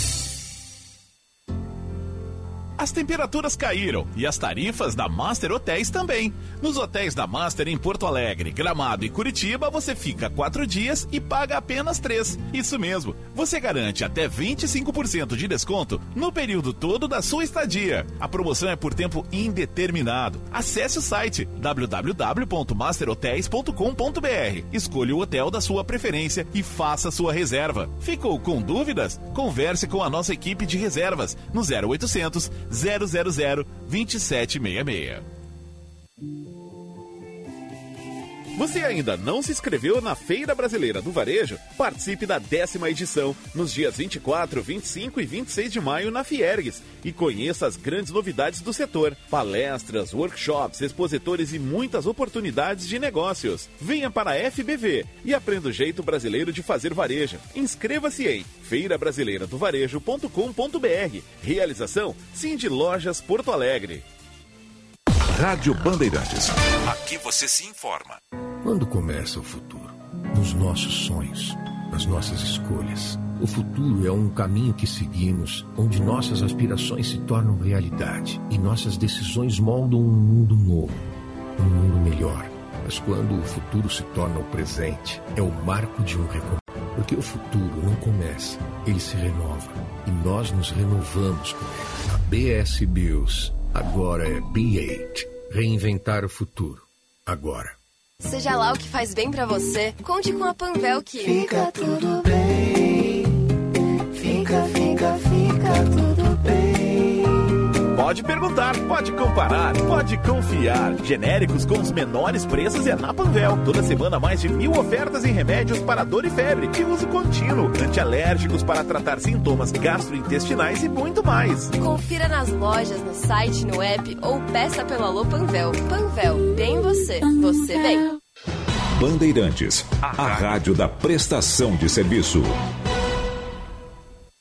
Speaker 10: As temperaturas caíram e as tarifas da Master Hotéis também. Nos hotéis da Master em Porto Alegre, Gramado e Curitiba, você fica quatro dias e paga apenas três. Isso mesmo, você garante até 25% de desconto no período todo da sua estadia. A promoção é por tempo indeterminado. Acesse o site www.masterhotels.com.br, escolha o hotel da sua preferência e faça sua reserva. Ficou com dúvidas? Converse com a nossa equipe de reservas no 0800 000 2766. Você ainda não se inscreveu na Feira Brasileira do Varejo? Participe da décima edição, nos dias 24, 25 e 26 de maio na Fiergues e conheça as grandes novidades do setor: palestras, workshops, expositores e muitas oportunidades de negócios. Venha para a FBV e aprenda o jeito brasileiro de fazer varejo. Inscreva-se em feirabrasileiradovarejo.com.br. Realização Cindy Lojas Porto Alegre.
Speaker 5: Rádio Bandeirantes. Aqui você se informa.
Speaker 45: Quando começa o futuro? Nos nossos sonhos, nas nossas escolhas. O futuro é um caminho que seguimos, onde nossas aspirações se tornam realidade e nossas decisões moldam um mundo novo, um mundo melhor. Mas quando o futuro se torna o presente, é o marco de um recomeço. Porque o futuro não começa, ele se renova. E nós nos renovamos com ele. A BS Bills agora é B8. Reinventar o futuro. Agora.
Speaker 46: Seja lá o que faz bem para você, conte com a Panvel que
Speaker 47: fica tudo bem. Fica, fica, fica tudo bem.
Speaker 48: Pode perguntar, pode comparar, pode confiar. Genéricos com os menores preços é na Panvel. Toda semana mais de mil ofertas em remédios para dor e febre e uso contínuo. Antialérgicos para tratar sintomas gastrointestinais e muito mais.
Speaker 46: Confira nas lojas, no site, no app ou peça pelo Alô Panvel. Panvel, bem você, você bem.
Speaker 5: Bandeirantes, a rádio da prestação de serviço.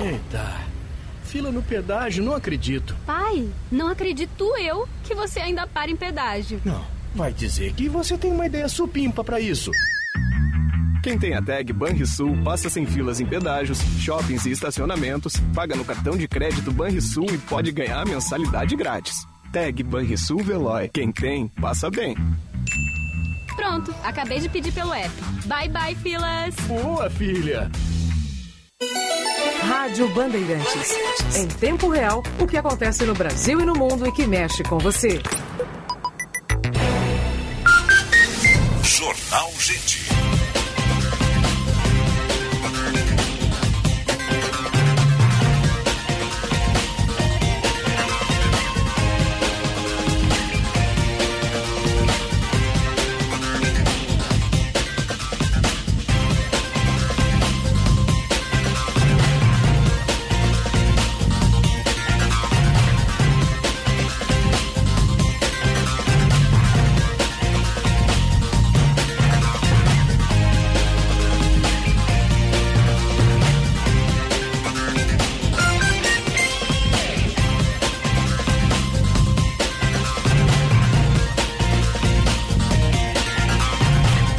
Speaker 49: Eita, fila no pedágio, não acredito.
Speaker 50: Pai, não acredito eu que você ainda para em pedágio.
Speaker 49: Não, vai dizer que você tem uma ideia supimpa pra isso.
Speaker 51: Quem tem a tag Banrisul passa sem filas em pedágios, shoppings e estacionamentos, paga no cartão de crédito Banrisul e pode ganhar mensalidade grátis. Tag Banrisul Veloy. Quem tem, passa bem.
Speaker 50: Pronto, acabei de pedir pelo app. Bye bye, filas.
Speaker 49: Boa, filha.
Speaker 28: Rádio Bandeirantes. Em tempo real, o que acontece no Brasil e no mundo e que mexe com você.
Speaker 5: Jornal Gente.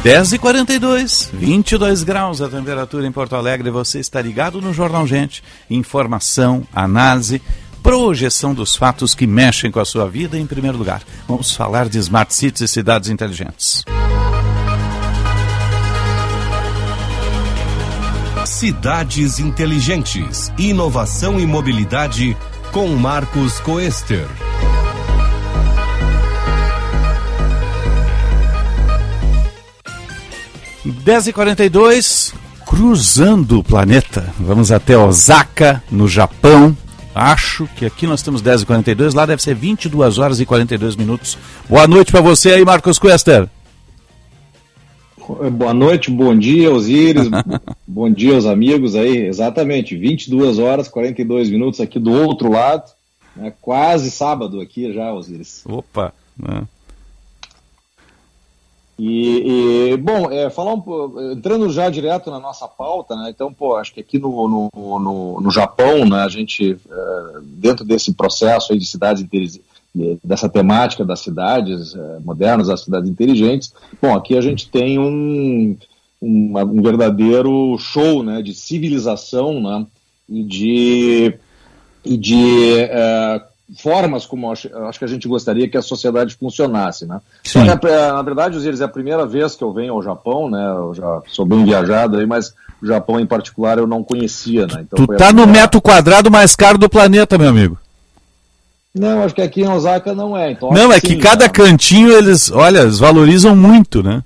Speaker 1: Dez e 42, 22 graus a temperatura em Porto Alegre. Você está ligado no Jornal Gente. Informação, análise, projeção dos fatos que mexem com a sua vida em primeiro lugar. Vamos falar de smart cities e cidades inteligentes.
Speaker 52: Cidades Inteligentes. Inovação e mobilidade com Marcos Coester.
Speaker 1: Dez e 42, cruzando o planeta. Vamos até Osaka, no Japão. Acho que aqui nós temos 10 e 42, lá deve ser 22 horas e 42 minutos. Boa noite para você aí, Marcos Quester.
Speaker 53: Boa noite, bom dia, Osíris. bom dia aos amigos aí. Exatamente, 22 horas 42 minutos aqui do outro lado. Né? Quase sábado aqui já, Osíris.
Speaker 1: Opa! Né?
Speaker 53: E, e, bom, é, falar um, entrando já direto na nossa pauta, né? Então, pô, acho que aqui no, no, no, no Japão, né, a gente, é, dentro desse processo de cidades dessa temática das cidades é, modernas, das cidades inteligentes, bom, aqui a gente tem um, um, um verdadeiro show, né, de civilização, né, e de, e de é, formas como acho, acho que a gente gostaria que a sociedade funcionasse, né? Só que, é, na verdade, Osiris, é a primeira vez que eu venho ao Japão, né? Eu já sou bem viajado aí, mas o Japão em particular eu não conhecia, né? Então
Speaker 1: Tu
Speaker 53: foi a
Speaker 1: tá no
Speaker 53: primeira-
Speaker 1: metro quadrado mais caro do planeta, meu amigo.
Speaker 53: Não, acho que aqui em Osaka não é. Então
Speaker 1: Não, é que
Speaker 53: sim,
Speaker 1: cada
Speaker 53: né?
Speaker 1: cantinho eles, olha, eles valorizam muito, né?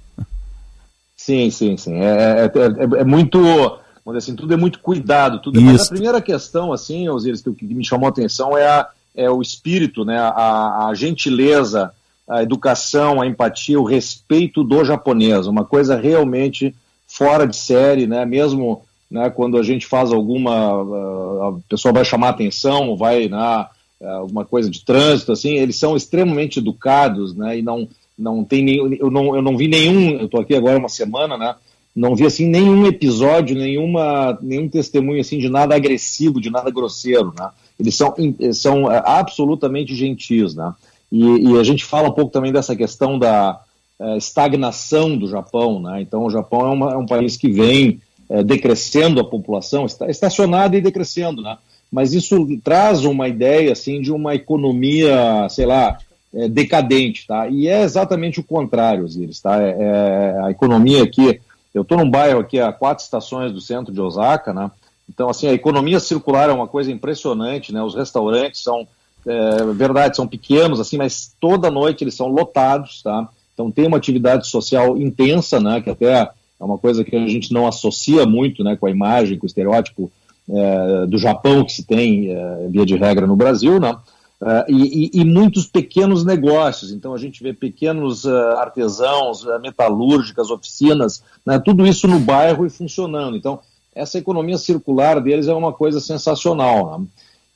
Speaker 53: Sim, sim, sim. É, é, é- é muito, vamos dizer assim, tudo é muito cuidado. Tudo Mas
Speaker 1: Isso.
Speaker 53: a primeira questão, assim, Osiris, que me chamou a atenção é, a, é o espírito, né? A, a gentileza, a educação, a empatia, o respeito do japonês. Uma coisa realmente fora de série, né? Mesmo né, quando a gente faz alguma. ah, a pessoa vai chamar atenção, vai na alguma coisa de trânsito, assim, eles são extremamente educados, né? E não, não tem nenhum. Eu não, eu não vi nenhum. Eu estou aqui agora uma semana, né? Não vi assim nenhum episódio, nenhuma, nenhum testemunho assim de nada agressivo, de nada grosseiro, né? Eles são, são eh, absolutamente gentis, né? E, e a gente fala um pouco também dessa questão da eh, estagnação do Japão, né? Então o Japão é, uma- é um país que vem eh, decrescendo a população, está estacionado e decrescendo, né? mas isso traz uma ideia assim de uma economia, sei lá, é, decadente, tá? E é exatamente o contrário, Osiris, tá? É, é a economia aqui, eu estou num bairro aqui a quatro estações do centro de Osaka, né? Então, assim, a economia circular é uma coisa impressionante, né? Os restaurantes são, é, verdade, são pequenos, assim, mas toda noite eles são lotados, tá? Então tem uma atividade social intensa, né? Que até é uma coisa que a gente não associa muito, né? Com a imagem, com o estereótipo é, do Japão que se tem, é, via de regra, no Brasil, né? Uh, e, e, muitos pequenos negócios. Então a gente vê pequenos uh, artesãos, uh, metalúrgicas, oficinas, né, tudo isso no bairro e funcionando. Então essa economia circular deles é uma coisa sensacional. Né?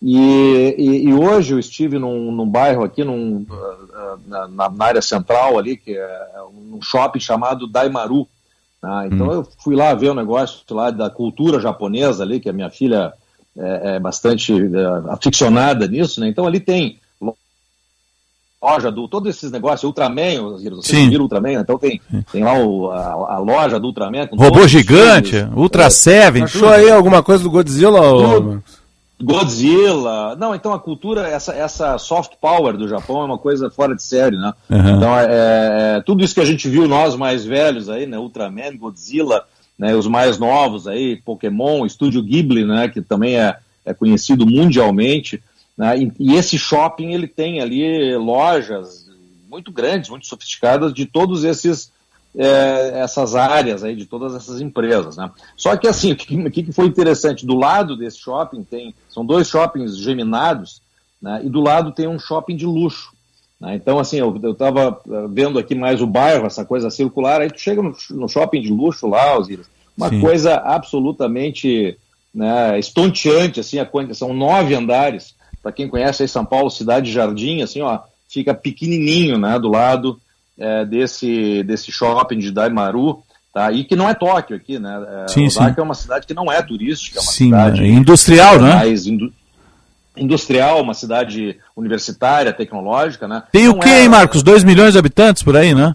Speaker 53: E, e, e, hoje eu estive num, num bairro aqui, num, na, na, área central ali, que é um shopping chamado Daimaru. Né? Então hum. eu fui lá ver o um negócio lá da cultura japonesa ali, que a minha filha é, é bastante é, aficionada nisso, né? Então ali tem loja do todos esses negócios, Ultraman, você Sim. viram Ultraman, então tem, tem lá o, a, a, loja do Ultraman.
Speaker 1: Robô gigante, filmes, Ultra é, Seven.
Speaker 36: Achou aí alguma coisa do Godzilla? Ou...
Speaker 53: Godzilla. Não, então a cultura, essa, essa soft power do Japão é uma coisa fora de série, né? Uhum. Então é, é, tudo isso que a gente viu, nós mais velhos aí, né? Ultraman, Godzilla, né, os mais novos aí, Pokémon, Estúdio Ghibli, né, que também é, é conhecido mundialmente, né, e, e, esse shopping ele tem ali lojas muito grandes, muito sofisticadas de todos esses é, essas áreas aí de todas essas empresas, né? Só que assim, o que, que foi interessante do lado desse shopping tem são dois shoppings geminados, né, e do lado tem um shopping de luxo. Né? Então, assim, eu estava eh, vendo aqui mais o bairro, essa coisa circular, aí tu chega no, no shopping de luxo lá, Osiris, uma Sim. coisa absolutamente né, estonteante, assim, a, são nove andares, para quem conhece aí São Paulo, Cidade Jardim, assim, ó, fica pequenininho, né, do lado é, desse, desse shopping de Daimaru, tá, e que não é Tóquio aqui, né, é, sim, Osaka sim. é uma cidade que não é turística, é uma
Speaker 1: sim,
Speaker 53: cidade...
Speaker 1: industrial, né?
Speaker 53: Mais indu industrial, uma cidade universitária, tecnológica, né?
Speaker 1: Tem o que, é... hein, Marcos? 2 milhões de habitantes por aí, né?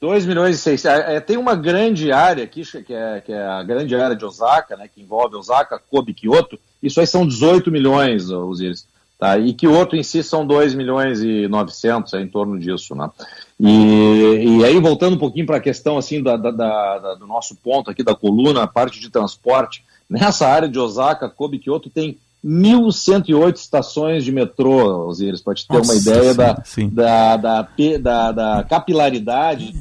Speaker 53: 2 milhões e 6. É, é, tem uma grande área aqui, que é, que é a grande área de Osaka, né, que envolve Osaka, Kobe, Kyoto. Isso aí são 18 milhões, Osiris. Tá? E Kyoto em si são 2 milhões e 900, é em torno disso. Né? E, e aí, voltando um pouquinho para a questão assim, da, da, da, do nosso ponto aqui da coluna, a parte de transporte, nessa área de Osaka, Kobe, Kyoto, tem 1.108 estações de metrô, Osiris, para te ter Nossa, uma ideia sim, da, sim. Da, da, da, da, capilaridade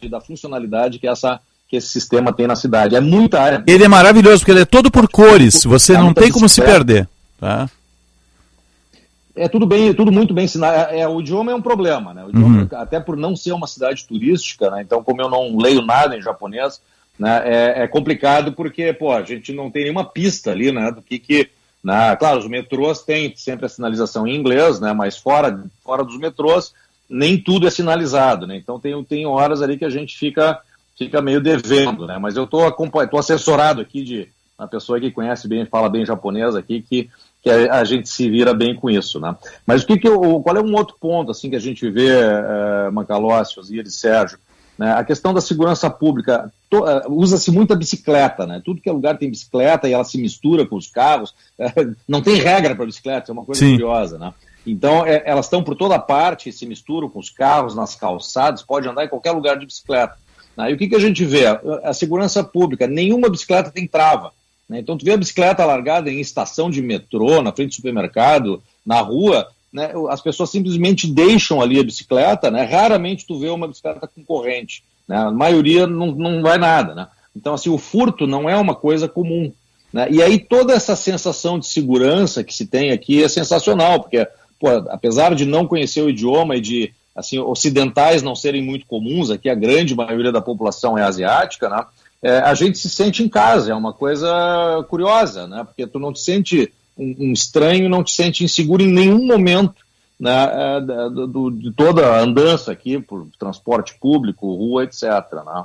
Speaker 53: e da funcionalidade que, essa, que esse sistema tem na cidade. É muita área.
Speaker 1: Ele é maravilhoso, porque ele é todo por cores, você não tem como se perder. Tá?
Speaker 53: É tudo bem, tudo muito bem ensinado. É, é, o idioma é um problema, né? Idioma, uhum. Até por não ser uma cidade turística, né? Então, como eu não leio nada em japonês, né, é, é, complicado porque, pô, a gente não tem nenhuma pista ali, né, do que que... Né, claro, os metrôs têm sempre a sinalização em inglês, né, mas fora, fora dos metrôs nem tudo é sinalizado, né, então tem, tem horas ali que a gente fica, fica meio devendo, né, mas eu estou tô assessorado aqui de uma pessoa que conhece bem, fala bem japonês aqui, que, que a, a gente se vira bem com isso, né. Mas o que que eu, qual é um outro ponto, assim, que a gente vê, é, Macalossi, Osiris, Sérgio, né? A questão da segurança pública, uh, usa-se muita bicicleta, né? tudo que é lugar tem bicicleta e ela se mistura com os carros, não tem regra para bicicleta, é uma coisa Sim. curiosa. Né? Então, é, elas estão por toda parte, se misturam com os carros, nas calçadas, pode andar em qualquer lugar de bicicleta. Né? E o que, que a gente vê? A segurança pública, nenhuma bicicleta tem trava. Né? Então, tu vê a bicicleta largada em estação de metrô, na frente do supermercado, na rua, né, as pessoas simplesmente deixam ali a bicicleta, né, raramente tu vê uma bicicleta com corrente, né, a maioria não, não vai nada, né, então assim, o furto não é uma coisa comum, né, e aí toda essa sensação de segurança que se tem aqui é sensacional, porque, pô, apesar de não conhecer o idioma e de, assim, ocidentais não serem muito comuns, aqui a grande maioria da população é asiática, né, é, a gente se sente em casa, é uma coisa curiosa, né, porque tu não te sente um, um estranho não te sente inseguro em nenhum momento né, é, do, de toda a andança aqui por transporte público, rua, etc. Né?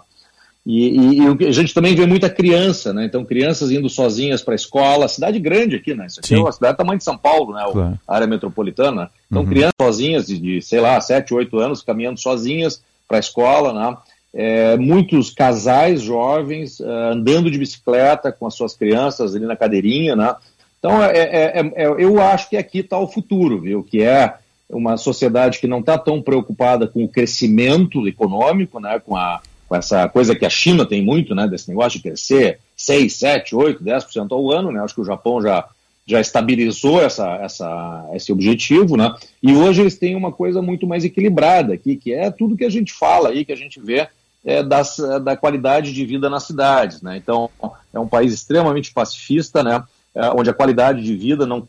Speaker 53: E, e, e, a gente também vê muita criança, né? Então, crianças indo sozinhas para a escola, cidade grande aqui, né? Isso aqui Sim. é uma cidade do tamanho de São Paulo, né? Claro. A área metropolitana. Então, uhum. crianças sozinhas de, de, sei lá, 7, 8 anos, caminhando sozinhas para a escola, né? É, muitos casais jovens uh, andando de bicicleta com as suas crianças ali na cadeirinha, né? Então, é, é, é, é eu acho que aqui está o futuro, viu? Que é uma sociedade que não está tão preocupada com o crescimento econômico, né? Com, a, com essa coisa que a China tem muito, né? Desse negócio de crescer 6, 7, 8, 10% ao ano, né? Acho que o Japão já já estabilizou essa, essa, esse objetivo, né? E hoje eles têm uma coisa muito mais equilibrada aqui, que é tudo que a gente fala aí, que a gente vê é, das, da qualidade de vida nas cidades, né? Então é um país extremamente pacifista, né? É, onde a qualidade de vida não,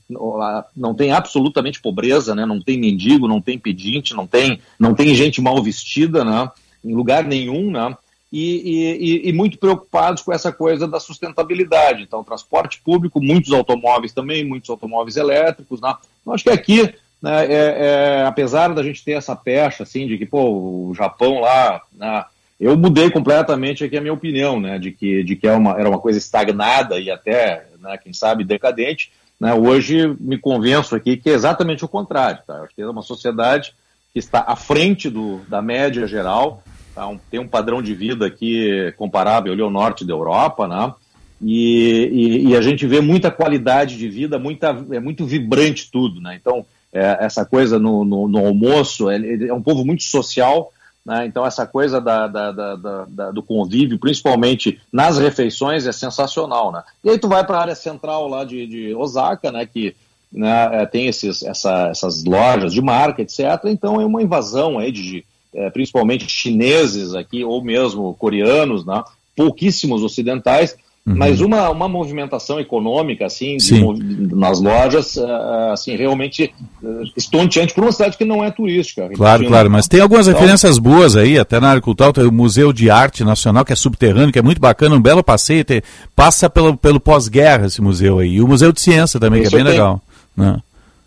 Speaker 53: não tem absolutamente pobreza, né? Não tem mendigo, não tem pedinte, não tem, não tem gente mal vestida, né? Em lugar nenhum, né? e, e, e, muito preocupados com essa coisa da sustentabilidade. Então, transporte público, muitos automóveis também, muitos automóveis elétricos. Né? Eu acho que aqui, né, é, é, apesar da gente ter essa pecha, assim, de que, pô, o Japão lá, né, eu mudei completamente aqui a minha opinião, né, de que, de que é uma, era uma coisa estagnada e até, né, quem sabe, decadente. Né, hoje me convenço aqui que é exatamente o contrário. Tá? Eu acho que é uma sociedade que está à frente do, da média geral, Tá? Um, tem um padrão de vida aqui comparável ali ao norte da Europa, né? E, e, e, a gente vê muita qualidade de vida, muita, é muito vibrante tudo, né? Então, é, essa coisa no, no, no almoço, é, é, um povo muito social, né? Então, essa coisa da, da, da, da, do convívio, principalmente nas refeições, é sensacional, né? E aí tu vai para a área central lá de, de Osaka, né? Que né, é, tem esses, essa, essas lojas de marca, etc. Então, é uma invasão aí de é, principalmente chineses aqui, ou mesmo coreanos, né? pouquíssimos ocidentais, uhum. mas uma, uma movimentação econômica assim de, nas lojas uh, assim realmente uh, estonteante para uma cidade que não é turística.
Speaker 1: Claro, claro, mas tem algumas então, referências boas aí, até na área cultural, tem o Museu de Arte Nacional, que é subterrâneo, que é muito bacana, um belo passeio, tem, passa pelo, pelo pós-guerra esse museu aí, e o Museu de Ciência também, que é bem legal. Né?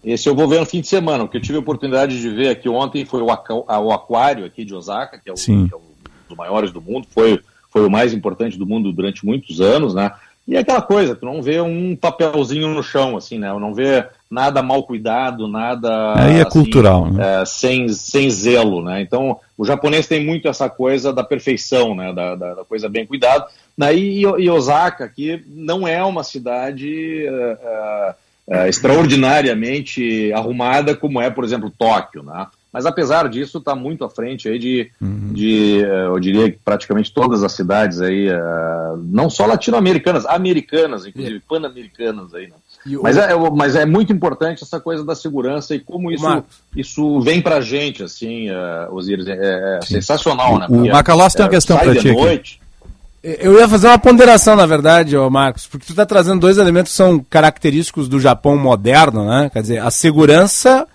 Speaker 53: Esse eu vou ver no fim de semana. O que eu tive a oportunidade de ver aqui ontem foi o, o aquário aqui de Osaka, que é, o, que é, um dos maiores do mundo, foi, foi o mais importante do mundo durante muitos anos, né? E é aquela coisa, tu não vê um papelzinho no chão, assim, né? Não vê nada mal cuidado, nada.
Speaker 1: Aí é
Speaker 53: assim,
Speaker 1: cultural, né?
Speaker 53: É, sem, sem zelo, né? Então, o japonês tem muito essa coisa da perfeição, né? Da, da, da coisa bem cuidada. Daí, e Osaka, que não é uma cidade. Uh, é, extraordinariamente arrumada, como é, por exemplo, Tóquio, né? Mas apesar disso, está muito à frente aí de, uhum. de, é, eu diria que praticamente todas as cidades aí, uh, não só latino-americanas, americanas, inclusive yeah. pan-americanas aí, né? Mas, é, mas é muito importante essa coisa da segurança e como isso, isso vem pra gente, assim, uh, Osiris, é, é sensacional, né?
Speaker 1: O Macalós tem uma questão para ti noite,
Speaker 36: eu ia fazer uma ponderação, na verdade, ô Marcos, porque tu está trazendo dois elementos que são característicos do Japão moderno, né? Quer dizer, a segurança,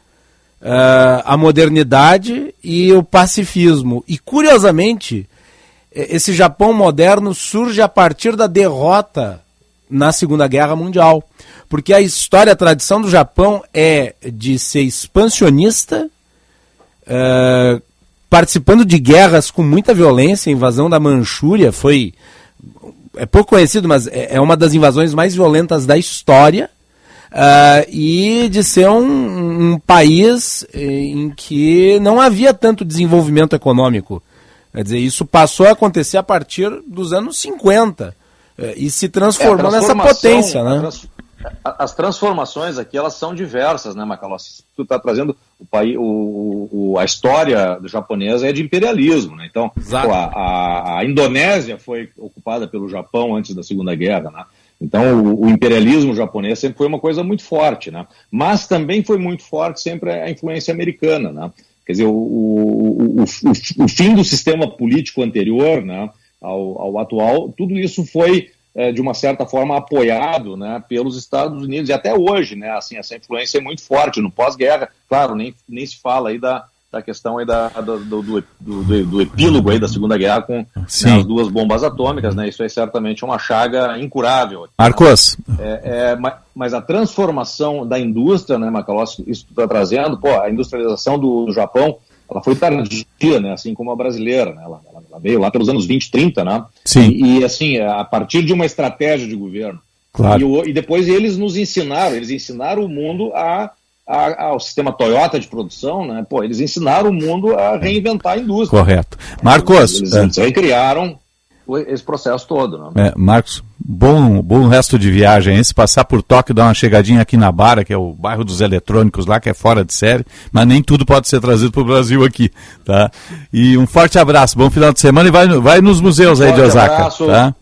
Speaker 36: uh, a modernidade e o pacifismo. E, curiosamente, esse Japão moderno surge a partir da derrota na Segunda Guerra Mundial. Porque a história, a tradição do Japão é de ser expansionista, uh, participando de guerras com muita violência. A invasão da Manchúria foi. É pouco conhecido, mas é, é uma das invasões mais violentas da história. Uh, e de ser um, um, país em que não havia tanto desenvolvimento econômico. Quer dizer, isso passou a acontecer a partir dos anos 50 uh, e se transformou é, nessa potência. Né?
Speaker 53: As transformações aqui elas são diversas, né, Macalossi? Tu está trazendo o país, o, o, a história japonesa é de imperialismo, né? Então, pô, a, a, a, Indonésia foi ocupada pelo Japão antes da Segunda Guerra, né? Então, o, o, imperialismo japonês sempre foi uma coisa muito forte, né? Mas também foi muito forte sempre a influência americana, né? Quer dizer, o, o, o fim do sistema político anterior, né, ao, ao atual, tudo isso foi é, de uma certa forma apoiado né, pelos Estados Unidos e até hoje, né, assim, essa influência é muito forte no pós-guerra, claro, nem, nem se fala aí da, da questão aí da, do, do, do, do, epílogo aí da Segunda Guerra com né, as duas bombas atômicas, né, isso é certamente uma chaga incurável.
Speaker 1: Marcos.
Speaker 53: É, é, mas a transformação da indústria, né, Macalossi, isso está trazendo, pô, a industrialização do Japão, ela foi tardia, né, assim como a brasileira, né, ela, ela veio lá pelos anos 20, 30, né,
Speaker 1: Sim.
Speaker 53: E, e assim, a partir de uma estratégia de governo.
Speaker 1: Claro.
Speaker 53: E, e, depois eles nos ensinaram, eles ensinaram o mundo a, a, ao sistema Toyota de produção, né, pô, eles ensinaram o mundo a reinventar a indústria.
Speaker 1: Correto. Marcos...
Speaker 53: Eles, eles, eles recriaram esse processo todo. Né?
Speaker 1: É, Marcos, bom, bom resto de viagem. Hein? Se passar por Tóquio, dar uma chegadinha aqui na Bara, que é o bairro dos eletrônicos lá, que é fora de série, mas nem tudo pode ser trazido para o Brasil aqui. Tá? E um forte abraço, bom final de semana e vai, vai nos museus um aí de Osaka. Abraço. Tá?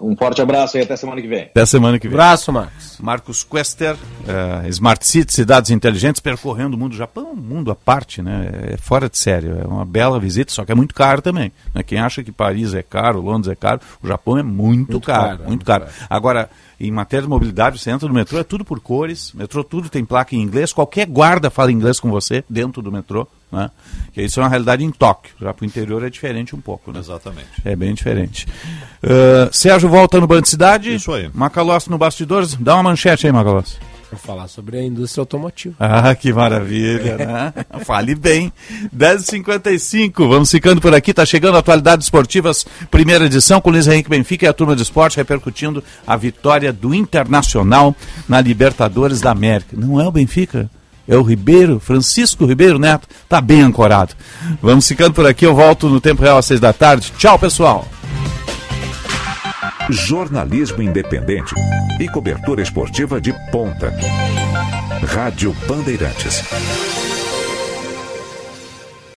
Speaker 53: Um forte abraço e até semana que vem.
Speaker 1: Até semana que vem.
Speaker 36: Abraço, Marcos.
Speaker 1: Marcos Quester, uh, Smart City, cidades inteligentes, percorrendo o mundo do Japão, um mundo à parte, né? É fora de sério. É uma bela visita, só que é muito caro também. Né? Quem acha que Paris é caro, Londres é caro, o Japão é muito, muito caro, caro, muito caro. caro. Agora, em matéria de mobilidade, você entra no metrô, é tudo por cores, metrô tudo tem placa em inglês, qualquer guarda fala inglês com você dentro do metrô. Né? Que isso é uma realidade em Tóquio. Já para o interior é diferente um pouco. Né?
Speaker 37: Exatamente.
Speaker 1: É bem diferente. Uh, Sérgio volta no Band Cidade.
Speaker 37: Isso aí.
Speaker 1: Macalossi no Bastidores. Dá uma manchete aí, Macalossi.
Speaker 36: Para falar sobre a indústria automotiva.
Speaker 1: Ah, que maravilha, né? Fale bem. 10h55, vamos ficando por aqui. Tá chegando Atualidades Esportivas, primeira edição, com Luiz Henrique Benfica e a turma de esporte repercutindo a vitória do Internacional na Libertadores da América. Não é o Benfica? é o Ribeiro, Francisco Ribeiro Neto, tá bem ancorado. Vamos ficando por aqui, eu volto no tempo real às seis da tarde. Tchau, pessoal.
Speaker 5: Jornalismo independente e cobertura esportiva de ponta. Rádio Bandeirantes.